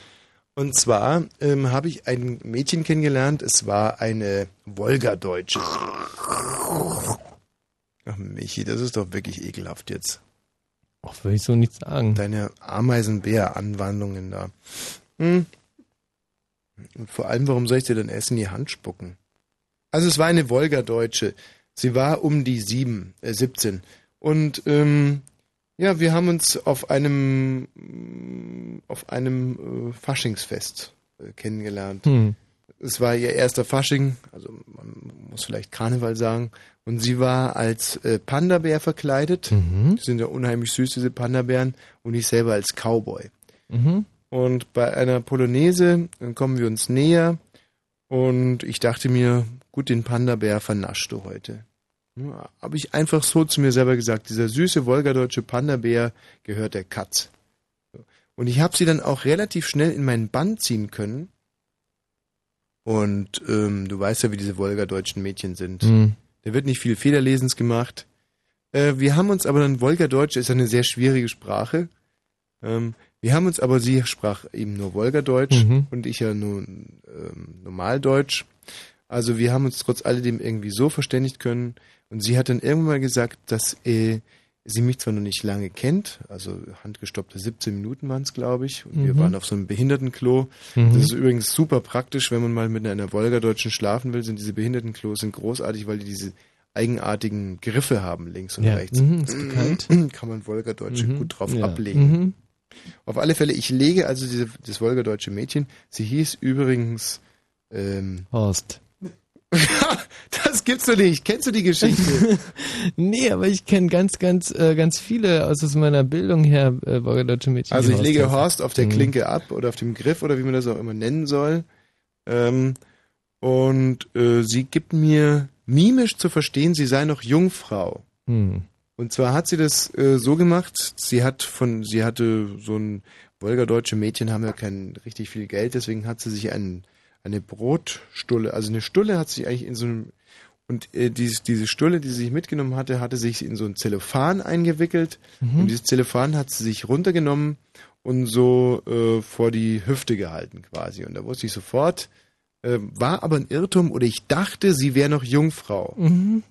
Und zwar ähm, habe ich ein Mädchen kennengelernt, es war eine Wolgadeutsche. Ach Michi, das ist doch wirklich ekelhaft jetzt. Ach, will ich so nicht sagen. Deine Ameisenbär-Anwandlungen da. Hm. Und vor allem, warum soll ich dir denn erst in die Hand spucken? Also es war eine Wolgadeutsche. Sie war um die sieben, äh, 17. Und ähm, ja, wir haben uns auf einem auf einem äh, Faschingsfest äh, kennengelernt. Hm. Es war ihr erster Fasching, also man muss vielleicht Karneval sagen. Und sie war als äh, Panda-Bär verkleidet. Mhm. Die sind ja unheimlich süß, diese Panda-Bären. Und ich selber als Cowboy. Mhm. Und bei einer Polonaise kommen wir uns näher. Und ich dachte mir, gut, den Panda-Bär vernaschst du heute. Habe ich einfach so zu mir selber gesagt, dieser süße wolgadeutsche Panda-Bär gehört der Katz. Und ich habe sie dann auch relativ schnell in meinen Bann ziehen können. Und ähm, du weißt ja, wie diese wolgadeutschen Mädchen sind. Mhm. Da wird nicht viel Federlesens gemacht. Äh, wir haben uns aber dann, Wolgadeutsch ist eine sehr schwierige Sprache. Ähm, wir haben uns aber, sie sprach eben nur Wolgadeutsch Mhm. und ich ja nur ähm, Normaldeutsch. Also wir haben uns trotz alledem irgendwie so verständigt können. Und sie hat dann irgendwann mal gesagt, dass äh, sie mich zwar noch nicht lange kennt, also handgestoppte 17 Minuten waren es, glaube ich. Und wir Mhm. waren auf so einem Behindertenklo. Mhm. Das ist übrigens super praktisch, wenn man mal mit einer Wolgadeutschen schlafen will, sind diese Behindertenklos sind großartig, weil die diese eigenartigen Griffe haben, links und Ja. rechts. Mhm, ist bekannt. Kann man Wolgadeutsche Mhm. gut drauf Ja. ablegen. Mhm. Auf alle Fälle, ich lege also diese, das Wolgadeutsche Mädchen, sie hieß übrigens ähm, Horst. das gibt's doch nicht. Kennst du die Geschichte? nee, aber ich kenne ganz, ganz, äh, ganz viele aus aus meiner Bildung her äh, deutsche Mädchen. Also ich lege. Horst auf der Mhm. Klinke ab oder auf dem Griff oder wie man das auch immer nennen soll. Ähm, und äh, sie gibt mir mimisch zu verstehen, sie sei noch Jungfrau. Hm. Und zwar hat sie das äh, so gemacht, sie hat von, sie hatte so ein wolgadeutsche Mädchen haben ja kein richtig viel Geld, deswegen hat sie sich ein, eine Brotstulle, also eine Stulle hat sie eigentlich in so einem und äh, dieses, diese Stulle, die sie sich mitgenommen hatte, hatte sich in so ein Zellophan eingewickelt Mhm. und dieses Zellophan hat sie sich runtergenommen und so äh, vor die Hüfte gehalten quasi. Und da wusste ich sofort, äh, war aber ein Irrtum oder ich dachte, sie wäre noch Jungfrau. Mhm.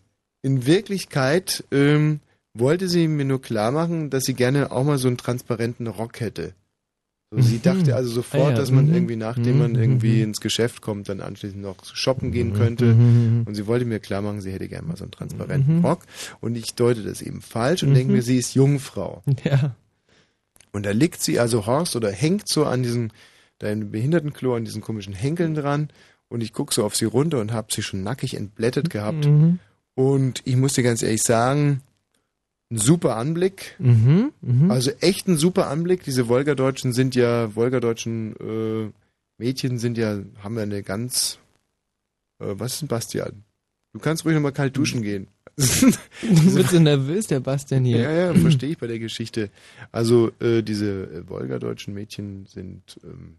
In Wirklichkeit ähm, wollte sie mir nur klar machen, dass sie gerne auch mal so einen transparenten Rock hätte. Sie Mhm. dachte also sofort, Ah ja, dass man mhm. irgendwie, nachdem man Mhm, irgendwie ins Geschäft kommt, dann anschließend noch shoppen gehen könnte. Und sie wollte mir klar machen, sie hätte gerne mal so einen transparenten. Rock. Und ich deute das eben falsch und denke mir, sie ist Jungfrau. Ja. Und da liegt sie, also Horst, oder hängt so an diesen, da im Behindertenklo, an diesen komischen Henkeln dran. Und ich gucke so auf sie runter und habe sie schon nackig entblättert gehabt. Und ich muss dir ganz ehrlich sagen, ein super Anblick. Mhm. Mhm. Also echt ein super Anblick. Diese Wolgadeutschen sind ja, Wolgadeutschen äh, Mädchen sind ja, haben ja eine ganz, äh, was ist denn Bastian? Du kannst ruhig nochmal kalt duschen gehen. Du bist so nervös, der Bastian hier. Ja, ja, verstehe ich bei der Geschichte. Also äh, diese äh, Wolgadeutschen Mädchen sind ähm,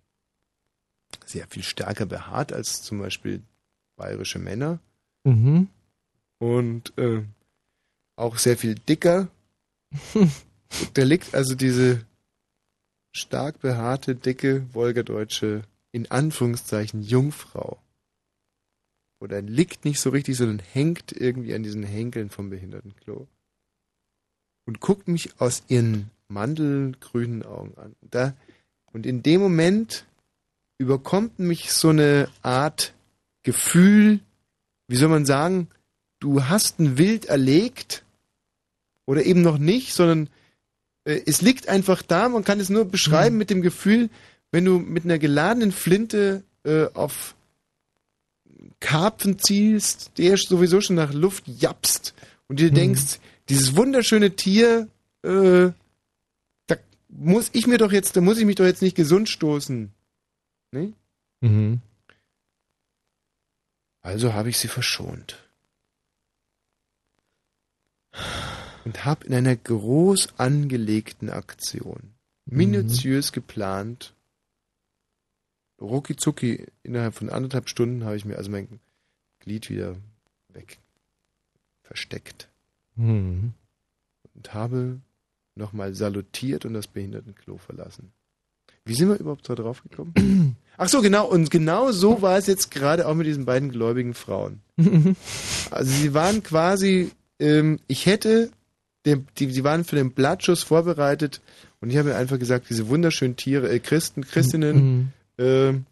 sehr viel stärker behaart als zum Beispiel bayerische Männer Mhm. und äh, auch sehr viel dicker. da liegt also diese stark behaarte, dicke, wolgadeutsche, in Anführungszeichen, Jungfrau. Oder liegt nicht so richtig, sondern hängt irgendwie an diesen Henkeln vom Behindertenklo. Und guckt mich aus ihren mandelgrünen Augen an. Da, und in dem Moment überkommt mich so eine Art Gefühl, wie soll man sagen, du hast ein Wild erlegt oder eben noch nicht, sondern äh, es liegt einfach da, man kann es nur beschreiben mit dem Gefühl, wenn du mit einer geladenen Flinte äh, auf Karpfen zielst, der sowieso schon nach Luft japst und dir denkst, dieses wunderschöne Tier, äh, da, muss ich mir doch jetzt, da muss ich mich doch jetzt nicht gesund stoßen. Ne? Mhm. Also habe ich sie verschont. Und habe in einer groß angelegten Aktion, minutiös geplant, rucki zucki, innerhalb von anderthalb Stunden habe ich mir also mein Glied wieder weg versteckt Mhm. und habe nochmal salutiert und das Behindertenklo verlassen. Wie sind wir überhaupt da drauf gekommen? Ach so, genau. Und genau so war es jetzt gerade auch mit diesen beiden gläubigen Frauen. Also sie waren quasi, ähm, ich hätte, dem, die, sie waren für den Blattschuss vorbereitet und ich habe mir einfach gesagt, diese wunderschönen Tiere, äh, Christen, Christinnen, ähm,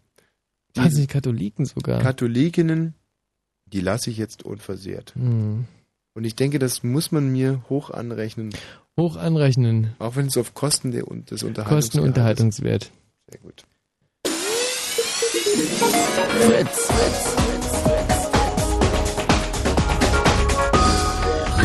Ah, sind die Katholiken sogar. Katholikinnen, die lasse ich jetzt unversehrt. Mhm. Und ich denke, das muss man mir hoch anrechnen. Hoch anrechnen. Auch wenn es auf Kosten der, und des Unterhaltungs Kostenunterhaltungswert. Sehr gut. Fritz.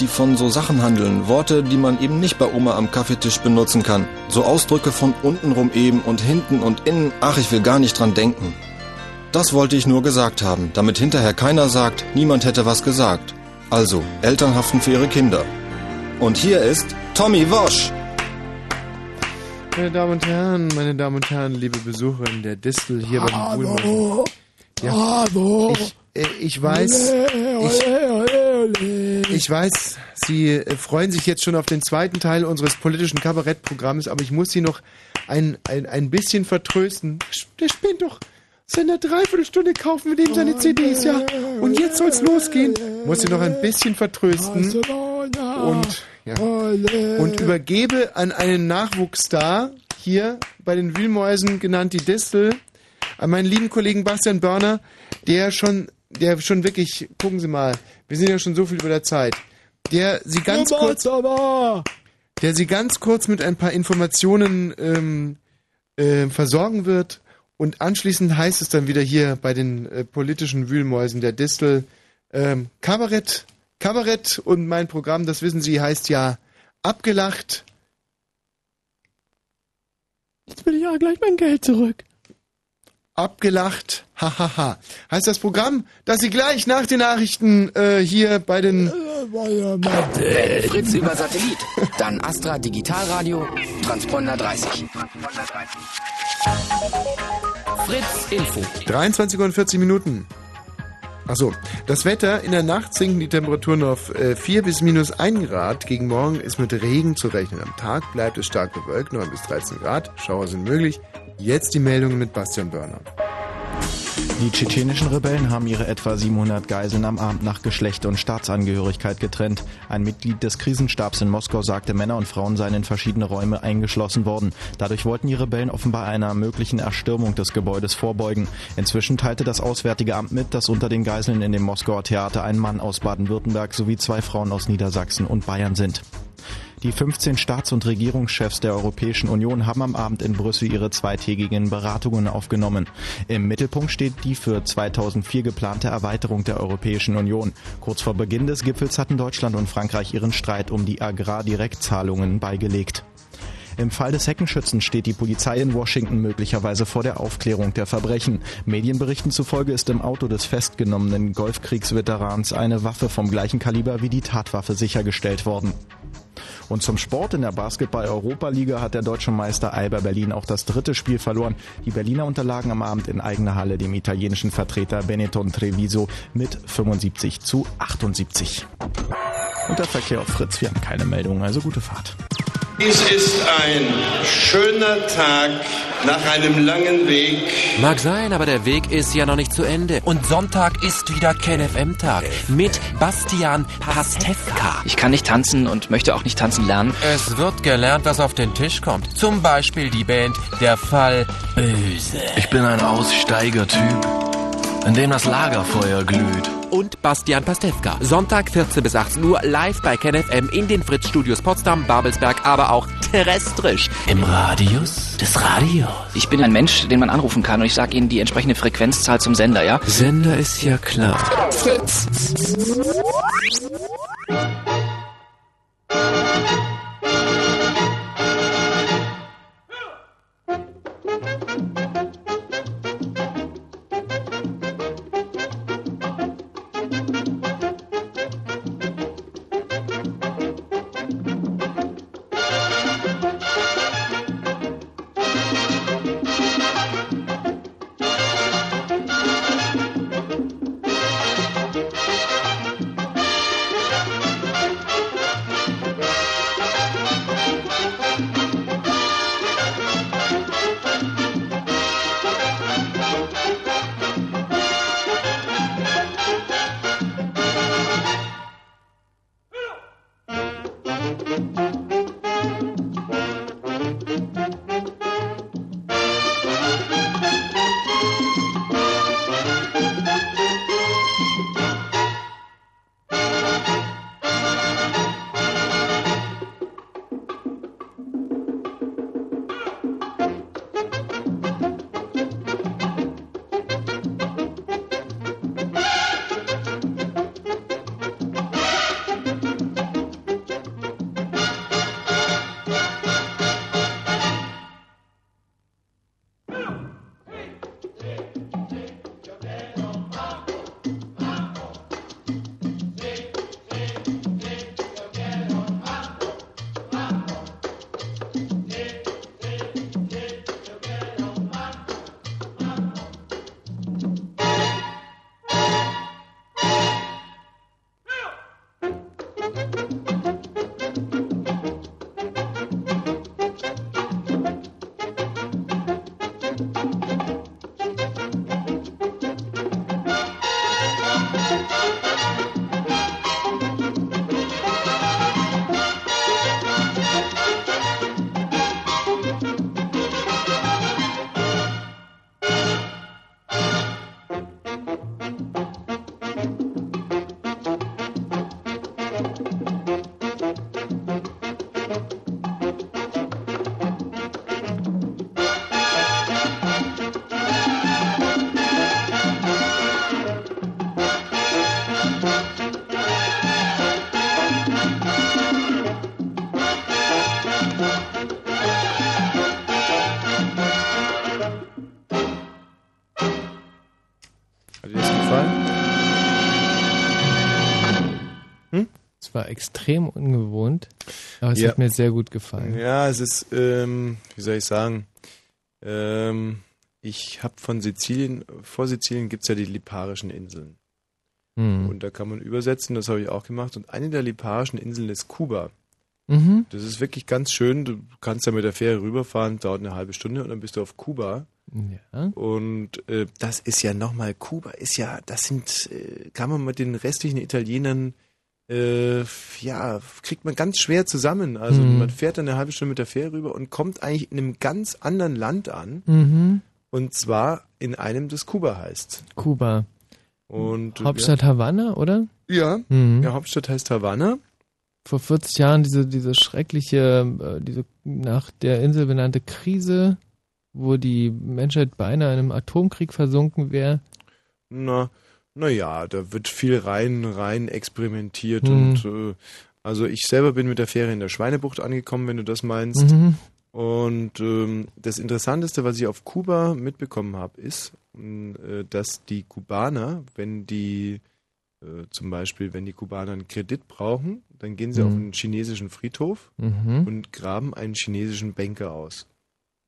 Die von so Sachen handeln, Worte, die man eben nicht bei Oma am Kaffeetisch benutzen kann. So Ausdrücke von untenrum eben und hinten und innen, ach, ich will gar nicht dran denken. Das wollte ich nur gesagt haben, damit hinterher keiner sagt, niemand hätte was gesagt. Also, Eltern haften für ihre Kinder. Und hier ist Tommy Wosch. Meine Damen und Herren, meine Damen und Herren, liebe Besucherin der Distel hier bei den Hallo. Buhlmäusen. Hallo. Ich, äh, ich weiß, ich, ich weiß, Sie äh, freuen sich jetzt schon auf den zweiten Teil unseres politischen Kabarettprogramms, aber ich muss Sie noch ein, ein, ein bisschen vertrösten. Der spinnt doch. Seit einer Dreiviertelstunde kaufen wir dem seine CDs, ja. Und jetzt soll's losgehen. Muss Sie noch ein bisschen vertrösten. Und, ja. Und übergebe an einen Nachwuchsstar hier bei den Wühlmäusen genannt die Distel, an meinen lieben Kollegen Bastian Börner, der schon, der schon wirklich, gucken Sie mal, wir sind ja schon so viel über der Zeit, der Sie ganz kurz, der Sie ganz kurz mit ein paar Informationen ähm, äh, versorgen wird und anschließend heißt es dann wieder hier bei den äh, politischen Wühlmäusen der Distel ähm, Kabarett, Kabarett und mein Programm, das wissen Sie, heißt ja abgelacht. Jetzt will ich ja gleich mein Geld zurück. Abgelacht, hahaha. Heißt das Programm, das Sie gleich nach den Nachrichten äh, hier bei den Fritz über Satellit, dann Astra Digitalradio, Transponder 30. Fritz Info. 23 Uhr und 40 Minuten. Achso, das Wetter, in der Nacht sinken die Temperaturen auf äh, 4 bis minus 1 Grad. Gegen Morgen ist mit Regen zu rechnen. Am Tag bleibt es stark bewölkt, 9 bis 13 Grad. Schauer sind möglich. Jetzt die Meldungen mit Bastian Börner. Die tschetschenischen Rebellen haben ihre etwa 700 Geiseln am Abend nach Geschlecht und Staatsangehörigkeit getrennt. Ein Mitglied des Krisenstabs in Moskau sagte, Männer und Frauen seien in verschiedene Räume eingeschlossen worden. Dadurch wollten die Rebellen offenbar einer möglichen Erstürmung des Gebäudes vorbeugen. Inzwischen teilte das Auswärtige Amt mit, dass unter den Geiseln in dem Moskauer Theater ein Mann aus Baden-Württemberg sowie zwei Frauen aus Niedersachsen und Bayern sind. Die 15 Staats- und Regierungschefs der Europäischen Union haben am Abend in Brüssel ihre zweitägigen Beratungen aufgenommen. Im Mittelpunkt steht die für 2004 geplante Erweiterung der Europäischen Union. Kurz vor Beginn des Gipfels hatten Deutschland und Frankreich ihren Streit um die Agrardirektzahlungen beigelegt. Im Fall des Heckenschützen steht die Polizei in Washington möglicherweise vor der Aufklärung der Verbrechen. Medienberichten zufolge ist im Auto des festgenommenen Golfkriegsveterans eine Waffe vom gleichen Kaliber wie die Tatwaffe sichergestellt worden. Und zum Sport in der Basketball-Europa-Liga hat der deutsche Meister Alba Berlin auch das dritte Spiel verloren. Die Berliner unterlagen am Abend in eigener Halle dem italienischen Vertreter Benetton Treviso mit 75 zu 78. Und der Verkehr auf Fritz, wir haben keine Meldungen, also gute Fahrt. Dies ist ein schöner Tag nach einem langen Weg. Mag sein, aber der Weg ist ja noch nicht zu Ende. Und Sonntag ist wieder KenFM-Tag mit Bastian Pastewka. Ich kann nicht tanzen und möchte auch nicht tanzen lernen. Es wird gelernt, was auf den Tisch kommt. Zum Beispiel die Band Der Fall Böse. Ich bin ein Aussteigertyp, in dem das Lagerfeuer glüht. Und Bastian Pastewka. Sonntag 14 bis 18 Uhr live bei KenFM in den Fritz Studios Potsdam, Babelsberg, aber auch terrestrisch im Radius des Radios. Ich bin ein Mensch, den man anrufen kann und ich sage Ihnen die entsprechende Frequenzzahl zum Sender, ja? Sender ist ja klar. Fritz. Extrem ungewohnt, aber es Ja. hat mir sehr gut gefallen. Ja, es ist, ähm, wie soll ich sagen, ähm, ich habe von Sizilien, vor Sizilien gibt's ja die Liparischen Inseln. Hm. Und da kann man übersetzen, das habe ich auch gemacht. Und eine der Liparischen Inseln ist Kuba. Mhm. Das ist wirklich ganz schön. Du kannst ja mit der Fähre rüberfahren, dauert eine halbe Stunde und dann bist du auf Kuba. Ja. Und äh, das ist ja nochmal, Kuba ist ja, das sind, äh, kann man mit den restlichen Italienern, äh, ja, kriegt man ganz schwer zusammen. Also Mhm. man fährt dann eine halbe Stunde mit der Fähre rüber und kommt eigentlich in einem ganz anderen Land an. Mhm. Und zwar in einem, das Kuba heißt. Kuba. Und, äh, Hauptstadt Havanna, oder? Ja, Mhm. ja Hauptstadt heißt Havanna. Vor 40 Jahren diese, diese schreckliche, äh, diese nach der Insel benannte Krise, wo die Menschheit beinahe in einem Atomkrieg versunken wäre. Na, na ja, da wird viel rein, rein experimentiert Mhm. und äh, also ich selber bin mit der Fähre in der Schweinebucht angekommen, wenn du das meinst. Mhm. Und ähm, das Interessanteste, was ich auf Kuba mitbekommen habe, ist, mh, äh, dass die Kubaner, wenn die äh, zum Beispiel, wenn die Kubaner einen Kredit brauchen, dann gehen sie Mhm. auf einen chinesischen Friedhof Mhm. und graben einen chinesischen Banker aus.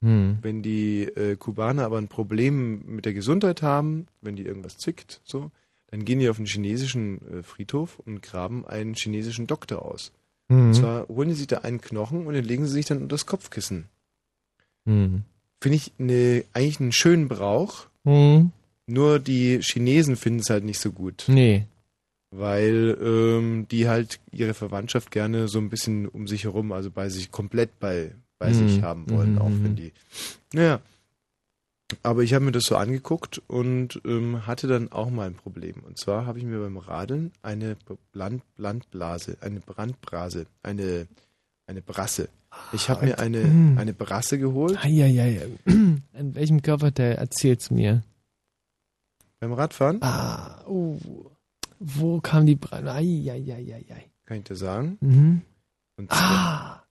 Mhm. Wenn die äh, Kubaner aber ein Problem mit der Gesundheit haben, wenn die irgendwas zwickt, so, dann gehen die auf einen chinesischen äh, Friedhof und graben einen chinesischen Doktor aus. Mhm. Und zwar holen die sich da einen Knochen und den legen sie sich dann unter das Kopfkissen. Mhm. Finde ich eine, eigentlich einen schönen Brauch. Mhm. Nur die Chinesen finden es halt nicht so gut. Nee. Weil ähm, die halt ihre Verwandtschaft gerne so ein bisschen um sich herum, also bei sich komplett bei, bei Mhm. sich haben wollen, Mhm, auch mhm. wenn die. Naja. Aber ich habe mir das so angeguckt und ähm, hatte dann auch mal ein Problem. Und zwar habe ich mir beim Radeln eine Bland Blandblase, eine Brandbrase, eine, eine Brasse. Ich habe mir eine, Mm. eine Brasse geholt. Eieiei. An welchem Körperteil erzähl's mir? Beim Radfahren? Ah, oh. Wo kam die Brand? Eieiei. Kann ich dir sagen? Mhm. Und Ah.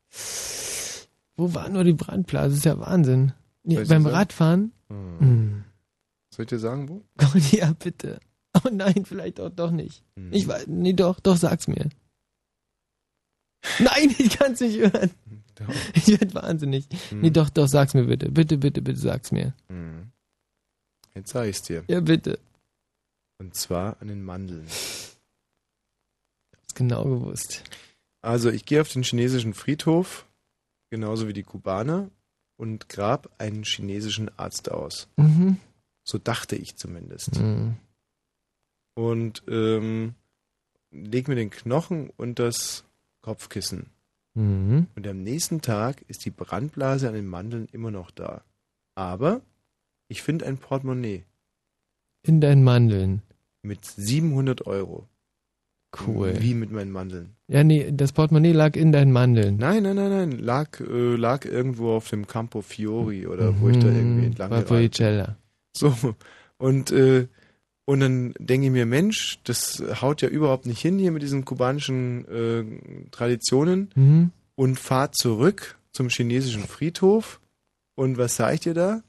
Wo war nur die Brandblase? Das ist ja Wahnsinn. Nee, ich beim? Radfahren? Hm. Hm. Soll ich dir sagen, wo? ja, bitte. Oh nein, vielleicht auch doch nicht. Hm. Ich weiß, nee, doch, doch, sag's mir. Nein, ich kann's nicht hören. Doch. Ich werd wahnsinnig. Hm. Nee, doch, doch, sag's mir bitte. Bitte, bitte, bitte, sag's mir. Hm. Jetzt sage ich's dir. Ja, bitte. Und zwar an den Mandeln. Hab's genau gewusst. Also ich gehe auf den chinesischen Friedhof, genauso wie die Kubaner, und grab einen chinesischen Arzt aus. Mhm. So dachte ich zumindest. Mhm. Und ähm, leg mir den Knochen und das Kopfkissen. Mhm. Und am nächsten Tag ist die Brandblase an den Mandeln immer noch da. Aber ich finde ein Portemonnaie In deinen Mandeln. mit 700 Euro. Cool. Wie mit meinen Mandeln. Ja, nee, das Portemonnaie lag in deinen Mandeln. Nein, nein, nein, nein. Lag, äh, lag irgendwo auf dem Campo Fiori oder wo ich da irgendwie entlang Bei geradelt bin. Policella. So. Und, äh, und dann denke ich mir, Mensch, das haut ja überhaupt nicht hin hier mit diesen kubanischen äh, Traditionen. Mhm. Und fahr zurück zum chinesischen Friedhof. Und was ich dir da?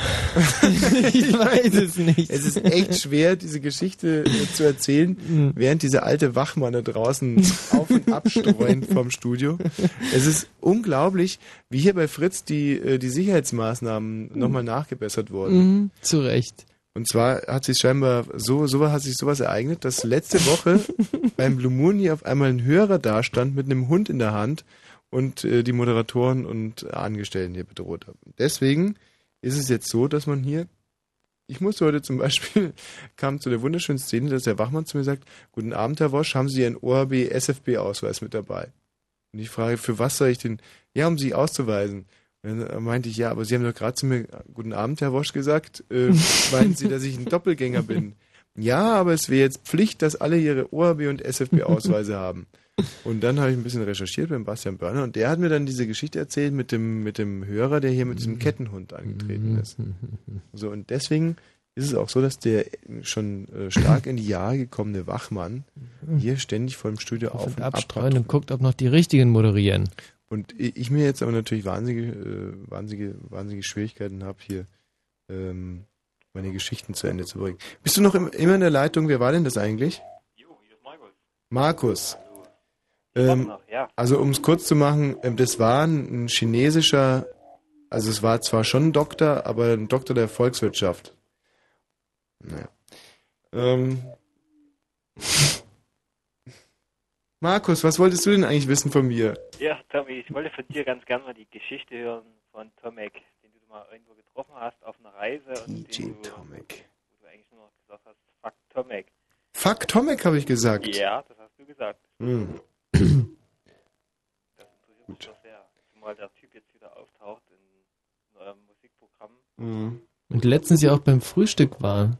ich weiß es nicht. Es ist echt schwer, diese Geschichte äh, zu erzählen, Mhm. während dieser alte Wachmann da draußen auf und ab streunt vom Studio. Es ist unglaublich, wie hier bei Fritz die, äh, die Sicherheitsmaßnahmen nochmal nachgebessert wurden. Mhm. Zu Recht. Und zwar hat sich scheinbar so, so hat sich sowas ereignet, dass letzte Woche beim Blue Moon hier auf einmal ein Hörer dastand mit einem Hund in der Hand und äh, die Moderatoren und Angestellten hier bedroht haben. Deswegen ist es jetzt so, dass man hier, ich musste heute zum Beispiel, kam zu der wunderschönen Szene, dass der Wachmann zu mir sagt, guten Abend, Herr Wosch, haben Sie Ihren OHB SFB-Ausweis mit dabei? Und ich frage, für was soll ich den, ja, um Sie auszuweisen. Und dann meinte ich, ja, aber Sie haben doch gerade zu mir, guten Abend, Herr Wosch, gesagt, äh, meinen Sie, dass ich ein Doppelgänger bin? Ja, aber es wäre jetzt Pflicht, dass alle ihre OHB und SFB-Ausweise haben. Und dann habe ich ein bisschen recherchiert beim Bastian Börner und der hat mir dann diese Geschichte erzählt mit dem, mit dem Hörer, der hier mit diesem Kettenhund angetreten ist. So, und deswegen ist es auch so, dass der schon äh, stark in die Jahre gekommene Wachmann hier ständig vor dem Studio auf und ab Abstreuen und guckt, ob noch die richtigen moderieren. und ich mir jetzt aber natürlich wahnsinnige, äh, wahnsinnige, wahnsinnige Schwierigkeiten habe, hier ähm, meine Geschichten zu Ende zu bringen. Bist du noch im, immer in der Leitung? Wer war denn das eigentlich? Markus. Ähm, noch, ja. Also um es kurz zu machen, ähm, das war ein, ein chinesischer, also es war zwar schon ein Doktor, aber ein Doktor der Volkswirtschaft. Naja. Ähm, Markus, was wolltest du denn eigentlich wissen von mir? Ja, Tommy, ich wollte von dir ganz gerne mal die Geschichte hören von Tomek, den du mal irgendwo getroffen hast auf einer Reise und DJ den du, Tomek. wo du eigentlich nur noch gesagt hast, fuck Tomek. Fuck Tomek, habe ich gesagt. Ja, das hast du gesagt. Hm. Das interessiert mich doch sehr. Zumal der Typ jetzt wieder auftaucht in, in eurem Musikprogramm. Mhm. Und letztens ja auch beim Frühstück war.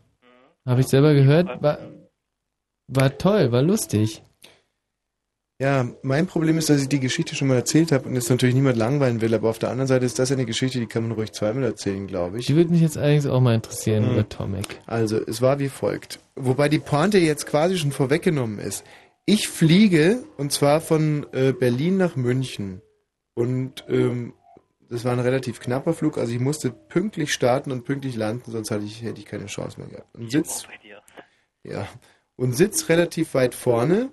Habe ich selber gehört. War, war toll, war lustig. Ja, mein Problem ist, dass ich die Geschichte schon mal erzählt habe und jetzt natürlich niemand langweilen will, aber auf der anderen Seite ist das eine Geschichte, die kann man ruhig zweimal erzählen, glaube ich. Die würde mich jetzt allerdings auch mal interessieren Mhm. über Tomek. Also, es war wie folgt. Wobei die Pointe jetzt quasi schon vorweggenommen ist. Ich fliege, und zwar von äh, Berlin nach München. Und ähm, das war ein relativ knapper Flug, also ich musste pünktlich starten und pünktlich landen, sonst hatte ich, hätte ich keine Chance mehr gehabt. Und sitz, ja, und sitz relativ weit vorne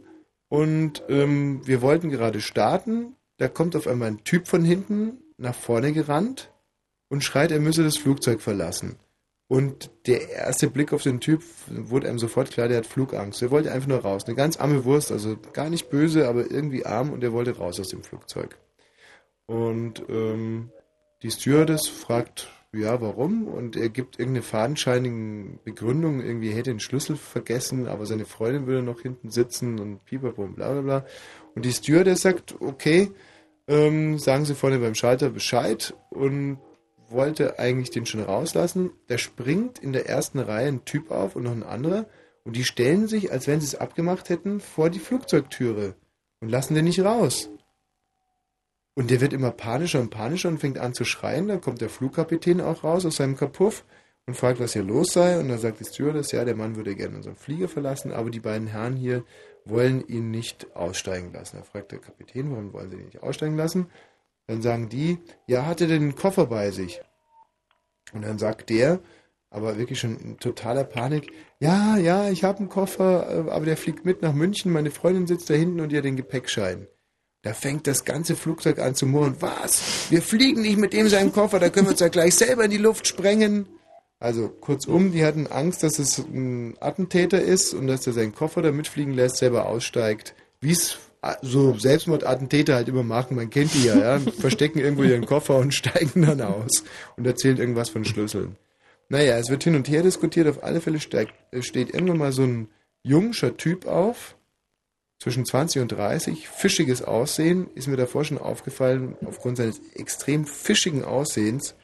und ähm, wir wollten gerade starten. Da kommt auf einmal ein Typ von hinten nach vorne gerannt und schreit, er müsse das Flugzeug verlassen. Und der erste Blick auf den Typ wurde einem sofort klar, der hat Flugangst. Er wollte einfach nur raus. Eine ganz arme Wurst, also gar nicht böse, aber irgendwie arm und er wollte raus aus dem Flugzeug. Und ähm, die Stewardess fragt, ja, warum? Und er gibt irgendeine fadenscheinige Begründung, irgendwie er hätte den Schlüssel vergessen, aber seine Freundin würde noch hinten sitzen und und bla bla bla. Und die Stewardess sagt, okay, ähm, sagen Sie vorne beim Schalter Bescheid und wollte eigentlich den schon rauslassen. Da springt in der ersten Reihe ein Typ auf und noch ein anderer. Und die stellen sich, als wenn sie es abgemacht hätten, vor die Flugzeugtüre und lassen den nicht raus. Und der wird immer panischer und panischer und fängt an zu schreien. Dann kommt der Flugkapitän auch raus aus seinem Kapuff und fragt, was hier los sei. Und dann sagt die Stewardess, ja, der Mann würde gerne unseren Flieger verlassen, aber die beiden Herren hier wollen ihn nicht aussteigen lassen. Da fragt der Kapitän, warum wollen sie ihn nicht aussteigen lassen? Dann sagen die, ja, hat er denn einen Koffer bei sich? Und dann sagt der, aber wirklich schon in totaler Panik, ja, ja, ich habe einen Koffer, äh, aber der fliegt mit nach München, meine Freundin sitzt da hinten und hat den Gepäckschein. Da fängt das ganze Flugzeug an zu murren. Was? Wir fliegen nicht mit dem seinem Koffer, da können wir uns ja gleich selber in die Luft sprengen. Also kurzum, die hatten Angst, dass es ein Attentäter ist und dass er seinen Koffer da mitfliegen lässt, selber aussteigt. Wie es so Selbstmordattentäter halt immer machen, man kennt die ja, ja, verstecken irgendwo ihren Koffer und steigen dann aus und erzählen irgendwas von Schlüsseln. Naja, es wird hin und her diskutiert, auf alle Fälle steigt, steht irgendwann mal so ein jungscher Typ auf, zwischen 20 und 30, fischiges Aussehen, ist mir davor schon aufgefallen, aufgrund seines extrem fischigen Aussehens.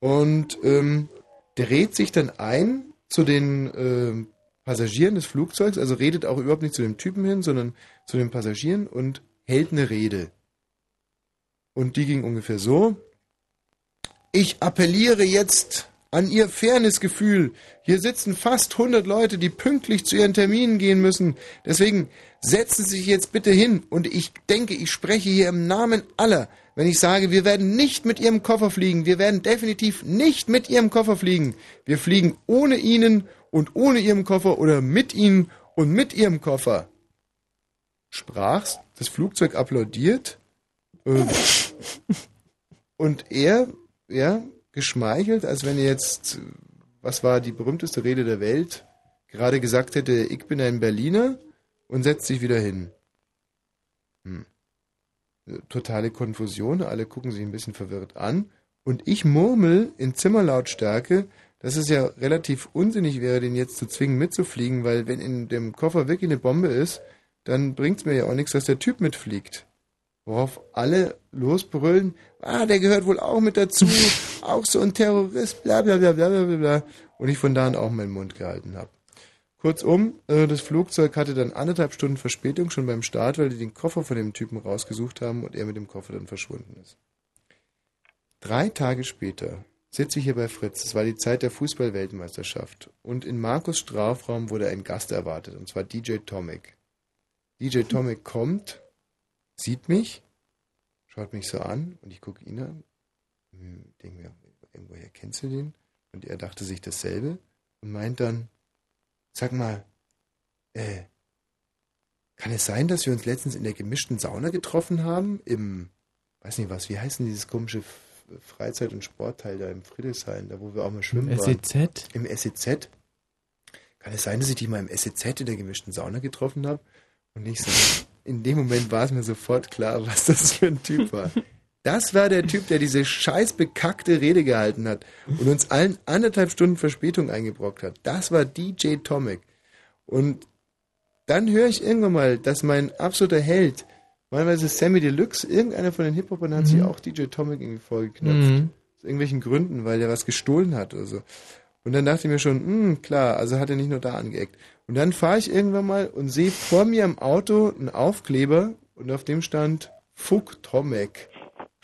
Und ähm, der redet sich dann ein zu den ähm, Passagieren des Flugzeugs, also redet auch überhaupt nicht zu dem Typen hin, sondern zu den Passagieren und hält eine Rede. Und die ging ungefähr so. Ich appelliere jetzt an Ihr Fairnessgefühl. Hier sitzen fast 100 Leute, die pünktlich zu ihren Terminen gehen müssen. Deswegen setzen Sie sich jetzt bitte hin. Und ich denke, ich spreche hier im Namen aller, wenn ich sage, wir werden nicht mit Ihrem Koffer fliegen. Wir werden definitiv nicht mit Ihrem Koffer fliegen. Wir fliegen ohne Ihnen und ohne Ihrem Koffer oder mit Ihnen und mit Ihrem Koffer. Sprach's, das Flugzeug applaudiert. Äh, und er, ja, geschmeichelt, als wenn er jetzt, was war die berühmteste Rede der Welt, gerade gesagt hätte, ich bin ein Berliner und setzt sich wieder hin. Hm. Totale Konfusion, alle gucken sich ein bisschen verwirrt an und ich murmel in Zimmerlautstärke, dass es ja relativ unsinnig wäre, den jetzt zu zwingen mitzufliegen, weil wenn in dem Koffer wirklich eine Bombe ist, dann bringt es mir ja auch nichts, dass der Typ mitfliegt. Worauf alle losbrüllen, ah, der gehört wohl auch mit dazu, auch so ein Terrorist, bla bla bla bla bla bla. Und ich von da an auch meinen Mund gehalten habe. Kurzum, äh, das Flugzeug hatte dann anderthalb Stunden Verspätung schon beim Start, weil die den Koffer von dem Typen rausgesucht haben und er mit dem Koffer dann verschwunden ist. Drei Tage später sitze ich hier bei Fritz. Es war die Zeit der Fußball-Weltmeisterschaft. Und in Markus Strafraum wurde ein Gast erwartet, und zwar DJ Tomic. DJ Tomic kommt sieht mich, schaut mich so an und ich gucke ihn an. Hm, denke mir, irgendwoher kennst du den? Und er dachte sich dasselbe und meint dann, sag mal, äh, kann es sein, dass wir uns letztens in der gemischten Sauna getroffen haben? Im, weiß nicht was, wie heißt denn dieses komische Freizeit- und Sportteil da im Friedrichshain, da wo wir auch mal schwimmen Im waren? SEZ? Im SEZ? Kann es sein, dass ich dich mal im SEZ in der gemischten Sauna getroffen habe? Und ich so, in dem Moment war es mir sofort klar, was das für ein Typ war. Das war der Typ, der diese scheiß bekackte Rede gehalten hat und uns allen anderthalb Stunden Verspätung eingebrockt hat. Das war DJ Tomic. Und dann höre ich irgendwann mal, dass mein absoluter Held, normalerweise Sammy Deluxe, irgendeiner von den Hip-Hopern hat Mhm. sich auch DJ Tomic irgendwie vorgeknöpft. Mhm. Aus irgendwelchen Gründen, weil der was gestohlen hat oder so. Und dann dachte ich mir schon, hm, klar, also hat er nicht nur da angeeckt. Und dann fahre ich irgendwann mal und sehe vor mir im Auto einen Aufkleber und auf dem stand Fuck Tomek.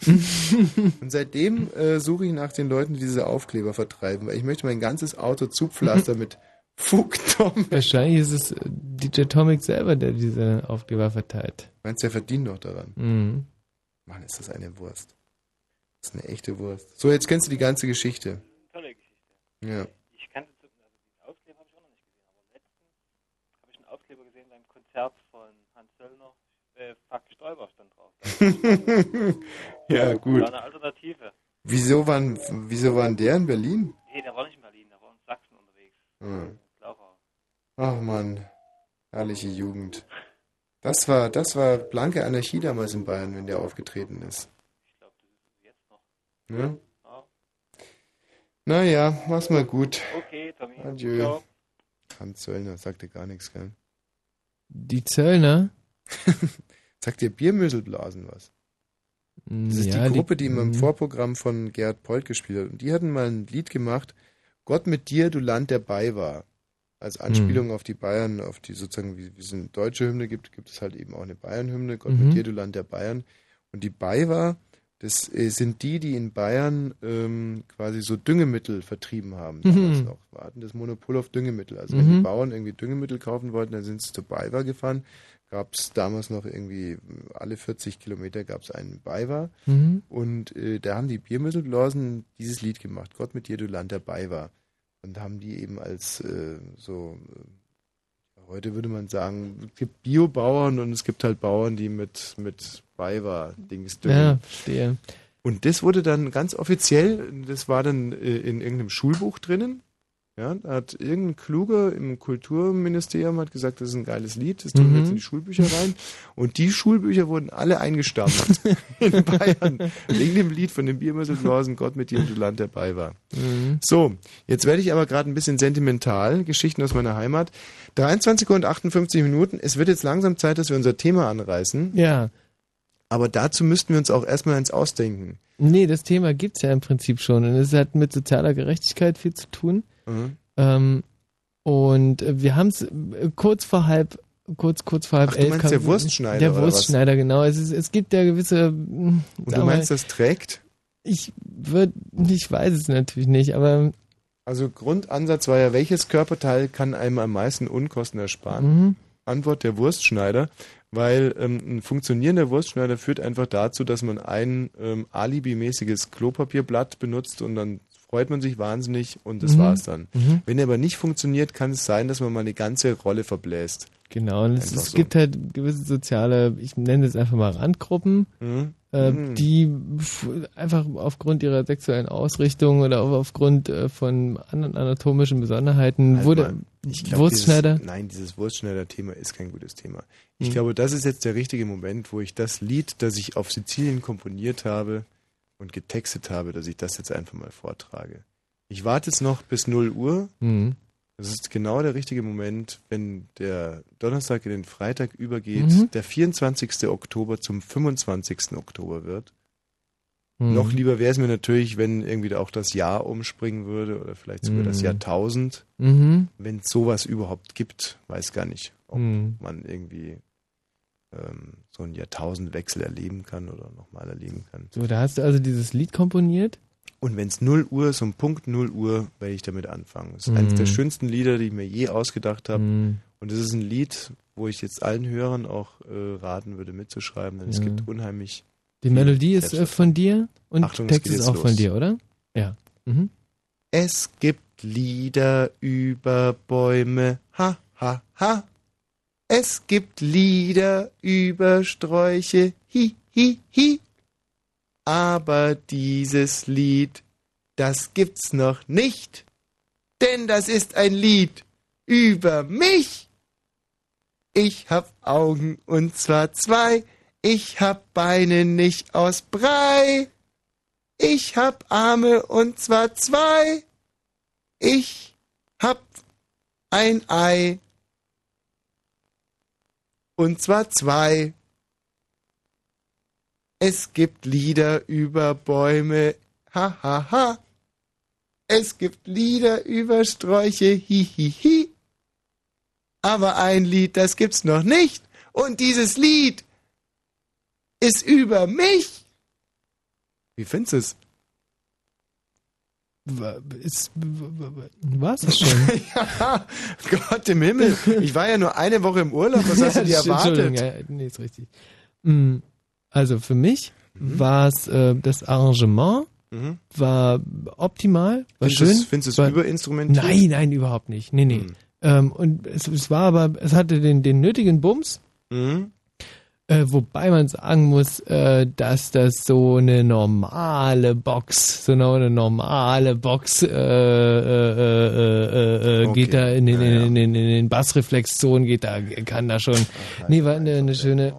und seitdem äh, suche ich nach den Leuten, die diese Aufkleber vertreiben, weil ich möchte mein ganzes Auto zupflastern mit Fuck Tomek. Wahrscheinlich ist es äh, DJ Tomic selber, der diese Aufkleber verteilt. Meinst du, der verdient doch daran? Mhm. Mann, ist das eine Wurst. Das ist eine echte Wurst. So, jetzt kennst du die ganze Geschichte. Tolle Geschichte. Ja. Ich kannte zu- also den Aufkleber habe ich auch noch nicht gesehen, aber letztens habe ich einen Aufkleber gesehen beim Konzert von Hans Söllner. Äh, Fuck Stoiber stand drauf. ja, gut. War eine Alternative. Wieso waren, wieso waren der in Berlin? Nee, der war nicht in Berlin, der war in Sachsen unterwegs. Hm. Ach man, herrliche Jugend. Das war, das war blanke Anarchie damals in Bayern, wenn der aufgetreten ist. Ich glaube, das ist jetzt noch. Ja? Ja. Naja, mach's mal gut. Okay, Tommy. Adieu. Ciao. Hans Zöllner sagte gar nichts, gell? Die Zöllner? Sagt dir Biermüsselblasen was? Das ist Ja, die die- Gruppe, die, immer im mhm. Vorprogramm von Gerhard Polt gespielt hat. Und die hatten mal ein Lied gemacht, Gott mit dir, du Land der Bei war. Als Anspielung auf die Bayern, auf die sozusagen, wie, wie es eine deutsche Hymne gibt, gibt es halt eben auch eine Bayern-Hymne, Gott Mhm. mit dir, du Land der Bayern. Und die Baywa, das äh, sind die, die in Bayern ähm, quasi so Düngemittel vertrieben haben. Damals Mhm. noch. Wir hatten das Monopol auf Düngemittel. Also wenn die Mhm. Bauern irgendwie Düngemittel kaufen wollten, dann sind sie zur Baywa gefahren. Gab es damals noch irgendwie alle 40 Kilometer gab es einen Baywa. Mhm. Und äh, da haben die Biermittelblasen dieses Lied gemacht, Gott mit dir, du Land der Baywa. Und haben die eben als äh, so, äh, heute würde man sagen, es gibt Biobauern und es gibt halt Bauern, die mit, mit Baywa-Dings düngen. Ja, verstehe. Und das wurde dann ganz offiziell, das war dann äh, in irgendeinem Schulbuch drinnen. Ja, da hat irgendein Kluger im Kulturministerium hat gesagt, das ist ein geiles Lied, das tun wir Mhm. jetzt in die Schulbücher rein. Und die Schulbücher wurden alle eingestampft in Bayern. Wegen dem Lied von den Biermüsselblasen, Gott mit dir und du Land dabei war. Mhm. So, jetzt werde ich aber gerade ein bisschen sentimental, Geschichten aus meiner Heimat. 23 und 58 Minuten, es wird jetzt langsam Zeit, dass wir unser Thema anreißen. Ja. Aber dazu müssten wir uns auch erstmal eins ausdenken. Nee, das Thema gibt's ja im Prinzip schon. Und es hat mit sozialer Gerechtigkeit viel zu tun. Mhm. Ähm, und äh, wir haben es kurz vor halb, kurz, kurz vor halb Ach, du elf. meinst kam- der Wurstschneider, Der oder was? Wurstschneider, genau. Es, ist, es gibt ja gewisse. Und Und du meinst, das trägt? Ich würde, ich weiß es natürlich nicht, aber Also Grundansatz war ja, welches Körperteil kann einem am meisten Unkosten ersparen? Mhm. Antwort der Wurstschneider, weil ähm, ein funktionierender Wurstschneider führt einfach dazu, dass man ein ähm, alibimäßiges Klopapierblatt benutzt und dann freut man sich wahnsinnig und das Mhm. war's dann. Mhm. Wenn er aber nicht funktioniert, kann es sein, dass man mal eine ganze Rolle verbläst. Genau, und es, es so. gibt halt gewisse soziale, ich nenne es einfach mal Randgruppen, Mhm. äh, Mhm. die einfach aufgrund ihrer sexuellen Ausrichtung oder auch aufgrund äh, von anderen anatomischen Besonderheiten Halt wurde glaub, Wurstschneider. Dieses, nein, dieses Wurstschneider-Thema ist kein gutes Thema. Ich Mhm. glaube, das ist jetzt der richtige Moment, wo ich das Lied, das ich auf Sizilien komponiert habe und getextet habe, dass ich das jetzt einfach mal vortrage. Ich warte jetzt noch bis 0 Uhr. Mhm. Das ist genau der richtige Moment, wenn der Donnerstag in den Freitag übergeht, Mhm. der 24. Oktober zum 25. Oktober wird. Mhm. Noch lieber wäre es mir natürlich, wenn irgendwie da auch das Jahr umspringen würde oder vielleicht sogar das Mhm. Jahrtausend. Mhm. Wenn es sowas überhaupt gibt, weiß gar nicht, ob Mhm. man irgendwie ähm, so einen Jahrtausendwechsel erleben kann oder nochmal erleben kann. So, da hast du also dieses Lied komponiert. Und wenn es 0 Uhr ist, um Punkt 0 Uhr, werde ich damit anfangen. Das ist Mhm. eines der schönsten Lieder, die ich mir je ausgedacht habe. Mhm. Und es ist ein Lied, wo ich jetzt allen Hörern auch äh, raten würde, mitzuschreiben, denn es Ja. gibt unheimlich. Die Melodie ist äh, von dir und Achtung, es Text ist auch los. von dir, oder? Ja. Mhm. Es gibt Lieder über Bäume, ha, ha, ha. Es gibt Lieder über Sträuche, hi, hi, hi. Aber dieses Lied, das gibt's noch nicht. Denn das ist ein Lied über mich. Ich hab Augen und zwar zwei. Ich hab Beine nicht aus Brei. Ich hab Arme und zwar zwei. Ich hab ein Ei. Und zwar zwei. Es gibt Lieder über Bäume. Ha ha ha. Es gibt Lieder über Sträuche. Hi hi hi. Aber ein Lied, das gibt's noch nicht. Und dieses Lied ist über mich. Wie findest du es? Ist, war es schon? ja, Gott im Himmel. Ich war ja nur eine Woche im Urlaub. Was hast du dir erwartet? Ja, nee, ist richtig. Mm, Also für mich war es äh, das Arrangement Mhm. war optimal, war Findest schön. findest du es überinstrumentiert? Nein, nein, überhaupt nicht. Nee, nee. Mhm. Ähm, und es, es war aber, es hatte den, den nötigen Bums. Äh, wobei man sagen muss, äh, dass das so eine normale Box, so eine, normale Box äh, äh, äh, äh, Okay. geht da in den, Ja, ja. in, den, in den Bassreflexzonen, geht da, kann da schon. nee, war eine, eine schöne,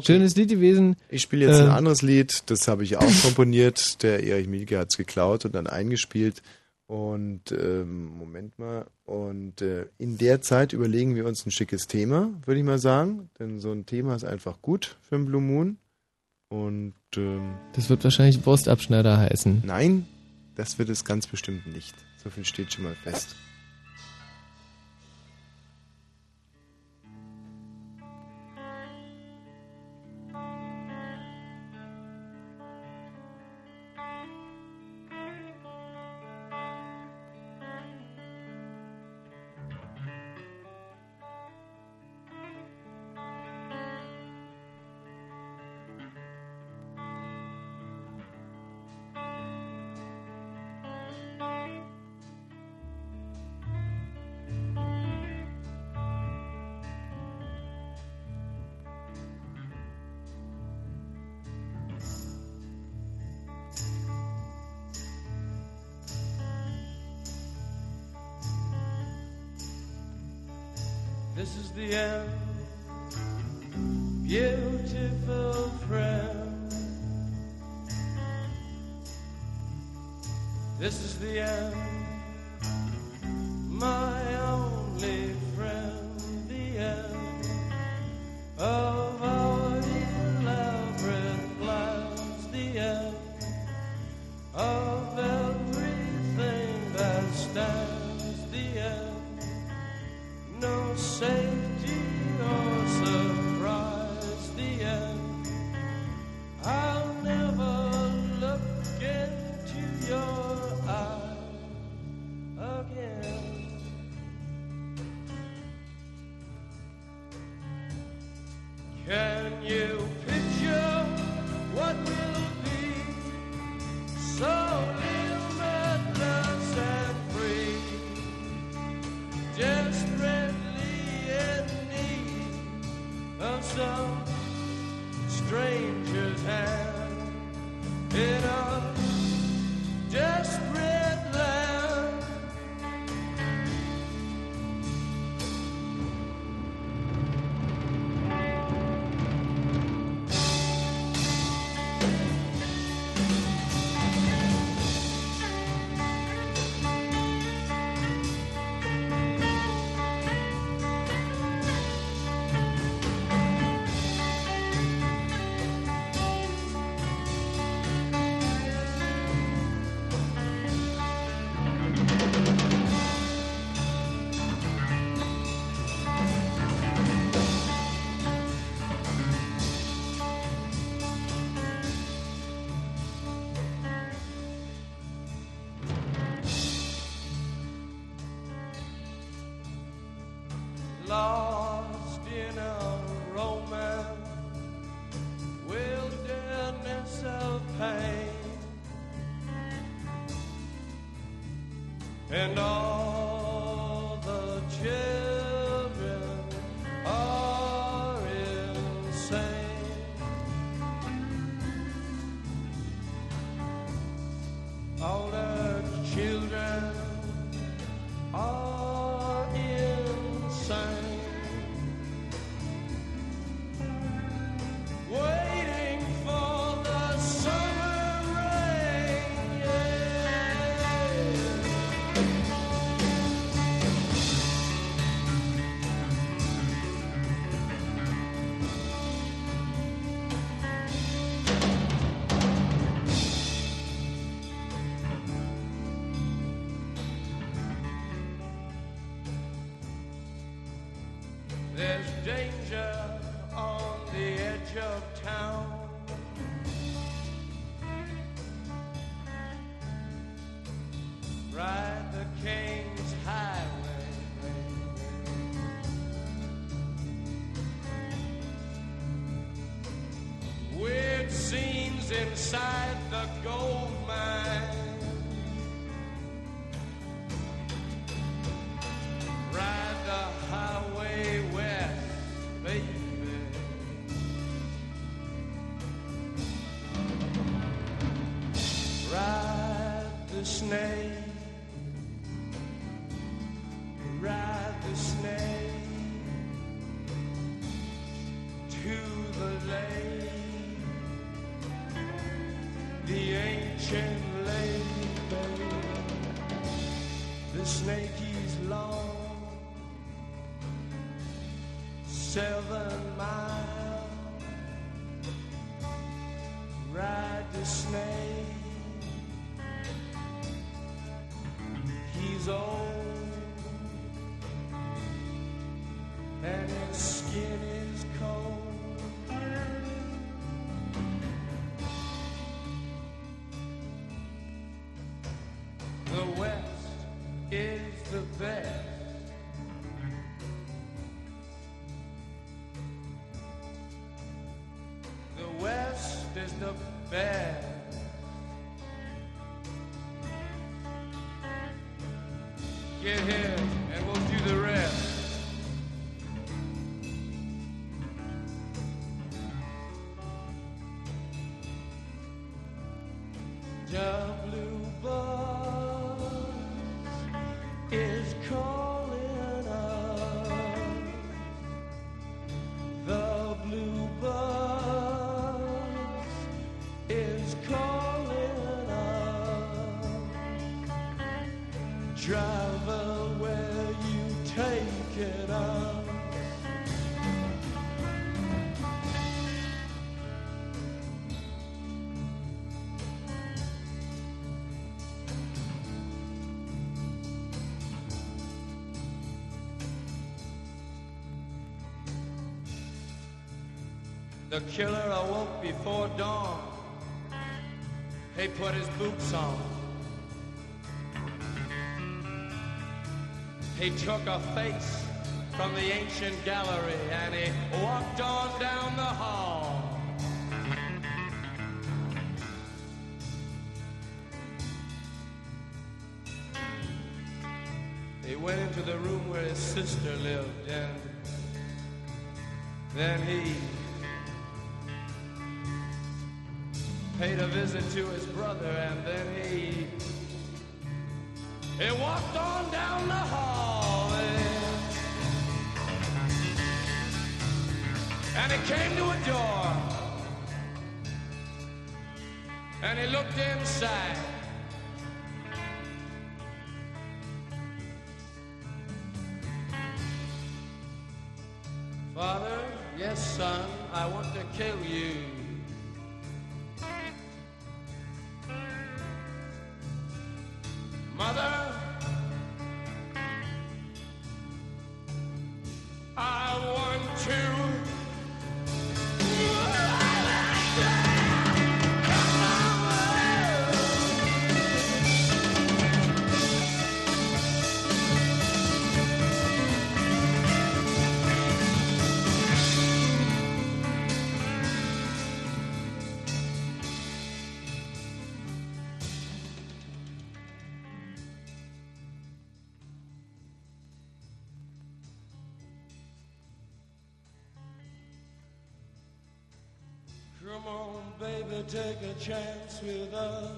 schönes Lied gewesen. Ich spiele jetzt Ähm, ein anderes Lied, das habe ich auch komponiert. Der Erich Mielke hat es geklaut und dann eingespielt. Und ähm, Moment mal. Und äh, in der Zeit überlegen wir uns ein schickes Thema, würde ich mal sagen. Denn so ein Thema ist einfach gut für einen Blue Moon. Und ähm, Das wird wahrscheinlich Wurstabschneider heißen. nein, das wird es ganz bestimmt nicht. So viel steht schon mal fest. The killer awoke before dawn. He put his boots on. He took a face from the ancient gallery and he walked on down the hall. Came to a door and he looked inside take a chance with us.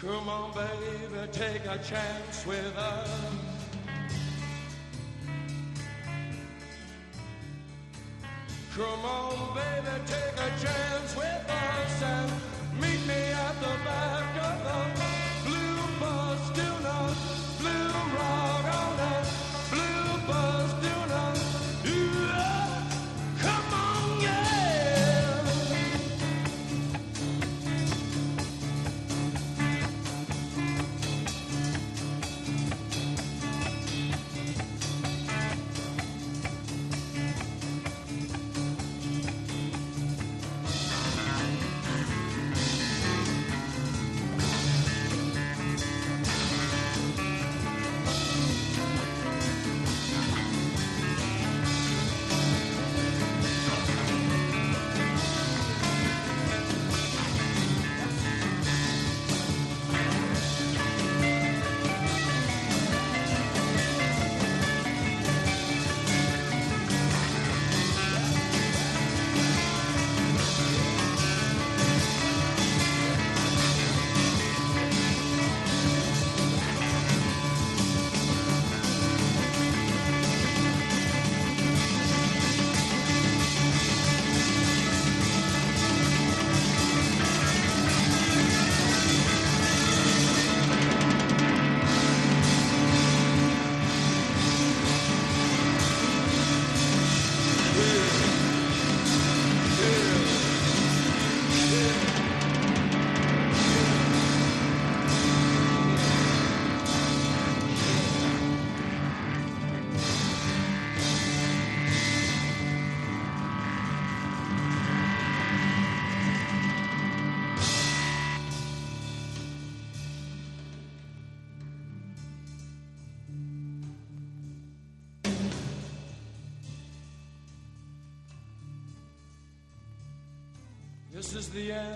Come on, baby, take a chance with us. Come on, baby, take a chance with us and meet me at the back the end.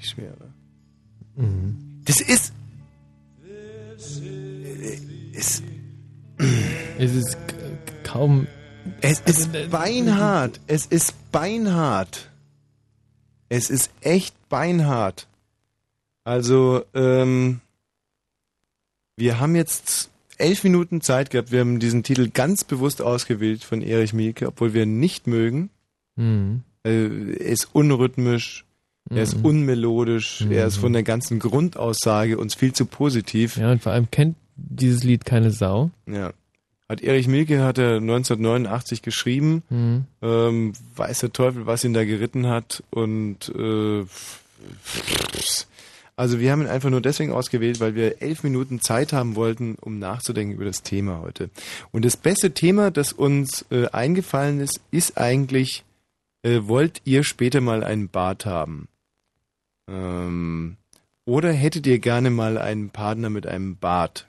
Wahnsinnig schwer? Mhm. Das ist. Ist Es ist kaum. Es ist beinhart. Es ist beinhart. Es ist echt beinhart. Also, ähm, wir haben jetzt elf Minuten Zeit gehabt. Wir haben diesen Titel ganz bewusst ausgewählt von Erich Mielke, obwohl wir ihn nicht mögen. Mhm. Äh, er ist unrhythmisch, er ist Mhm. unmelodisch, er ist Mhm. von der ganzen Grundaussage uns viel zu positiv. Ja, und vor allem kennt dieses Lied keine Sau. Ja. Hat Erich Milke hat er 1989 geschrieben. Mhm. Ähm, weiß der Teufel, was ihn da geritten hat. Und äh, also wir haben ihn einfach nur deswegen ausgewählt, weil wir elf Minuten Zeit haben wollten, um nachzudenken über das Thema heute. Und das beste Thema, das uns äh, eingefallen ist, ist eigentlich, äh, wollt ihr später mal einen Bart haben? Ähm, oder hättet ihr gerne mal einen Partner mit einem Bart?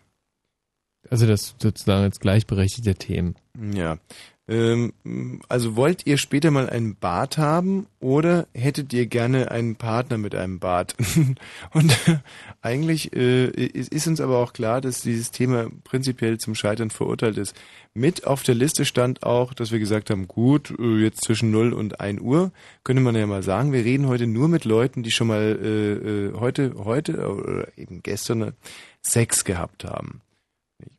Also das sozusagen als gleichberechtigte Themen. Ja. Ähm, also wollt ihr später mal einen Bart haben oder hättet ihr gerne einen Partner mit einem Bart? Und eigentlich äh, ist uns aber auch klar, dass dieses Thema prinzipiell zum Scheitern verurteilt ist. Mit auf der Liste stand auch, dass wir gesagt haben, gut, äh, jetzt zwischen 0 und 1 Uhr könnte man ja mal sagen, wir reden heute nur mit Leuten, die schon mal äh, äh, heute, heute oder eben gestern Sex gehabt haben.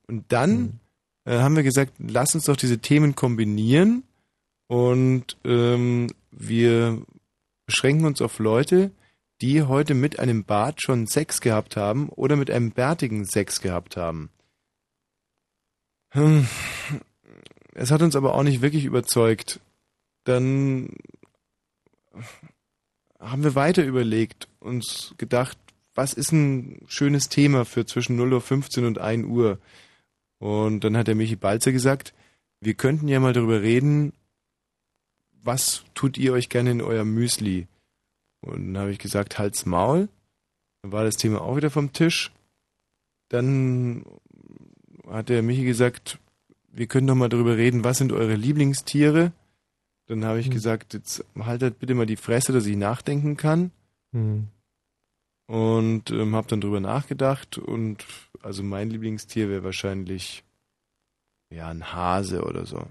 Und dann äh, haben wir gesagt, lass uns doch diese Themen kombinieren und ähm, wir beschränken uns auf Leute, die heute mit einem Bart schon Sex gehabt haben oder mit einem bärtigen Sex gehabt haben. Hm. Es hat uns aber auch nicht wirklich überzeugt. Dann haben wir weiter überlegt, uns gedacht, was ist ein schönes Thema für zwischen 0.15 Uhr und 1 Uhr? Und dann hat der Michi Balzer gesagt, wir könnten ja mal darüber reden, was tut ihr euch gerne in euer Müsli? Und dann habe ich gesagt, halt's Maul. Dann war das Thema auch wieder vom Tisch. Dann hat der Michi gesagt, wir können doch mal darüber reden, was sind eure Lieblingstiere? Dann habe ich gesagt, jetzt haltet bitte mal die Fresse, dass ich nachdenken kann. Mhm. Und ähm, habe dann drüber nachgedacht und also mein Lieblingstier wäre wahrscheinlich ja ein Hase oder so.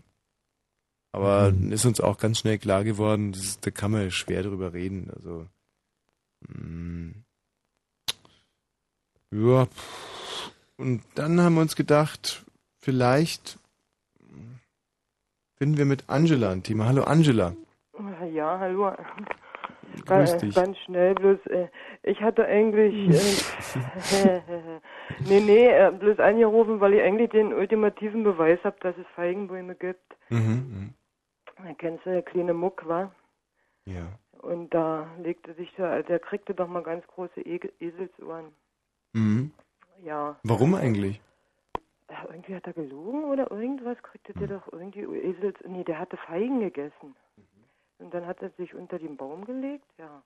Aber Mhm. ist uns auch ganz schnell klar geworden, das ist, da kann man schwer drüber reden. Also mm, ja. Und dann haben wir uns gedacht, vielleicht finden wir mit Angela ein Thema. Hallo Angela. Ja, hallo. Grüß Ga- dich. Ganz schnell, bloß äh, ich hatte eigentlich, äh, nee, nee, äh, bloß angerufen, weil ich eigentlich den ultimativen Beweis habe, dass es Feigenbäume gibt. Mhm, Da kennst du der kleine Muck, war? mhm. Ja. Und da legte sich der, der kriegte doch mal ganz große e Eselsohren. Mhm. Ja. Warum eigentlich? Äh, Irgendwie hat er gelogen oder irgendwas, kriegte der doch irgendwie Esels, nee, der hatte Feigen gegessen. Und dann hat er sich unter den Baum gelegt, ja.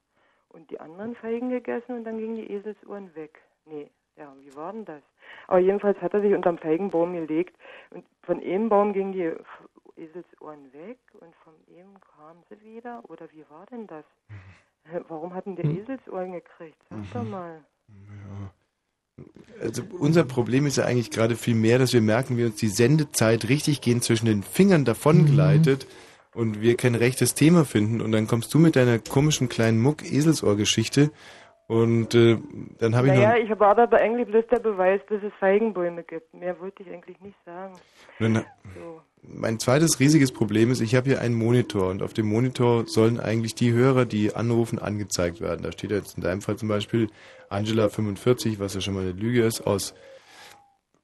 Und die anderen Feigen gegessen und dann gingen die Eselsohren weg. Nee, ja, wie war denn das? Aber jedenfalls hat er sich unterm Feigenbaum gelegt und von einem Baum gingen die Eselsohren weg und von einem kamen sie wieder. Oder wie war denn das? Warum hatten der Hm. Eselsohren gekriegt? Sag doch Mhm. mal. Also unser Problem ist ja eigentlich gerade viel mehr, dass wir merken, wie uns die Sendezeit richtig gehend zwischen den Fingern davon gleitet und wir kein rechtes Thema finden und dann kommst du mit deiner komischen kleinen Muck-Eselsohr-Geschichte und äh, dann habe ich naja, noch... ich war aber eigentlich bloß der Beweis, dass es Feigenbäume gibt. Mehr wollte ich eigentlich nicht sagen. Dann, So. mein zweites riesiges Problem ist, ich habe hier einen Monitor und auf dem Monitor sollen eigentlich die Hörer, die anrufen, angezeigt werden. Da steht jetzt in deinem Fall zum Beispiel Angela 45, was ja schon mal eine Lüge ist, aus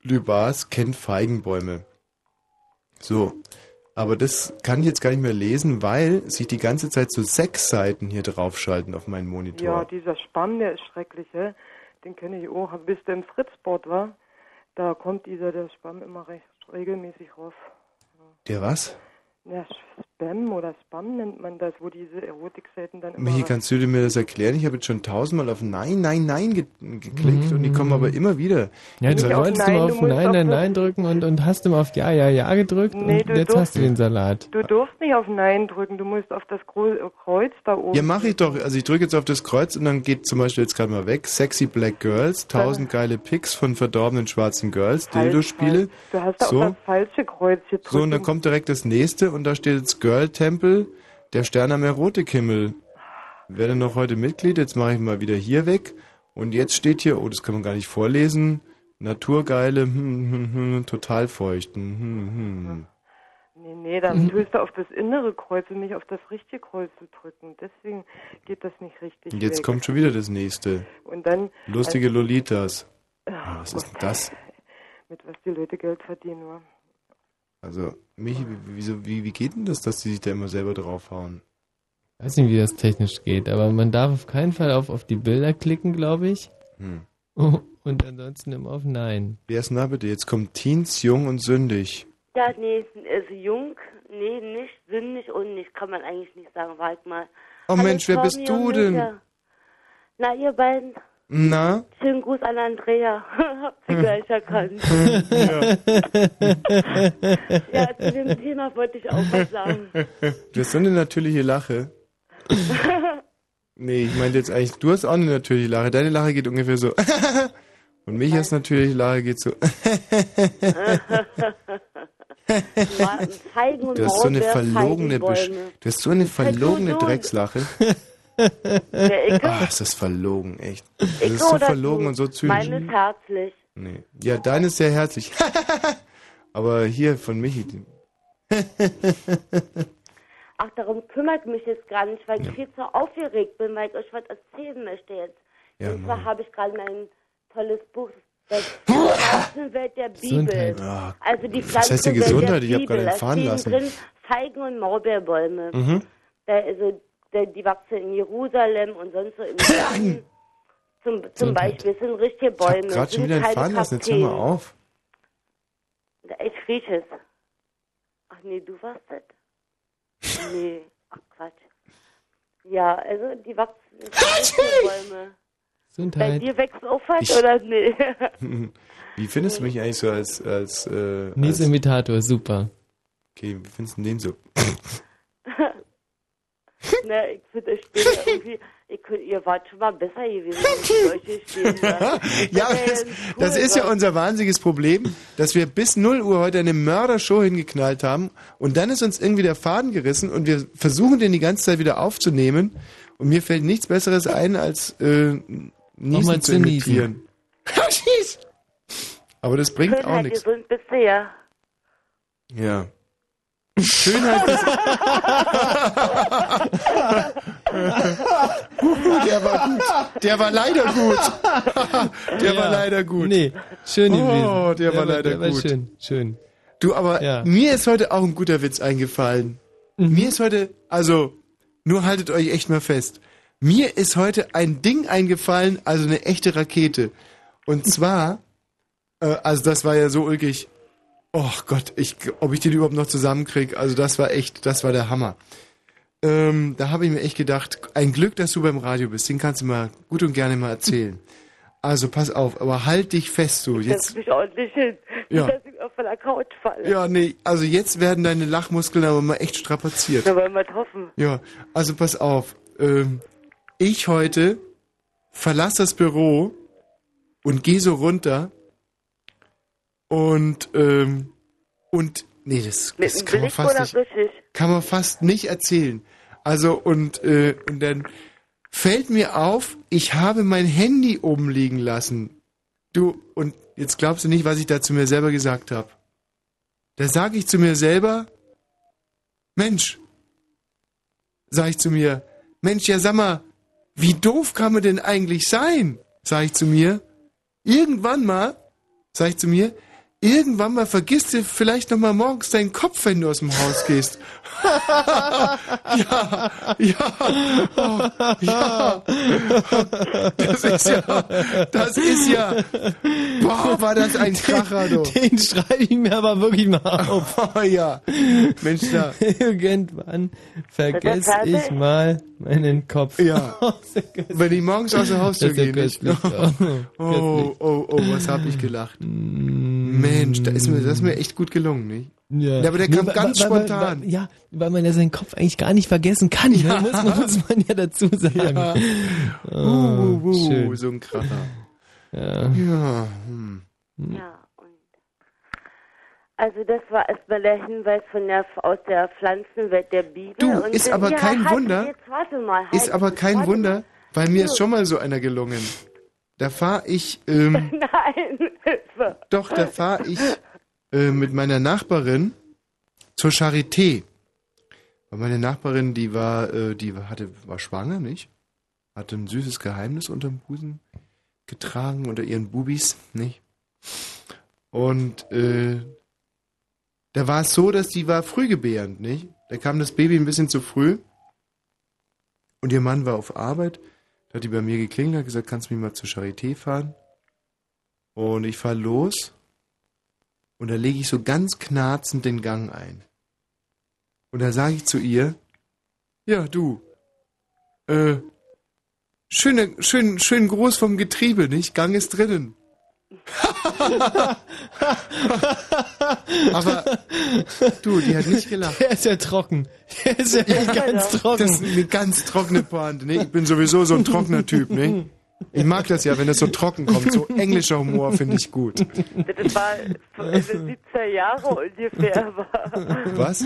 Lübars kennt Feigenbäume. So. Aber das kann ich jetzt gar nicht mehr lesen, weil sich die ganze Zeit so sechs Seiten hier draufschalten auf meinen Monitor. Ja, dieser Spamm, der ist schrecklich, hä? Den kenne ich auch. Bis der im Fritzboard war, da kommt dieser, der Spamm immer recht regelmäßig rauf. Der was? Ja, Spam oder Spam nennt man das, wo diese Erotikseiten dann immer... Michi, kannst du dir mir das erklären? Ich habe jetzt schon tausendmal auf Nein, Nein, Nein ge geklickt und die kommen aber immer wieder. Ja, du wolltest immer auf Nein, Nein, Nein drücken und, und hast immer auf Ja, Ja, Ja gedrückt Nee, und du jetzt durfst- hast du den Salat. Du durfst nicht auf Nein drücken, du musst auf das Kreuz da oben... Ja, mache ich doch. Also ich drücke jetzt auf das Kreuz und dann geht zum Beispiel jetzt gerade mal weg. Sexy Black Girls, tausend geile Pics von verdorbenen schwarzen Girls, Dildo-Spiele. Du hast da So. auf das falsche Kreuz gedrückt. So, und dann kommt direkt das nächste und da steht jetzt Girl Temple, der Stern am Erotikhimmel. Werde noch heute Mitglied, jetzt mache ich mal wieder hier weg. Und jetzt steht hier, oh, das kann man gar nicht vorlesen, Naturgeile, hm, hm, hm, total feucht. Hm, hm, hm. Nee, nee, dann tust du auf das innere Kreuz und nicht auf das richtige Kreuz zu drücken. Deswegen geht das nicht richtig Und jetzt weg. kommt schon wieder das nächste. Und dann... Lustige also, Lolitas. Ah, was ist denn das? Mit was die Leute Geld verdienen, wa? Also, Michi, wie, wieso, wie, wie geht denn das, dass die sich da immer selber draufhauen? weiß nicht, wie das technisch geht, aber man darf auf keinen Fall auf, auf die Bilder klicken, glaube ich. Hm. Und ansonsten immer auf Nein. Wer ist denn da bitte? Jetzt kommt Teens, jung und sündig. Ja, nee, also jung, nee, nicht sündig und nicht, kann man eigentlich nicht sagen. Warte mal. Oh Hallo, Mensch, wer bist du denn? Na, ihr beiden, Na? schönen Gruß an Andrea. Habt sie gleich erkannt. ja, zu dem Thema wollte ich auch was sagen. Du hast so eine natürliche Lache. Nee, ich meinte jetzt eigentlich, du hast auch eine natürliche Lache. Deine Lache geht ungefähr so. Und mich hast natürliche Lache geht so. Du hast so eine verlogene, Besch du hast so eine verlogene du, Der? Ach, ist das verlogen, echt. Das Icke ist so verlogen du? und so zynisch. Meine ist herzlich. Nee. Ja, deine ist sehr herzlich. Aber hier von Michi. Ach, darum kümmert mich jetzt gar nicht, weil ich viel zu aufgeregt bin, weil ich euch was erzählen möchte jetzt. Ja, und zwar habe ich gerade mein tolles Buch, das Pflanzenwelt der Bibel. Ah, Also die was heißt denn Pflanzenwelt Gesundheit? der Ich hab Bibel. gerade stehen lassen. drin Feigen- und Maulbeerbäume. Mhm. Da, also, die wachsen in Jerusalem und sonst so im. Zum, zum Gesundheit. Beispiel, es sind richtige Ich Bäume. gerade es schon wieder entfahren lassen. Jetzt hör mal auf. Ich rieche es. Ach nee, du warst das. Nee, ach Quatsch. Ja, also die wachsen in Bäume. Bei Gesundheit. dir wächst auch was Ich- oder nee? Wie findest du mich eigentlich so als, als, äh, als Imitator, super. Okay, wie findest du den so? Na, ich finde das Spiel irgendwie, ich, könnt- ihr wart schon mal besser gewesen, wenn ich solche Spiele Ja, das, das ist ja unser wahnsinniges Problem, dass wir bis 0 Uhr heute eine Mördershow hingeknallt haben und dann ist uns irgendwie der Faden gerissen und wir versuchen den die ganze Zeit wieder aufzunehmen und mir fällt nichts Besseres ein, als äh, Niesen zu imitieren. Aber das bringt auch nichts. gesund bist du ja. Ja. Schönheit ist... Der war gut. Der war leider gut. Der war Ja. leider gut. Nee, schön gewesen. Oh, der, war leider der war gut. schön, schön. Du, aber Ja. mir ist heute auch ein guter Witz eingefallen. Mhm. Mir ist heute, also, nur haltet euch echt mal fest. Mir ist heute ein Ding eingefallen, also eine echte Rakete. Und zwar, äh, also das war ja so ulkig. Oh Gott, ich, ob ich den überhaupt noch zusammenkriege, also das war echt, das war der Hammer. Ähm, da habe ich mir echt gedacht, ein Glück, dass du beim Radio bist, den kannst du mal gut und gerne mal erzählen. Also pass auf, aber halt dich fest, du. Jetzt, Setz mich ordentlich hin. Ja. Dass ich auf der Couch falle. ja, nee, also jetzt werden deine Lachmuskeln aber mal echt strapaziert. Da wollen wir hoffen. Ja, also pass auf. Ähm, ich heute verlasse das Büro und gehe so runter und ähm, und nee, das, das kann man fast nicht, richtig? kann man fast nicht erzählen. Also und äh, und dann fällt mir auf, ich habe mein Handy oben liegen lassen. Du und jetzt glaubst du nicht, was ich da zu mir selber gesagt habe. Da sage ich zu mir selber, Mensch, sag ich zu mir, Mensch, ja sag mal, wie doof kann man denn eigentlich sein? Sag ich zu mir. Irgendwann mal, sag ich zu mir, irgendwann mal vergisst du vielleicht noch mal morgens deinen Kopf, wenn du aus dem Haus gehst. Ja, ja, oh, ja. Das ist ja, das ist ja, boah, war das ein Kracher, du. Den schreibe ich mir aber wirklich mal auf. Oh ja, Mensch, da. Irgendwann vergesse ich mal meinen Kopf. Ja. Wenn ich morgens aus der Haustür gehe. Oh, oh, oh, was hab ich gelacht. Mensch, da ist mir, das ist mir echt gut gelungen, nicht? Ja, aber der Nee, kam weil- ganz weil- spontan. Weil, ja, weil man ja seinen Kopf eigentlich gar nicht vergessen kann. Ja. Ne? Muss, man- muss man ja dazu sagen. Ja. Oh, Uh, uh, uh, so ein Kracher. Ja. Ja, hm. Ja, und also das war erstmal der Hinweis von der, aus der Pflanzenwelt der Bibel. Du, und ist aber ja, kein halt, Wunder. Jetzt warte mal. Halt, Ist aber kein warte Wunder, weil mir ist schon mal so einer gelungen. Da fahr ich, ähm. Nein, Hilfe. doch, da fahr ich äh, mit meiner Nachbarin zur Charité. Weil meine Nachbarin, die war, äh, die hatte, war schwanger, nicht? Hatte ein süßes Geheimnis unterm Busen getragen, unter ihren Bubis, nicht? Und äh, da war es so, dass die war frühgebärend, nicht? Da kam das Baby ein bisschen zu früh. Und ihr Mann war auf Arbeit. Da hat die bei mir geklingelt, hat gesagt, kannst du mich mal zur Charité fahren? Und ich fahr los. Und da lege ich so ganz knarzend den Gang ein. Und da sage ich zu ihr, ja, du, äh, schöne, schön, schön groß vom Getriebe, nicht? Gang ist drinnen. Aber du, die hat nicht gelacht. Der ist ja trocken. Der ist ja echt ganz trocken. Das ist eine ganz trockene Pointe, ne? Ich bin sowieso so ein trockener Typ, ne? Ich mag das ja, wenn das so trocken kommt. So englischer Humor finde ich gut. Das war in den 70er Jahre ungefähr. Was?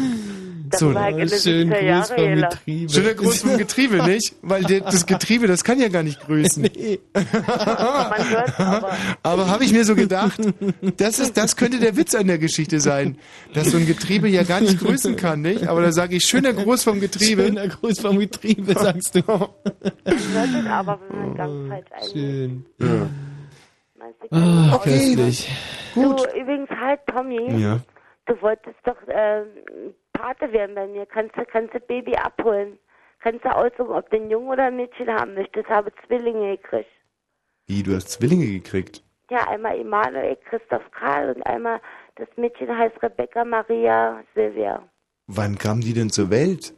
Das So, war in den schön 70er Gruß vom. Getriebe. Schöner Gruß vom Getriebe, nicht? Weil das Getriebe, das kann ja gar nicht grüßen. Hört aber. Aber habe ich mir so gedacht, das, ist, das könnte der Witz an der Geschichte sein, dass so ein Getriebe ja gar nicht grüßen kann, nicht? Aber da sage ich, schöner Gruß vom Getriebe. Schöner Gruß vom Getriebe, sagst du. Es aber, wenn man ganz einlegt. Schön. Ja. Ah, Okay. köstlich. Du, übrigens halt, Tommy. Ja. Du wolltest doch äh, Pate werden bei mir. Kannst du kannst du Baby abholen? Kannst du aussuchen, ob du ein Junge oder ein Mädchen haben möchtest? Habe Zwillinge gekriegt. Wie, du hast Zwillinge gekriegt? Ja, einmal Emanuel, Christoph Karl und einmal das Mädchen heißt Rebecca Maria Silvia. Wann kamen die denn zur Welt?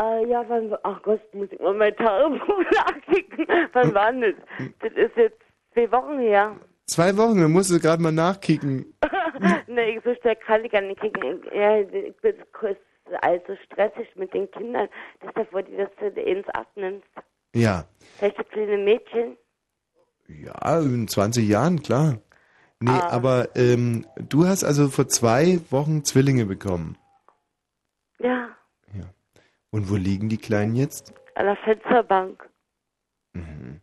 Äh, ja, wann, ach Gott, muss ich mal mein Tagebuch nachkicken. Wann war das? Das ist jetzt zwei Wochen her. Zwei Wochen, dann musst du gerade mal nachkicken. nee, ich so schnell kann ich gar nicht kicken. Ja, ich bin kurz also stressig mit den Kindern. Deshalb wollte ich, dass du ins abnimmst. Ja. Vielleicht das kleine Mädchen. Ja, in 20 Jahren, klar. Nee, Ah. aber ähm, du hast also vor zwei Wochen Zwillinge bekommen. Ja, Und wo liegen die Kleinen jetzt? an der Fensterbank. Mhm.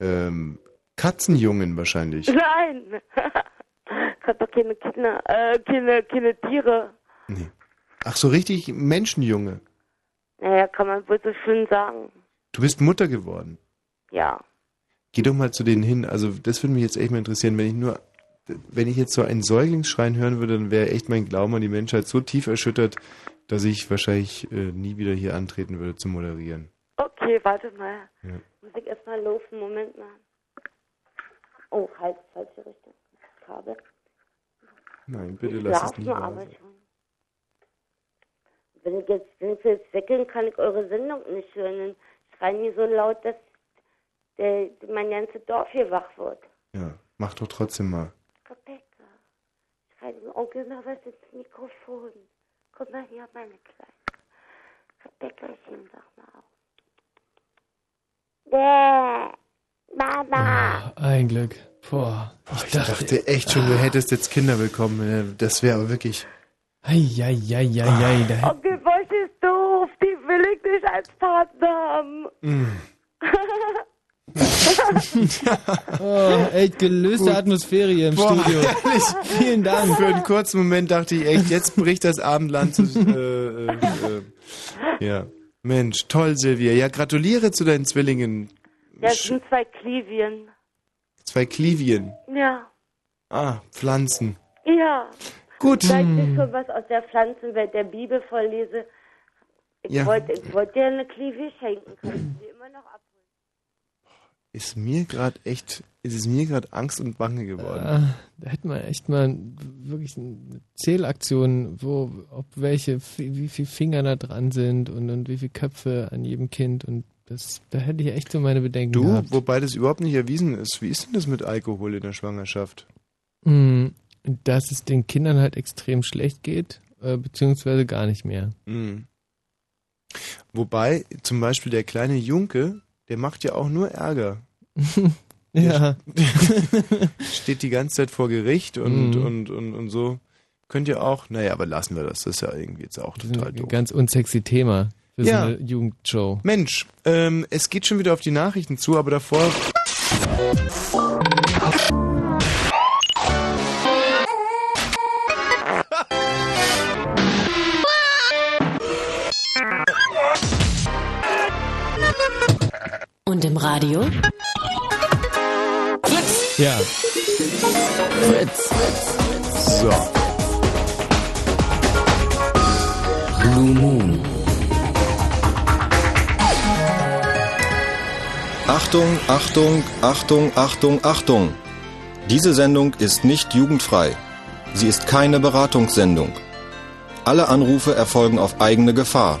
Ähm, Katzenjungen wahrscheinlich. Nein! ich hab doch keine Kinder, äh, keine, keine Tiere. Ach so, richtig Menschenjunge. Naja, kann man wohl so schön sagen. Du bist Mutter geworden. Ja. Geh doch mal zu denen hin. Also das würde mich jetzt echt mal interessieren, wenn ich nur, wenn ich jetzt so einen Säuglingsschreien hören würde, dann wäre echt mein Glauben an die Menschheit so tief erschüttert, dass ich wahrscheinlich äh, nie wieder hier antreten würde zu moderieren. Okay, warte mal. Ja. Muss ich erstmal laufen, Moment mal. Oh, halt, falsche Richtung. Kabel. Nein, bitte Ich lass es nicht schon. Wenn ich jetzt, wenn ich jetzt weggehe, kann ich eure Sendung nicht hören. Dann schreien die so laut, dass der, mein ganzes Dorf hier wach wird. Ja, mach doch trotzdem mal. Rebecca, schreit dem Onkel noch was ins Mikrofon. Komm mal her, meine Kleine. Rebeccachen, sag mal auf. Bäh, Mama. Ein Glück. Boah. Ich, Ich dachte echt schon, du hättest jetzt Kinder bekommen. äh, Das wäre aber wirklich. Eieieiei. Da Onkel Bosch ist doof, die will ich nicht als Partner haben. Mm. Oh, echt gelöste Gut. Atmosphäre hier im Boah, Studio. herrlich. Vielen Dank. Für einen kurzen Moment dachte ich echt, jetzt bricht das Abendland zu. Äh, äh, äh, ja. Mensch, toll, Silvia. Ja, gratuliere zu deinen Zwillingen. Ja, es sind zwei Klivien. Zwei Klivien. Ja. Ah, Pflanzen. Ja. Gut. Seit ich schon was aus der Pflanzenwelt der Bibel vorlese, ich Ja. wollte ich wollte dir eine Klivie schenken. Kannst du die immer noch ab? Ist mir gerade echt, ist es mir gerade Angst und Bange geworden. Ah, da hätte man echt mal wirklich eine Zählaktion, wo, ob welche, wie viele Finger da dran sind und, und wie viele Köpfe an jedem Kind und das, da hätte ich echt so meine Bedenken Du, gehabt. wobei das überhaupt nicht erwiesen ist. Wie ist denn das mit Alkohol in der Schwangerschaft? Mm, Dass es den Kindern halt extrem schlecht geht, äh, beziehungsweise gar nicht mehr. Mhm. Wobei zum Beispiel der kleine Junke, der macht ja auch nur Ärger. Ja. Steht die ganze Zeit vor Gericht und, Mhm. und, und, und so. Könnt ihr auch, naja, aber lassen wir das. Das ist ja irgendwie jetzt auch total Ein doof. ganz unsexy Thema für Ja. so eine Jugendshow. Mensch, ähm, es geht schon wieder auf die Nachrichten zu, aber davor. Und im Radio? Ja. Fritz. So. Blue Moon. Achtung, Achtung, Achtung, Achtung, Achtung. Diese Sendung ist nicht jugendfrei. Sie ist keine Beratungssendung. Alle Anrufe erfolgen auf eigene Gefahr.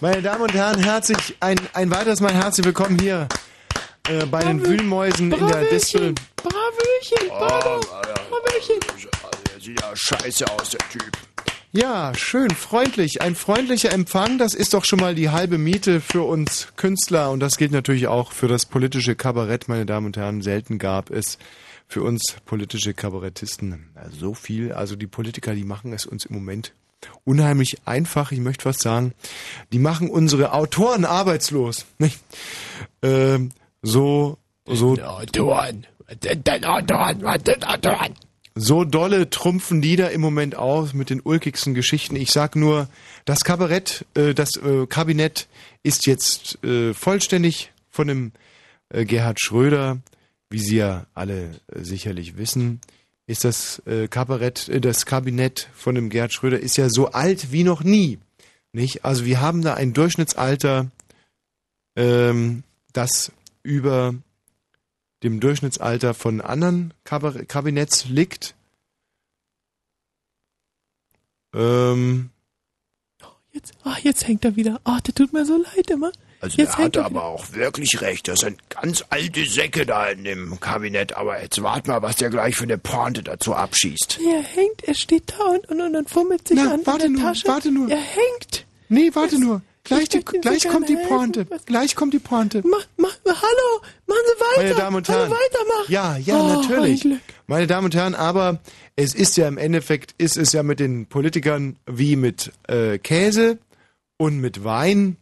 meine Damen und Herren, herzlich, ein, ein weiteres Mal herzlich willkommen hier äh, bei den Wühlmäusen in der Distel. Bravöchen, Bravo, Bravöchen. Sieht ja scheiße aus, der Typ. Ja, schön, freundlich. Ein freundlicher Empfang, das ist doch schon mal die halbe Miete für uns Künstler und das gilt natürlich auch für das politische Kabarett, meine Damen und Herren. Selten gab es für uns politische Kabarettisten so viel. Also die Politiker, die machen es uns im Moment unheimlich einfach. Ich möchte fast sagen, die machen unsere Autoren arbeitslos. Nicht? Ähm, so, so. Autoren. Autoren, Autoren. So dolle trumpfen die da im Moment aus mit den ulkigsten Geschichten. Ich sag nur, das Kabarett, äh, das äh, Kabinett ist jetzt äh, vollständig von dem äh, Gerhard Schröder, wie Sie ja alle äh, sicherlich wissen, ist das äh, Kabarett, äh, das Kabinett von dem Gerhard Schröder ist ja so alt wie noch nie. Nicht? Also wir haben da ein Durchschnittsalter, ähm, das über dem Durchschnittsalter von anderen Kabar Kabinetts liegt. Ähm, Jetzt, ah, jetzt hängt er wieder. Ah, der tut mir so leid immer. Also jetzt der hatte er aber auch wirklich recht. Das sind ganz alte Säcke da in dem Kabinett. Aber jetzt wart mal, was der gleich für eine Pointe dazu abschießt. Er hängt, er steht da und, und, und, und fummelt sich Na, an warte in der nur, Tasche. warte nur. Er hängt. Nee, warte nur. Gleich, die, Ihnen so gleich kommt die Pointe. Gleich kommt die Pointe. Mach, mach, hallo, machen Sie weiter. Meine Damen und Herren. weitermachen. Ja, ja, Oh, natürlich. Meine Damen und Herren, aber es ist ja im Endeffekt, ist es ja mit den Politikern wie mit äh, Käse und mit Wein.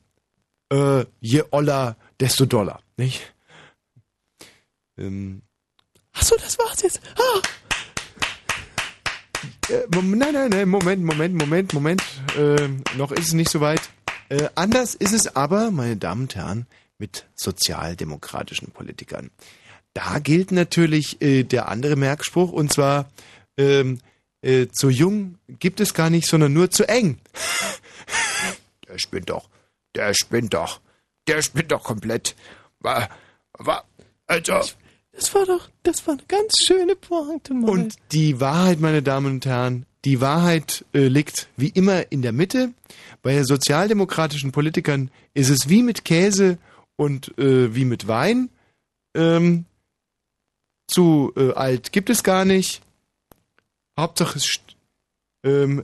Äh, je oller, desto doller, nicht? Ähm, Ach so, das war's jetzt. Ah, Äh, nein, nein, nein, Moment, Moment, Moment, Moment. Ähm, noch ist es nicht so weit. Äh, anders ist es aber, meine Damen und Herren, mit sozialdemokratischen Politikern. Da gilt natürlich äh, der andere Merkspruch, und zwar ähm, äh, zu jung gibt es gar nicht, sondern nur zu eng. Der spinnt doch. Der spinnt doch. Der spinnt doch komplett. War, war, also. das war doch, das war eine ganz schöne Pointe, Mann. Und die Wahrheit, meine Damen und Herren, die Wahrheit äh, liegt wie immer in der Mitte. Bei sozialdemokratischen Politikern ist es wie mit Käse und äh, wie mit Wein. Ähm, zu äh, alt gibt es gar nicht. Hauptsache es st- ähm,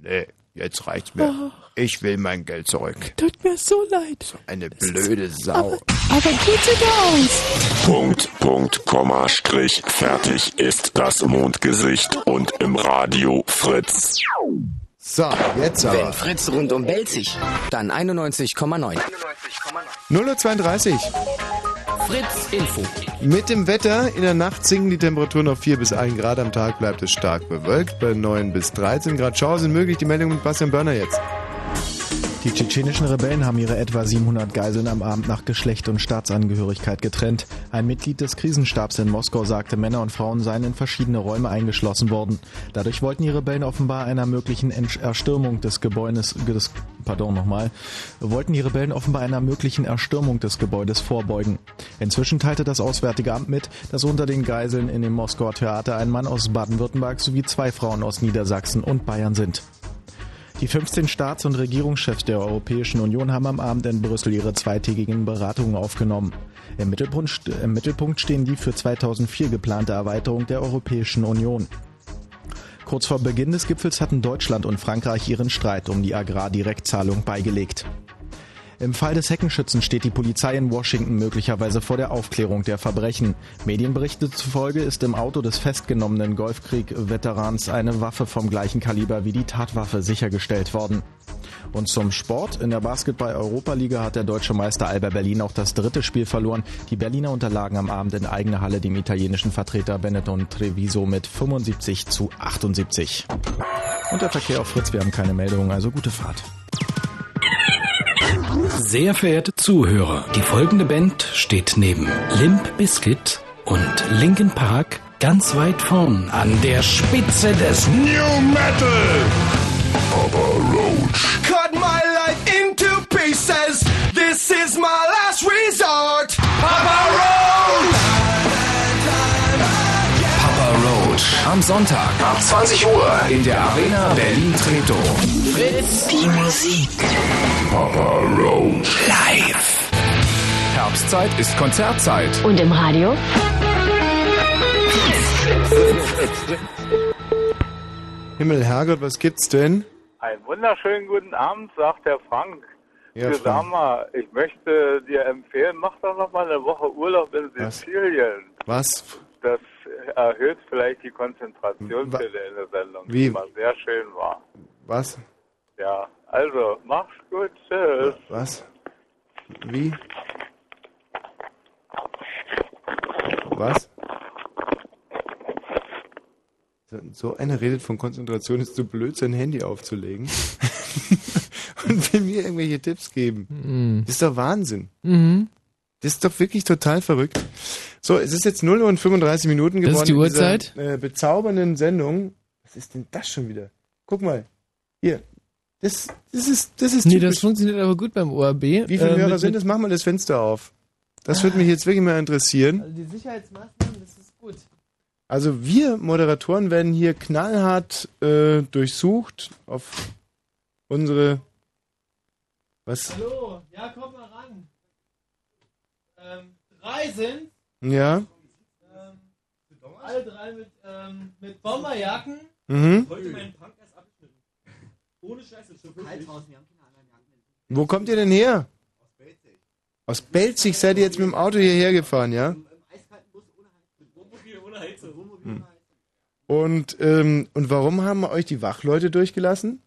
Nee, jetzt reicht's mir. Oh. Ich will mein Geld zurück. Tut mir so leid. Eine blöde Sau. Aber gut sieht er aus. Punkt, Punkt, Komma, Strich, fertig ist das Mondgesicht und im Radio Fritz. So, jetzt Wenn aber. Fritz rundum Belzig, dann 91,9. 0.32 Uhr. Fritz Info. Mit dem Wetter in der Nacht sinken die Temperaturen auf 4 bis 1 Grad. Am Tag bleibt es stark bewölkt. Bei 9 bis 13 Grad Schauer sind möglich. Die Meldung mit Bastian Börner jetzt. Die tschetschenischen Rebellen haben ihre etwa 700 Geiseln am Abend nach Geschlecht und Staatsangehörigkeit getrennt. Ein Mitglied des Krisenstabs in Moskau sagte, Männer und Frauen seien in verschiedene Räume eingeschlossen worden. Dadurch wollten die Rebellen offenbar einer möglichen Erstürmung des Gebäudes, des, pardon nochmal, wollten die Rebellen offenbar einer möglichen Erstürmung des Gebäudes vorbeugen. Inzwischen teilte das Auswärtige Amt mit, dass unter den Geiseln in dem Moskauer Theater ein Mann aus Baden-Württemberg sowie zwei Frauen aus Niedersachsen und Bayern sind. Die 15 Staats- und Regierungschefs der Europäischen Union haben am Abend in Brüssel ihre zweitägigen Beratungen aufgenommen. Im Mittelpunkt, Im Mittelpunkt stehen die für 2004 geplante Erweiterung der Europäischen Union. Kurz vor Beginn des Gipfels hatten Deutschland und Frankreich ihren Streit um die Agrardirektzahlung beigelegt. Im Fall des Heckenschützen steht die Polizei in Washington möglicherweise vor der Aufklärung der Verbrechen. Medienberichte zufolge ist im Auto des festgenommenen Golfkrieg-Veterans eine Waffe vom gleichen Kaliber wie die Tatwaffe sichergestellt worden. Und zum Sport. In der Basketball-Europaliga hat der deutsche Meister Alba Berlin auch das dritte Spiel verloren. Die Berliner unterlagen am Abend in eigener Halle dem italienischen Vertreter Benetton Treviso mit 75 zu 78. Und der Verkehr auf Fritz, wir haben keine Meldungen, also gute Fahrt. Sehr verehrte Zuhörer, die folgende Band steht neben Limp Bizkit und Linkin Park ganz weit vorn an der Spitze des New Metal. Am Sonntag ab 20 Uhr in der Arena Berlin Treptow. Fritz. Die Musik. Papa Roach. Live. Herbstzeit ist Konzertzeit. Und im Radio? Himmel, Herrgott, was gibt's denn? Einen wunderschönen guten Abend, sagt der Frank. Ja, sag mal, ich möchte dir empfehlen, mach doch noch mal eine Woche Urlaub in? Sizilien. Was? Das erhöht vielleicht die Konzentration Wa- für deine Sendung, Wie? die mal sehr schön war. Was? Ja, also, mach's gut, tschüss. Was? Wie? Was? So- einer redet von Konzentration, ist so blöd, sein Handy aufzulegen und will mir irgendwelche Tipps geben. Mhm. Das ist doch Wahnsinn. Mhm. Das ist doch wirklich total verrückt. So, es ist jetzt 0 Uhr und 35 Minuten geworden. Das ist die in dieser, Uhrzeit? Äh, bezaubernden Sendung. Was ist denn das schon wieder? Guck mal. Hier. Das, das ist, das ist Nee, typisch. das funktioniert aber gut beim ORB. Wie viele Äh, Hörer mit- sind es? Mach mal das Fenster auf. Das würde mich jetzt wirklich mal interessieren. Also die Sicherheitsmaßnahmen, das ist gut. Also wir Moderatoren werden hier knallhart äh, durchsucht auf unsere was? Hallo, ja, komm mal ran. Ähm, drei sind, Ja. ähm, alle drei mit, ähm, mit Bomberjacken. Mhm. Heute meinen Punk erst abgeschnitten. Ohne Scheiße, schon kalt draußen, wir haben keine anderen Jacken. Wo kommt ihr denn her? Aus Belzig seid ihr jetzt mit dem Auto hierher gefahren, ja? Wohnmobil ohne Heizung. Hm. Und, ähm, und warum haben euch die Wachleute durchgelassen?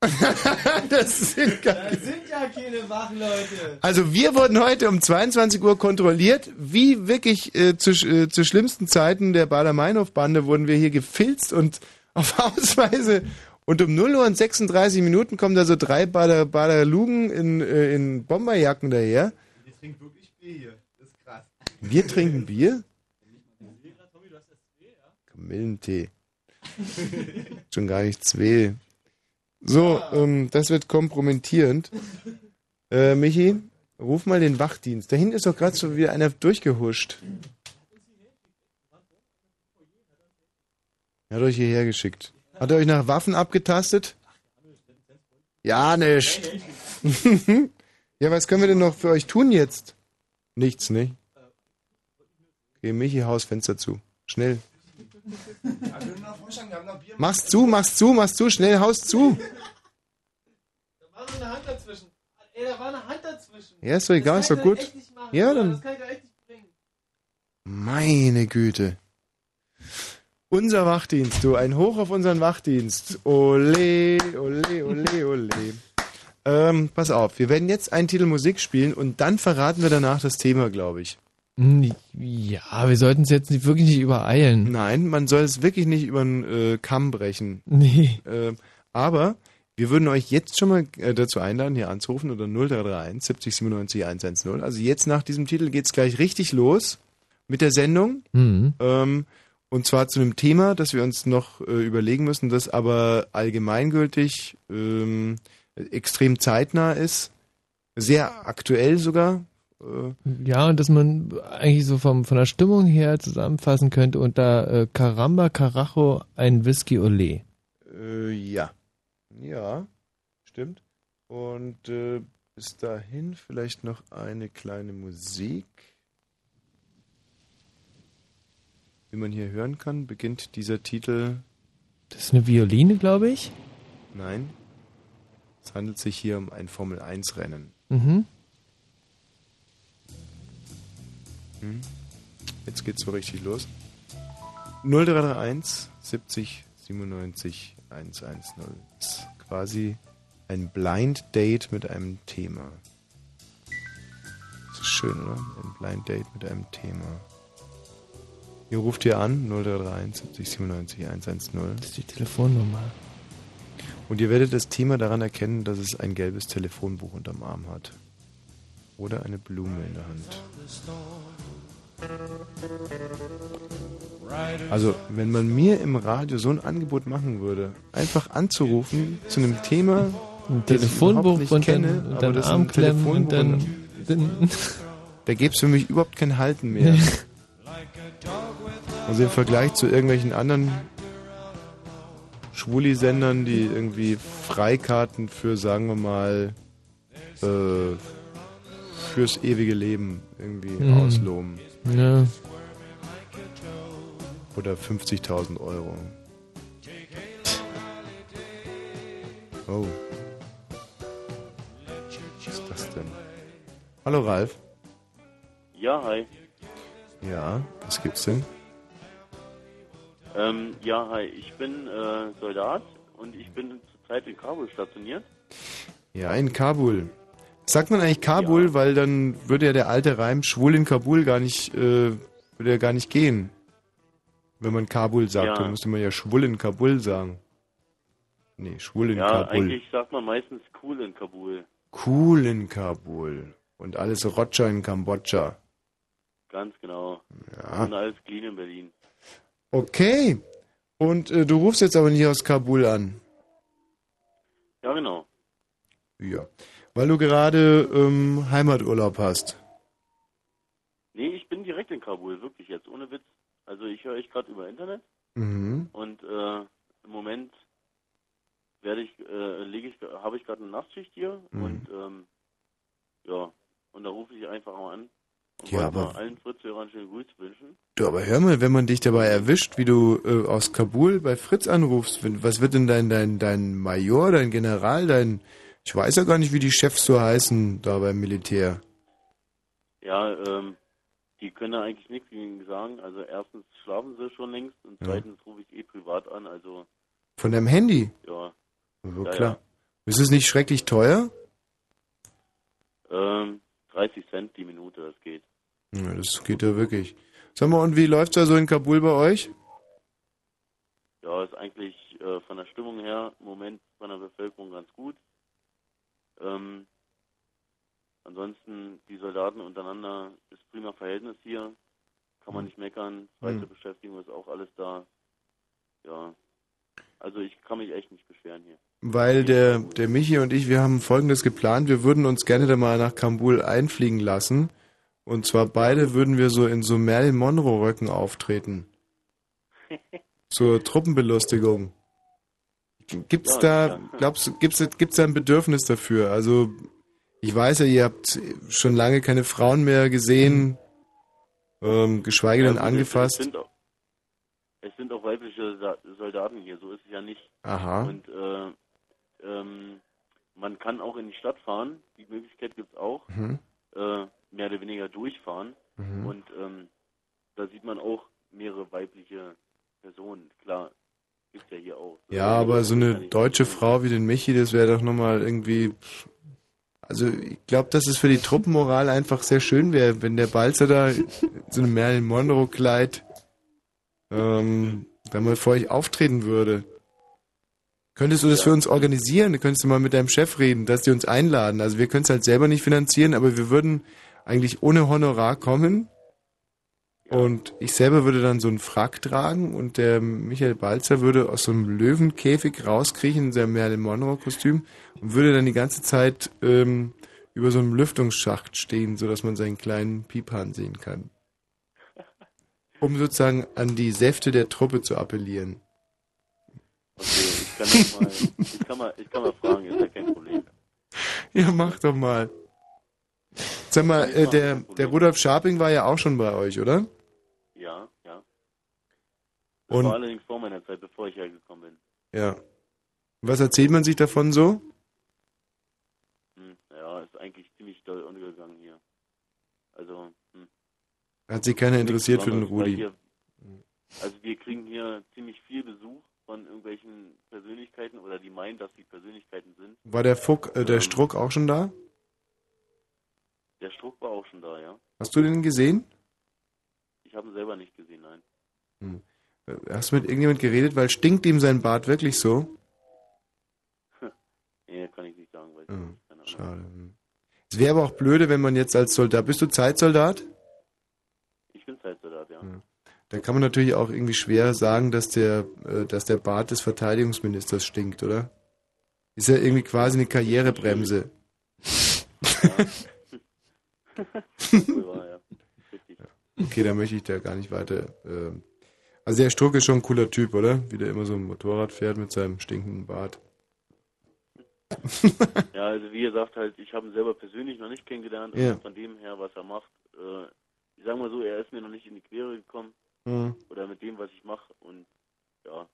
das sind gar Das sind ja keine Wachleute. Also wir wurden heute um 22 Uhr kontrolliert, wie wirklich äh, zu, äh, zu schlimmsten Zeiten der Bader-Meinhof-Bande wurden wir hier gefilzt und auf Ausweise und um 0 Uhr und 36 Minuten kommen da so drei Bader, Bader Lugen in, äh, in Bomberjacken daher. Wir trinken wirklich Bier hier. Das ist krass. Wir trinken Bier? Kamillentee. Schon gar nicht zwei. So, ähm, das wird kompromittierend. Äh, Michi, ruf mal den Wachdienst. Da hinten ist doch gerade so wieder einer durchgehuscht. Er hat euch hierher geschickt. Hat er euch nach Waffen abgetastet? Ja, nicht. ja, was können wir denn noch für euch tun jetzt? Nichts, nicht? Geh Michi, Haus, Fenster zu. Schnell. Mach's zu, mach's zu, mach's zu, schnell, Haus zu. Da war so eine Hand dazwischen. Ey, da war eine Hand dazwischen. Ja, ist doch egal, ist doch gut. Ja, dann. Das kann ich doch echt nicht bringen. Meine Güte. Unser Wachdienst, du, ein Hoch auf unseren Wachdienst. Ole, ole, ole, ole. Ähm, pass auf, wir werden jetzt einen Titel Musik spielen und dann verraten wir danach das Thema, glaube ich. Hm, Ja, wir sollten es jetzt nicht, wirklich nicht übereilen. Nein, man soll es wirklich nicht über den äh, Kamm brechen. Nee. Ähm, aber wir würden euch jetzt schon mal äh, dazu einladen, hier anzurufen unter 0331 70 97 110. Also jetzt nach diesem Titel geht's gleich richtig los mit der Sendung. Mhm. Ähm, und zwar zu einem Thema, das wir uns noch äh, überlegen müssen, das aber allgemeingültig ähm, extrem zeitnah ist, sehr aktuell sogar. Äh, Ja, und dass man eigentlich so vom, von der Stimmung her zusammenfassen könnte unter äh, Caramba Carajo ein Whisky Olé. Äh, ja. Ja, stimmt. Und äh, bis dahin vielleicht noch eine kleine Musik. Wie man hier hören kann, beginnt dieser Titel. Das ist eine Violine, glaube ich. Nein. Es handelt sich hier um ein Formel 1 Rennen. Mhm. Hm. Jetzt geht's so richtig los. 0331 70 97 110 ist quasi ein Blind Date mit einem Thema. Das ist schön, oder? Ein Blind Date mit einem Thema. Ihr ruft hier an 0331 70 97 110. Das ist die Telefonnummer. Und ihr werdet das Thema daran erkennen, dass es ein gelbes Telefonbuch unterm Arm hat. Oder eine Blume in der Hand. Also, wenn man mir im Radio so ein Angebot machen würde, einfach anzurufen zu einem Thema, Ein das ich Telefonbuch nicht und kenne, dann, und aber dann das ist Arm ein klemmen und Telefonbuch dann, dann da gäbe es für mich überhaupt kein Halten mehr. Also im Vergleich zu irgendwelchen anderen Schwuli-Sendern, die irgendwie Freikarten für, sagen wir mal, äh, fürs ewige Leben irgendwie Mhm. ausloben. Ja. Oder 50.000 Euro. Oh. Was ist das denn? Hallo Ralf. Ja, hi. Ja, was gibt's denn? Ähm, ja, hi. Ich bin äh, Soldat und ich bin zurzeit in Kabul stationiert. Ja, in Kabul. Sagt man eigentlich Kabul, weil dann würde ja der alte Reim schwul in Kabul gar nicht, äh, würde ja gar nicht gehen. Wenn man Kabul sagt, Ja. dann müsste man ja schwul in Kabul sagen. Nee, schwul in ja, Kabul. eigentlich sagt man meistens cool in Kabul. Cool in Kabul. Und alles Roger in Kambodscha. Ganz genau. Ja. Und alles clean in Berlin. Okay. Und äh, du rufst jetzt aber nicht aus Kabul an. Ja, genau. Ja. Weil du gerade ähm, Heimaturlaub hast. Nee, ich bin direkt in Kabul, wirklich jetzt, ohne Witz. Also ich höre euch gerade über Internet Mhm. und äh, im Moment werde ich, äh, lege ich, habe ich gerade eine Nachtschicht hier Mhm. und ähm, ja, und da rufe ich einfach mal an und Ja, aber- allen Fritz-Hörern schönen Gruß wünschen. Du, aber hör mal, wenn man dich dabei erwischt, wie du äh, aus Kabul bei Fritz anrufst, was wird denn dein, dein, dein Major, dein General, dein, ich weiß ja gar nicht, wie die Chefs so heißen da beim Militär. Ja, ähm, die können da eigentlich nichts gegen sagen. Also erstens schlafen sie schon längst und Ja. zweitens rufe ich eh privat an. Also Von deinem Handy? ja, So Ja, klar. Ist es nicht schrecklich teuer? ähm, 30 Cent die Minute, das geht. Ja, das geht ja wirklich. Sag mal, und wie läuft's da so in Kabul bei euch? Ja, ist eigentlich äh, von der Stimmung her im Moment von der Bevölkerung ganz gut. Ähm, ansonsten die Soldaten untereinander ist prima Verhältnis hier. Kann man nicht meckern. Freizeitbeschäftigung ist auch alles da. Ja. Also ich kann mich echt nicht beschweren hier. Weil der, der Michi und ich, wir haben Folgendes geplant. Wir würden uns gerne da mal nach Kabul einfliegen lassen. Und zwar beide würden wir so in so Marilyn Monroe-Röcken auftreten. Zur Truppenbelustigung. Gibt's Ja, da, ja. glaubst du, gibt's, gibt's da ein Bedürfnis dafür? Also, ich weiß ja, ihr habt schon lange keine Frauen mehr gesehen. ähm, geschweige denn Ja, angefasst. Es sind, auch, es sind auch weibliche Soldaten hier, so ist es ja nicht. Aha. Und äh, ähm, man kann auch in die Stadt fahren, die Möglichkeit gibt es auch, Mhm. äh, mehr oder weniger durchfahren. Mhm. Und ähm, da sieht man auch mehrere weibliche Personen. Klar, gibt es ja hier auch. Ja, aber so eine deutsche Frau wie den Michi, das wäre doch nochmal irgendwie. Also ich glaube, dass es für die Truppenmoral einfach sehr schön wäre, wenn der Balzer da so einem Marilyn Monroe-Kleid ähm, da mal vor euch auftreten würde. Könntest du das für uns organisieren? Könntest du mal mit deinem Chef reden, dass die uns einladen. Also wir können es halt selber nicht finanzieren, aber wir würden eigentlich ohne Honorar kommen. Und ich selber würde dann so einen Frack tragen und der Michael Balzer würde aus so einem Löwenkäfig rauskriechen in seinem Marilyn Monroe-Kostüm und würde dann die ganze Zeit ähm, über so einem Lüftungsschacht stehen, sodass man seinen kleinen Piephahn sehen kann. Um sozusagen an die Säfte der Truppe zu appellieren. Okay, ich kann, das mal, ich, kann mal, ich kann mal fragen, ist ja kein Problem. Ja, mach doch mal. Sag mal, äh, der, der Rudolf Scharping war ja auch schon bei euch, oder? Ja. Das Und- war allerdings vor meiner Zeit, bevor ich hergekommen bin. Ja. Was erzählt man sich davon so? Hm, ja, ist eigentlich ziemlich doll untergegangen hier. Also, hm. Hat sich keiner interessiert für den Rudi. Hier, also wir kriegen hier ziemlich viel Besuch von irgendwelchen Persönlichkeiten oder die meinen, dass sie Persönlichkeiten sind. War der Fuck, äh, der Ähm, Struck auch schon da? Der Struck war auch schon da, ja. Hast du den gesehen? Ich habe ihn selber nicht gesehen, nein. Hm. Äh, Hast du mit irgendjemand geredet? Weil stinkt ihm sein Bart wirklich so? Nee, kann ich nicht sagen, weil ich Hm, keine Ahnung. Schade. Es wäre aber auch blöde, wenn man jetzt als Soldat. Bist du Zeitsoldat? Ich bin Zeitsoldat, ja. Da kann man natürlich auch irgendwie schwer sagen, dass der, äh, dass der Bart des Verteidigungsministers stinkt, oder? Ist ja irgendwie quasi eine Karrierebremse. Ja. Okay, da möchte ich da gar nicht weiter. ähm. Also der Struck ist schon ein cooler Typ, oder? Wie der immer so ein Motorrad fährt mit seinem stinkenden Bart. Ja, also wie gesagt, halt, ich habe ihn selber persönlich noch nicht kennengelernt. Ja. Von dem her, was er macht, äh, ich sag mal so, er ist mir noch nicht in die Quere gekommen. Mhm. Oder mit dem, was ich mache. Und ja. Also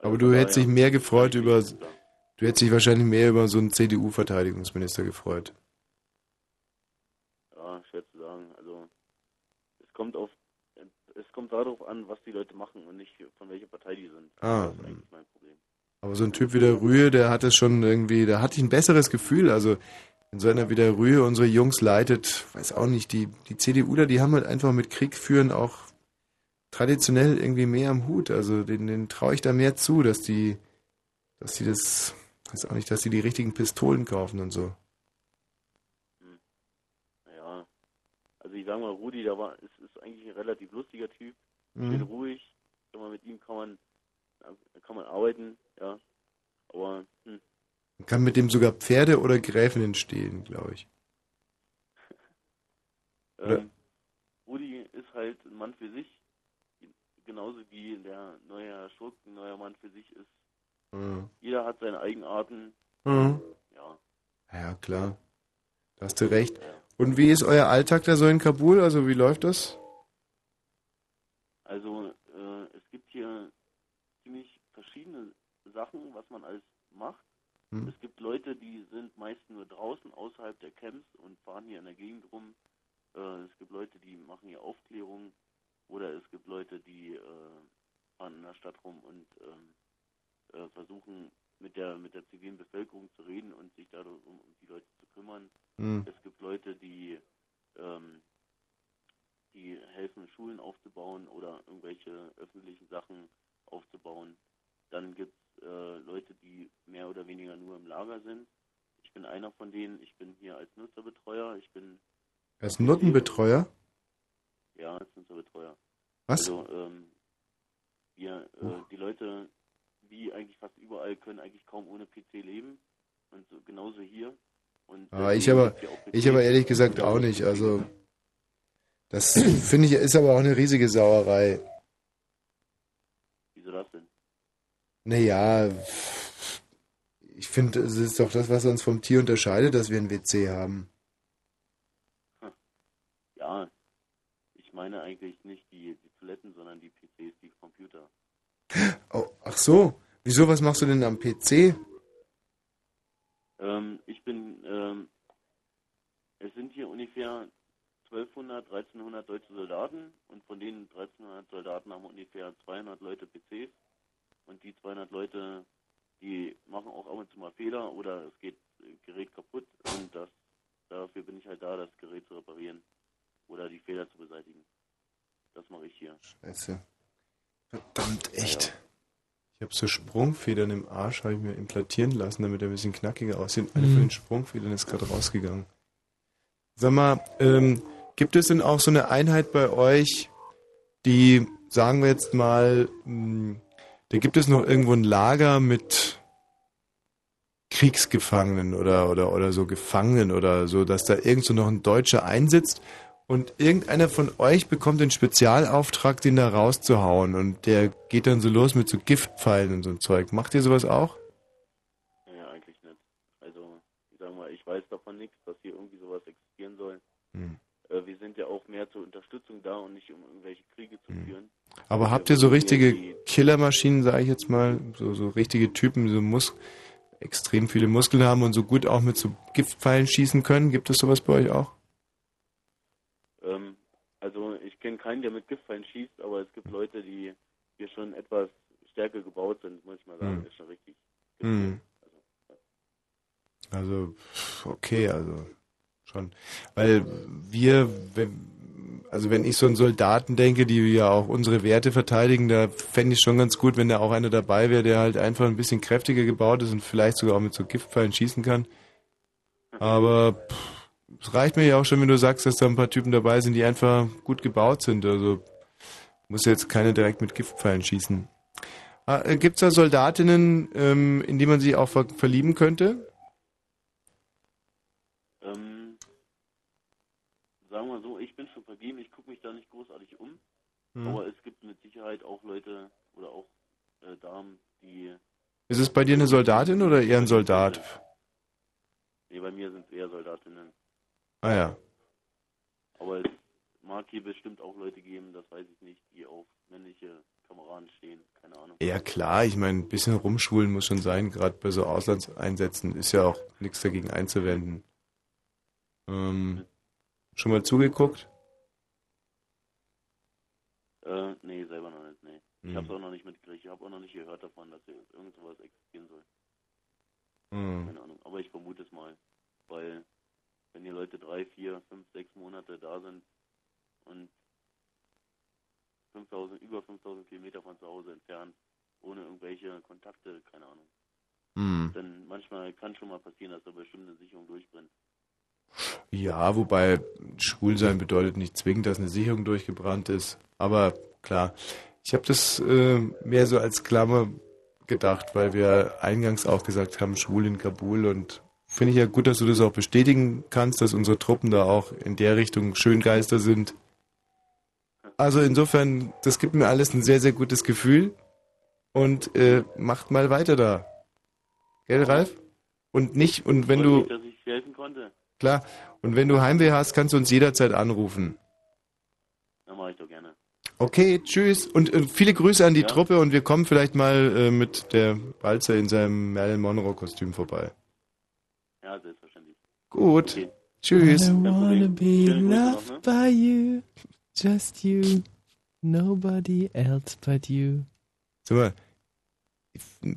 Aber du hättest dich mehr gefreut über. Du hättest dich wahrscheinlich mehr über so einen CDU-Verteidigungsminister gefreut. Ja, schwer zu sagen. Also es kommt auf kommt darauf an, was die Leute machen und nicht von welcher Partei die sind. Ah. Das ist eigentlich mein Problem. Aber so ein Typ wie der Rühe, der hat es schon irgendwie, da hatte ich ein besseres Gefühl. Also, wenn so einer wie der Rühe unsere Jungs leitet, weiß auch nicht, die, die CDUler, die haben halt einfach mit Krieg führen auch traditionell irgendwie mehr am Hut. Also, denen, denen traue ich da mehr zu, dass die, dass die das, weiß auch nicht, dass die die richtigen Pistolen kaufen und so. Ja. Also ich sag mal, Rudi, der war ist eigentlich ein relativ lustiger Typ. Mhm. Ruhig. Sag mal, mit ihm kann man kann man arbeiten, ja. Aber hm, Man kann mit dem sogar Pferde oder Gräfinnen stehlen, glaube ich. Ähm, Rudi ist halt ein Mann für sich. Genauso wie der neue Herr Schurk ein neuer Mann für sich ist. Mhm. Jeder hat seine Eigenarten. Mhm. Ja. Ja, klar. Da hast du recht. Und wie ist euer Alltag da so in Kabul? Also, wie läuft das? Also äh, es gibt hier ziemlich verschiedene Sachen, was man alles macht. Hm. Es gibt Leute, die sind meist nur draußen außerhalb der Camps und fahren hier in der Gegend rum. Äh, es gibt Leute, die machen hier Aufklärung oder es gibt Leute, die äh, fahren in der Stadt rum und ähm, äh, versuchen mit der mit der zivilen Bevölkerung zu reden und sich darum um, die Leute zu kümmern. Hm. Es gibt Leute, die ähm, die helfen, Schulen aufzubauen oder irgendwelche öffentlichen Sachen aufzubauen. Dann gibt es äh, Leute, die mehr oder weniger nur im Lager sind. Ich bin einer von denen. Ich bin hier als Nutzerbetreuer. Ich bin Als Nuttenbetreuer? ja als Nutzerbetreuer. Was? Also ähm, wir, äh, die Leute, wie eigentlich fast überall, können eigentlich kaum ohne PC leben. Und so, genauso hier. Und Ah, ich deswegen aber, ich aber ehrlich gesagt auch nicht. Also, das finde ich, ist aber auch eine riesige Sauerei. Wieso das denn? Naja, ich finde, es ist doch das, was uns vom Tier unterscheidet, dass wir ein WC haben. Ja, ich meine eigentlich nicht die, die Toiletten, sondern die PCs, die Computer. Oh, ach so. Wieso, was machst du denn am PC? Ähm, ich bin, ähm, es sind hier ungefähr 1200, 1300 deutsche Soldaten und von den 1300 Soldaten haben ungefähr 200 Leute PCs und die 200 Leute, die machen auch ab und zu mal Fehler oder es geht äh, Gerät kaputt und das, dafür bin ich halt da, das Gerät zu reparieren oder die Fehler zu beseitigen. Das mache ich hier. Scheiße. Verdammt, echt. Ich habe so Sprungfedern im Arsch, habe ich mir implantieren lassen, damit er ein bisschen knackiger aussieht. Eine von Mhm. den Sprungfedern ist gerade rausgegangen. Sag mal, ähm, gibt es denn auch so eine Einheit bei euch, die, sagen wir jetzt mal, mh, da gibt es noch irgendwo ein Lager mit Kriegsgefangenen oder, oder, oder so Gefangenen oder so, dass da irgend so noch ein Deutscher einsitzt und irgendeiner von euch bekommt den Spezialauftrag, den da rauszuhauen und der geht dann so los mit so Giftpfeilen und so ein Zeug. Macht ihr sowas auch? Ja, eigentlich nicht. Also, ich sag mal, ich weiß davon nichts, dass hier irgendwie sowas existieren soll. Hm. Äh, wir sind ja auch mehr zur Unterstützung da und nicht um irgendwelche Kriege zu führen. Aber habt ihr so richtige Killermaschinen, sage ich jetzt mal, so, so richtige Typen, die so Mus extrem viele Muskeln haben und so gut auch mit so Giftpfeilen schießen können? Gibt es sowas bei euch auch? Ähm, also, ich kenne keinen, der mit Giftpfeilen schießt, aber es gibt Leute, die hier schon etwas stärker gebaut sind, muss ich mal sagen. Hm. Ist schon richtig. Hm. Also, pff, okay, also schon. Weil wir, wenn, also wenn ich so an Soldaten denke, die ja auch unsere Werte verteidigen, da fände ich schon ganz gut, wenn da auch einer dabei wäre, der halt einfach ein bisschen kräftiger gebaut ist und vielleicht sogar auch mit so Giftpfeilen schießen kann. Aber es reicht mir ja auch schon, wenn du sagst, dass da ein paar Typen dabei sind, die einfach gut gebaut sind. Also muss jetzt keiner direkt mit Giftpfeilen schießen. Gibt es da Soldatinnen, ähm, in die man sich auch ver verlieben könnte? Ähm, sagen wir so, ich bin schon vergeben, ich gucke mich da nicht großartig um. Hm. Aber es gibt mit Sicherheit auch Leute oder auch äh, Damen, die. Ist es bei dir eine Soldatin oder eher ein Soldat? Nee, bei mir sind es eher Soldatinnen. Ah ja. Aber es mag hier bestimmt auch Leute geben, das weiß ich nicht, die auf männliche Kameraden stehen. Keine Ahnung. Ja klar, ich meine, ein bisschen rumschwulen muss schon sein, gerade bei so Auslandseinsätzen ist ja auch nichts dagegen einzuwenden. Ähm, schon mal zugeguckt? Äh, nee, selber noch nicht, nee. Ich Hm. hab's auch noch nicht mitgekriegt. Ich habe auch noch nicht gehört davon, dass hier irgend sowas existieren soll. Hm. Keine Ahnung. Aber ich vermute es mal. Weil, wenn hier Leute drei, vier, fünf, sechs Monate da sind und 5000, über 5000 Kilometer von zu Hause entfernt, ohne irgendwelche Kontakte, keine Ahnung. Hm. Dann manchmal kann schon mal passieren, dass da bestimmt eine Sicherung durchbrennt. Ja, wobei schwul sein bedeutet nicht zwingend, dass eine Sicherung durchgebrannt ist. Aber klar, ich habe das äh, mehr so als Klammer gedacht, weil wir eingangs auch gesagt haben, schwul in Kabul und finde ich ja gut, dass du das auch bestätigen kannst, dass unsere Truppen da auch in der Richtung Schöngeister sind. Also insofern, das gibt mir alles ein sehr, sehr gutes Gefühl und äh, macht mal weiter da. Gell, Ralf? Und nicht, und wenn du... dass ich helfen konnte. Klar. Und wenn du Heimweh hast, kannst du uns jederzeit anrufen. Dann mache ich doch gerne. Okay, tschüss. Und äh, viele Grüße an die Ja. Truppe und wir kommen vielleicht mal äh, mit der Balzer in seinem Marilyn Monroe-Kostüm vorbei. Ja, selbstverständlich. Gut. Okay. Tschüss. I wanna be loved ne? by you, just you, nobody else but you. Sag mal,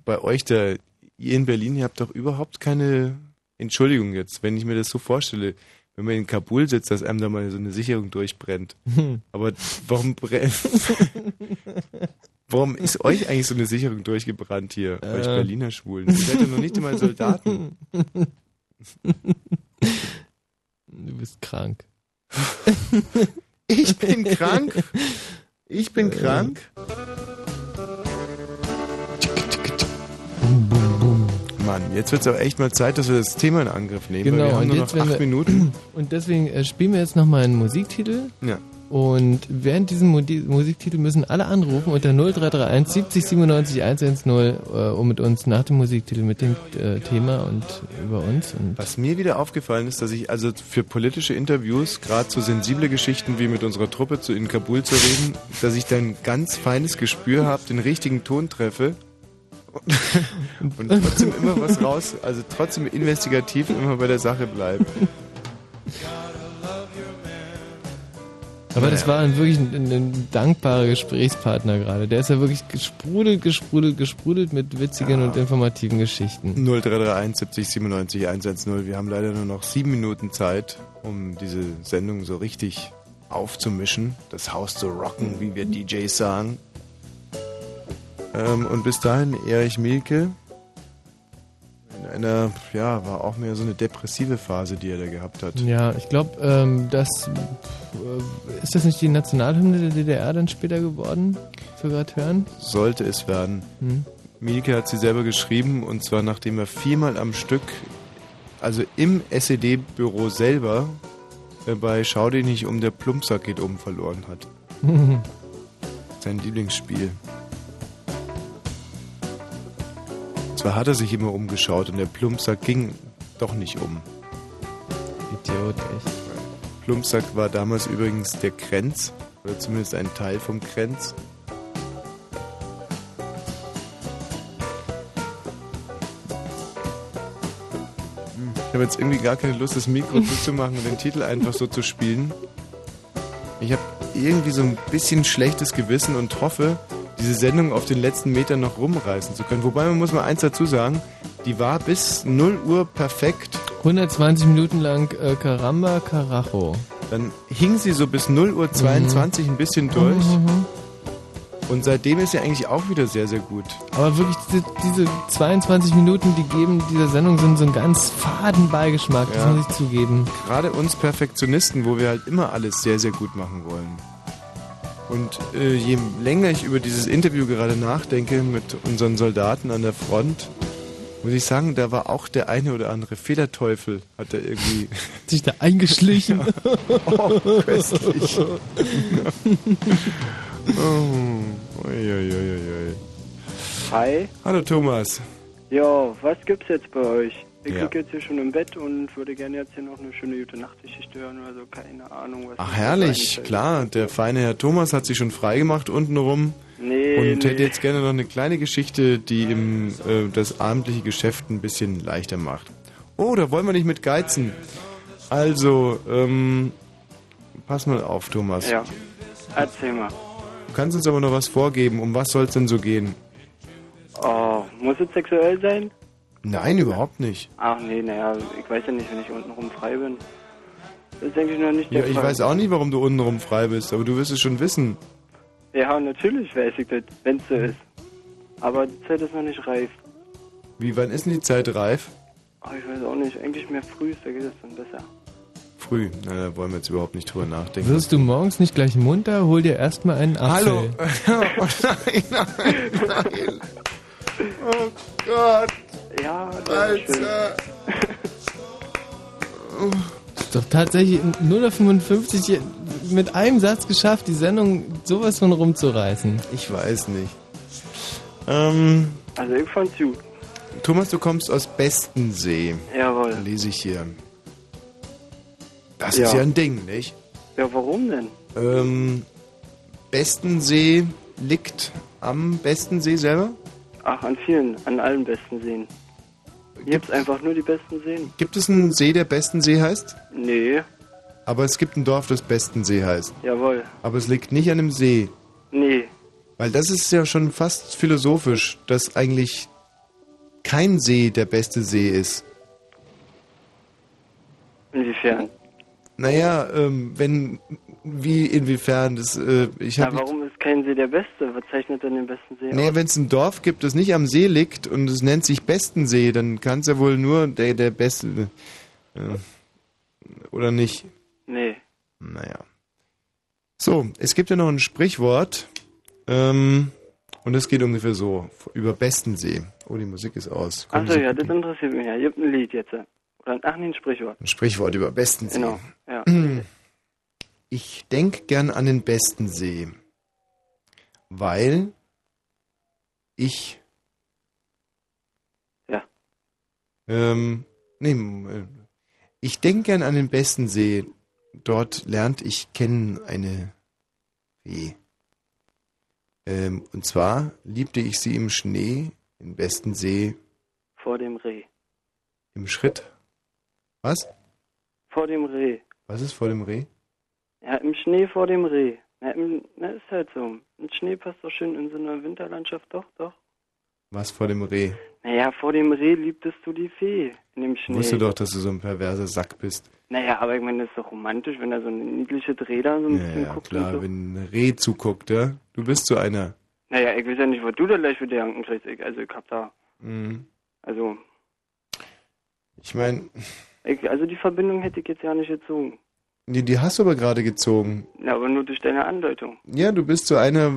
bei euch da, ihr in Berlin, ihr habt doch überhaupt keine Entschuldigung jetzt, wenn ich mir das so vorstelle, wenn man in Kabul sitzt, dass einem da mal so eine Sicherung durchbrennt. Hm. Aber warum brennt... Warum ist euch eigentlich so eine Sicherung durchgebrannt hier, euch Äh. Berliner Schwulen? Ihr seid ja noch nicht einmal Soldaten. Du bist krank. Ich bin krank? Ich bin krank? Mann, jetzt wird es aber echt mal Zeit, dass wir das Thema in Angriff nehmen. Genau, wir haben und nur jetzt, noch acht wir, Minuten. Und deswegen äh, spielen wir jetzt nochmal einen Musiktitel. Ja. Und während diesem Musiktitel müssen alle anrufen unter 0331 70 97 110, äh, um mit uns nach dem Musiktitel mit dem äh, Thema und über uns und Was mir wieder aufgefallen ist, dass ich also für politische Interviews, gerade so sensible Geschichten wie mit unserer Truppe zu in Kabul zu reden, dass ich dann ganz feines Gespür habe, den richtigen Ton treffe und, trotzdem immer was raus, also trotzdem investigativ immer bei der Sache bleibe. Aber das war ein wirklich ein, ein, ein dankbarer Gesprächspartner gerade. Der ist ja wirklich gesprudelt, gesprudelt, gesprudelt mit witzigen und informativen Geschichten. 0331 70 97 110. Wir haben leider nur noch sieben Minuten Zeit, um diese Sendung so richtig aufzumischen, das Haus zu rocken, wie wir DJs sagen. Ähm, und bis dahin Erich Mielke in einer, ja, war auch mehr so eine depressive Phase, die er da gehabt hat. Ja, ich glaube, ähm, das äh, ist das nicht die Nationalhymne der DDR dann später geworden, gerade hören? Sollte es werden. Hm. Mielke hat sie selber geschrieben und zwar nachdem er viermal am Stück, also im SED-Büro selber, äh, bei Schau dich nicht um, der Plumpsack geht um verloren hat. Sein Lieblingsspiel. Zwar hat er sich immer umgeschaut und der Plumpsack ging doch nicht um. Idiot, echt. Plumpsack war damals übrigens der Krenz, oder zumindest ein Teil vom Krenz. Ich habe jetzt irgendwie gar keine Lust, das Mikro zuzumachen und den Titel einfach so zu spielen. Ich habe irgendwie so ein bisschen schlechtes Gewissen und hoffe, diese Sendung auf den letzten Metern noch rumreißen zu können. Wobei man muss mal eins dazu sagen, die war bis 0 Uhr perfekt. 120 Minuten lang äh, Caramba Carajo. Dann hing sie so bis 0 Uhr 22 ein bisschen durch. Mhm. Und seitdem ist sie eigentlich auch wieder sehr, sehr gut. Aber wirklich, diese, diese 22 Minuten, die geben dieser Sendung so, so einen ganz faden Beigeschmack, das Ja. muss ich zugeben. Gerade uns Perfektionisten, wo wir halt immer alles sehr, sehr gut machen wollen. Und äh, je länger ich über dieses Interview gerade nachdenke mit unseren Soldaten an der Front, muss ich sagen, da war auch der eine oder andere Fehlerteufel, hat er irgendwie sich da eingeschlichen. oh, köstlich. oh. Hi. Hallo Thomas. Ja, was gibt's jetzt bei euch? Ich Ja. lieg jetzt hier schon im Bett und würde gerne jetzt hier noch eine schöne gute Nachtgeschichte hören oder so, keine Ahnung, was Ach herrlich, klar, der feine Herr Thomas hat sich schon freigemacht untenrum. Nee, und nee. hätte jetzt gerne noch eine kleine Geschichte, die ihm äh, das abendliche Geschäft ein bisschen leichter macht. Oh, da wollen wir nicht mit geizen. Also, ähm, pass mal auf, Thomas. Ja, erzähl mal. Du kannst uns aber noch was vorgeben. Um was soll es denn so gehen? Oh, muss es sexuell sein? Nein, überhaupt nicht. Ach nee, naja, ich weiß ja nicht, wenn ich untenrum frei bin. Das ist eigentlich noch nicht Ja, der ich Fall. weiß auch nicht, warum du untenrum frei bist, aber du wirst es schon wissen. Ja, natürlich weiß ich das, wenn's so ist. Aber die Zeit ist noch nicht reif. Wie, wann ist denn die Zeit reif? Ach, ich weiß auch nicht, eigentlich mehr früh, da geht es dann besser. Früh. Na, da wollen wir jetzt überhaupt nicht drüber nachdenken. Wirst du morgens nicht gleich munter, hol dir erstmal einen Apfel. Hallo. oh nein, nein, nein. Oh Gott. Ja, das ist schön. Ist doch tatsächlich 055 mit einem Satz geschafft, die Sendung sowas von rumzureißen. Ich weiß nicht. Ähm, Also ich fand's gut. Thomas, du kommst aus Bestensee. Jawohl. Lese ich hier. Das Ja. ist ja ein Ding, nicht? Ja, warum denn? Ähm, Bestensee liegt am Bestensee selber? Ach, an vielen, an allen besten Seen. Hier gibt's einfach nur die besten Seen. Gibt es einen See, der Bestensee heißt? Nee, Aber es gibt ein Dorf, das Bestensee heißt. jawohl. Aber es liegt nicht an einem See. Nee, Weil das ist ja schon fast philosophisch, dass eigentlich kein See der beste See ist. inwiefern? Naja, ähm, wenn, wie, inwiefern, das, äh, ich Ja, habe warum ist kein See der beste? Was zeichnet denn den besten See Naja, wenn es ein Dorf gibt, das nicht am See liegt und es nennt sich Bestensee, dann kann es ja wohl nur der, der Beste. Äh, oder nicht? Nee. Naja. So, es gibt ja noch ein Sprichwort. Ähm, und es geht ungefähr so: über Bestensee. Oh, die Musik ist aus. Achso, ja, das interessiert mich ja. Ihr habt ein Lied jetzt. Oder ach nee, ein Sprichwort. Ein Sprichwort über Bestensee. Genau, ja. ich denke gern an den besten See, weil ich. Ja. Ähm, nee, ich denke gern an den besten See. Dort lernt ich kennen eine Fee. Ähm, und zwar liebte ich sie im Schnee, im besten See, Vor dem Reh. im Schritt. Was? Vor dem Reh. Was ist vor dem Reh? Ja, im Schnee vor dem Reh. Na, im, na, ist halt so. Ein Schnee passt doch schön in so einer Winterlandschaft, doch, doch. Was vor dem Reh? Naja, vor dem Reh liebtest du die Fee in dem Schnee. wusste doch, dass du so ein perverser Sack bist. Naja, aber ich meine, das ist doch romantisch, wenn da so ein niedliches Reh da so ein Ja, bisschen ja, guckt klar, so. wenn ein Reh zuguckt, ja? Du bist so einer. Naja, ich weiß ja nicht, was du da gleich für Gedanken kriegst. Ich, also ich hab da, Mhm. also, Ich meine, also die Verbindung hätte ich jetzt ja nicht gezogen. Die, die hast du aber gerade gezogen. Ja, aber nur durch deine Andeutung. Ja, du bist so einer,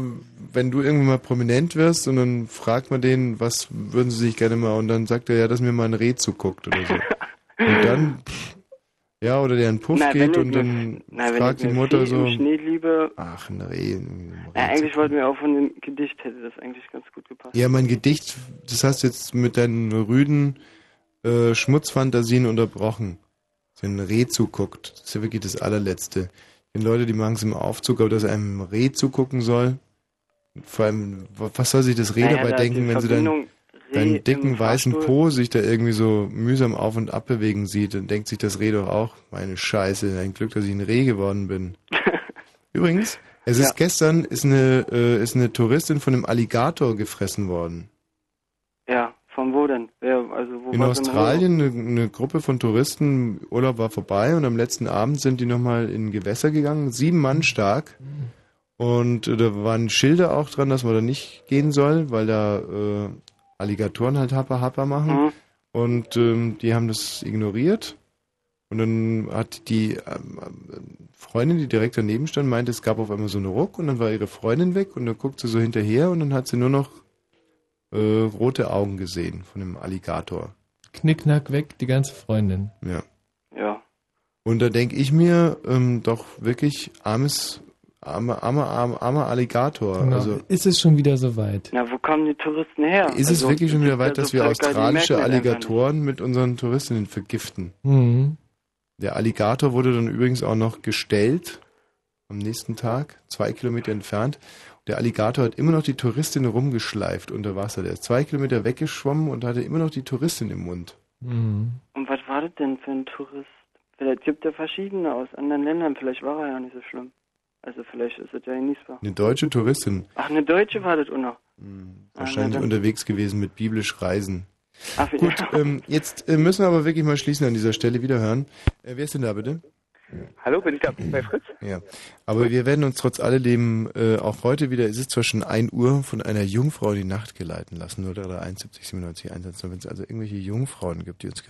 wenn du irgendwann mal prominent wirst und dann fragt man den, was würden sie sich gerne mal, und dann sagt er ja, dass mir mal ein Reh zuguckt oder so. und dann, pff, ja, oder der in den Puff Na, geht und dann na, fragt die Mutter so, Schnee liebe. ach, ein Reh. Ja, eigentlich wollten wir auch von dem Gedicht, hätte das eigentlich ganz gut gepasst. Ja, mein Gedicht, das hast du jetzt mit deinen rüden äh, Schmutzfantasien unterbrochen. So ein Reh zuguckt. Das ist ja wirklich das allerletzte. Die Leute, die machen es im Aufzug, aber dass einem Reh zugucken soll. Vor allem, wa- was soll sich das Reh Naja, dabei da denken, wenn sie dann Verbindung deinen dicken weißen. Po sich da irgendwie so mühsam auf und ab bewegen sieht, dann denkt sich das Reh doch auch, meine Scheiße, ein Glück, dass ich ein Reh geworden bin. Übrigens, es ist gestern ist eine äh, ist eine Touristin von einem Alligator gefressen worden. Ja, von wo denn? Wer, also wo In Australien eine, eine Gruppe von Touristen, Urlaub war vorbei und am letzten Abend sind die nochmal in Gewässer gegangen, sieben Mann stark. Und äh, da waren Schilder auch dran, dass man da nicht gehen soll, weil da äh, Alligatoren halt Happer Happer machen. Mhm. Und ähm, die haben das ignoriert. Und dann hat die ähm, ähm, Freundin, die direkt daneben stand, meinte, es gab auf einmal so einen Ruck und dann war ihre Freundin weg und dann guckt sie so hinterher und dann hat sie nur noch äh, rote Augen gesehen von dem Alligator. Knickknack weg, die ganze Freundin. Ja. Ja. Und da denke ich mir, ähm, doch wirklich armes, armer, armer, armer, armer Alligator. Genau. Also ist es schon wieder soweit? Na, wo kommen die Touristen her? ist es also, wirklich schon es wieder weit, dass so wir australische Alligatoren mit unseren Touristinnen vergiften? Mhm. Der Alligator wurde dann übrigens auch noch gestellt am nächsten Tag, zwei Kilometer entfernt. Der Alligator hat immer noch die Touristin rumgeschleift unter Wasser. Der ist zwei Kilometer weggeschwommen und hatte immer noch die Touristin im Mund. Mhm. Und was war das denn für ein Tourist? Vielleicht gibt er verschiedene aus anderen Ländern. Vielleicht war er ja nicht so schlimm. Also vielleicht ist es ja genießbar. Eine deutsche Touristin, Ach, eine Deutsche war das auch noch. wahrscheinlich dann- unterwegs gewesen mit biblisch Reisen. Ach, Gut, ähm, jetzt äh, müssen wir aber wirklich mal schließen an dieser Stelle. Wiederhören. Äh, wer ist denn da bitte? Hallo, bin ich da bei Fritz? Ja, aber wir werden uns trotz alledem äh, auch heute wieder, es ist zwar schon 1 Uhr, von einer Jungfrau in die Nacht geleiten lassen, 0371 97 110. Wenn es also irgendwelche Jungfrauen gibt, die uns gerade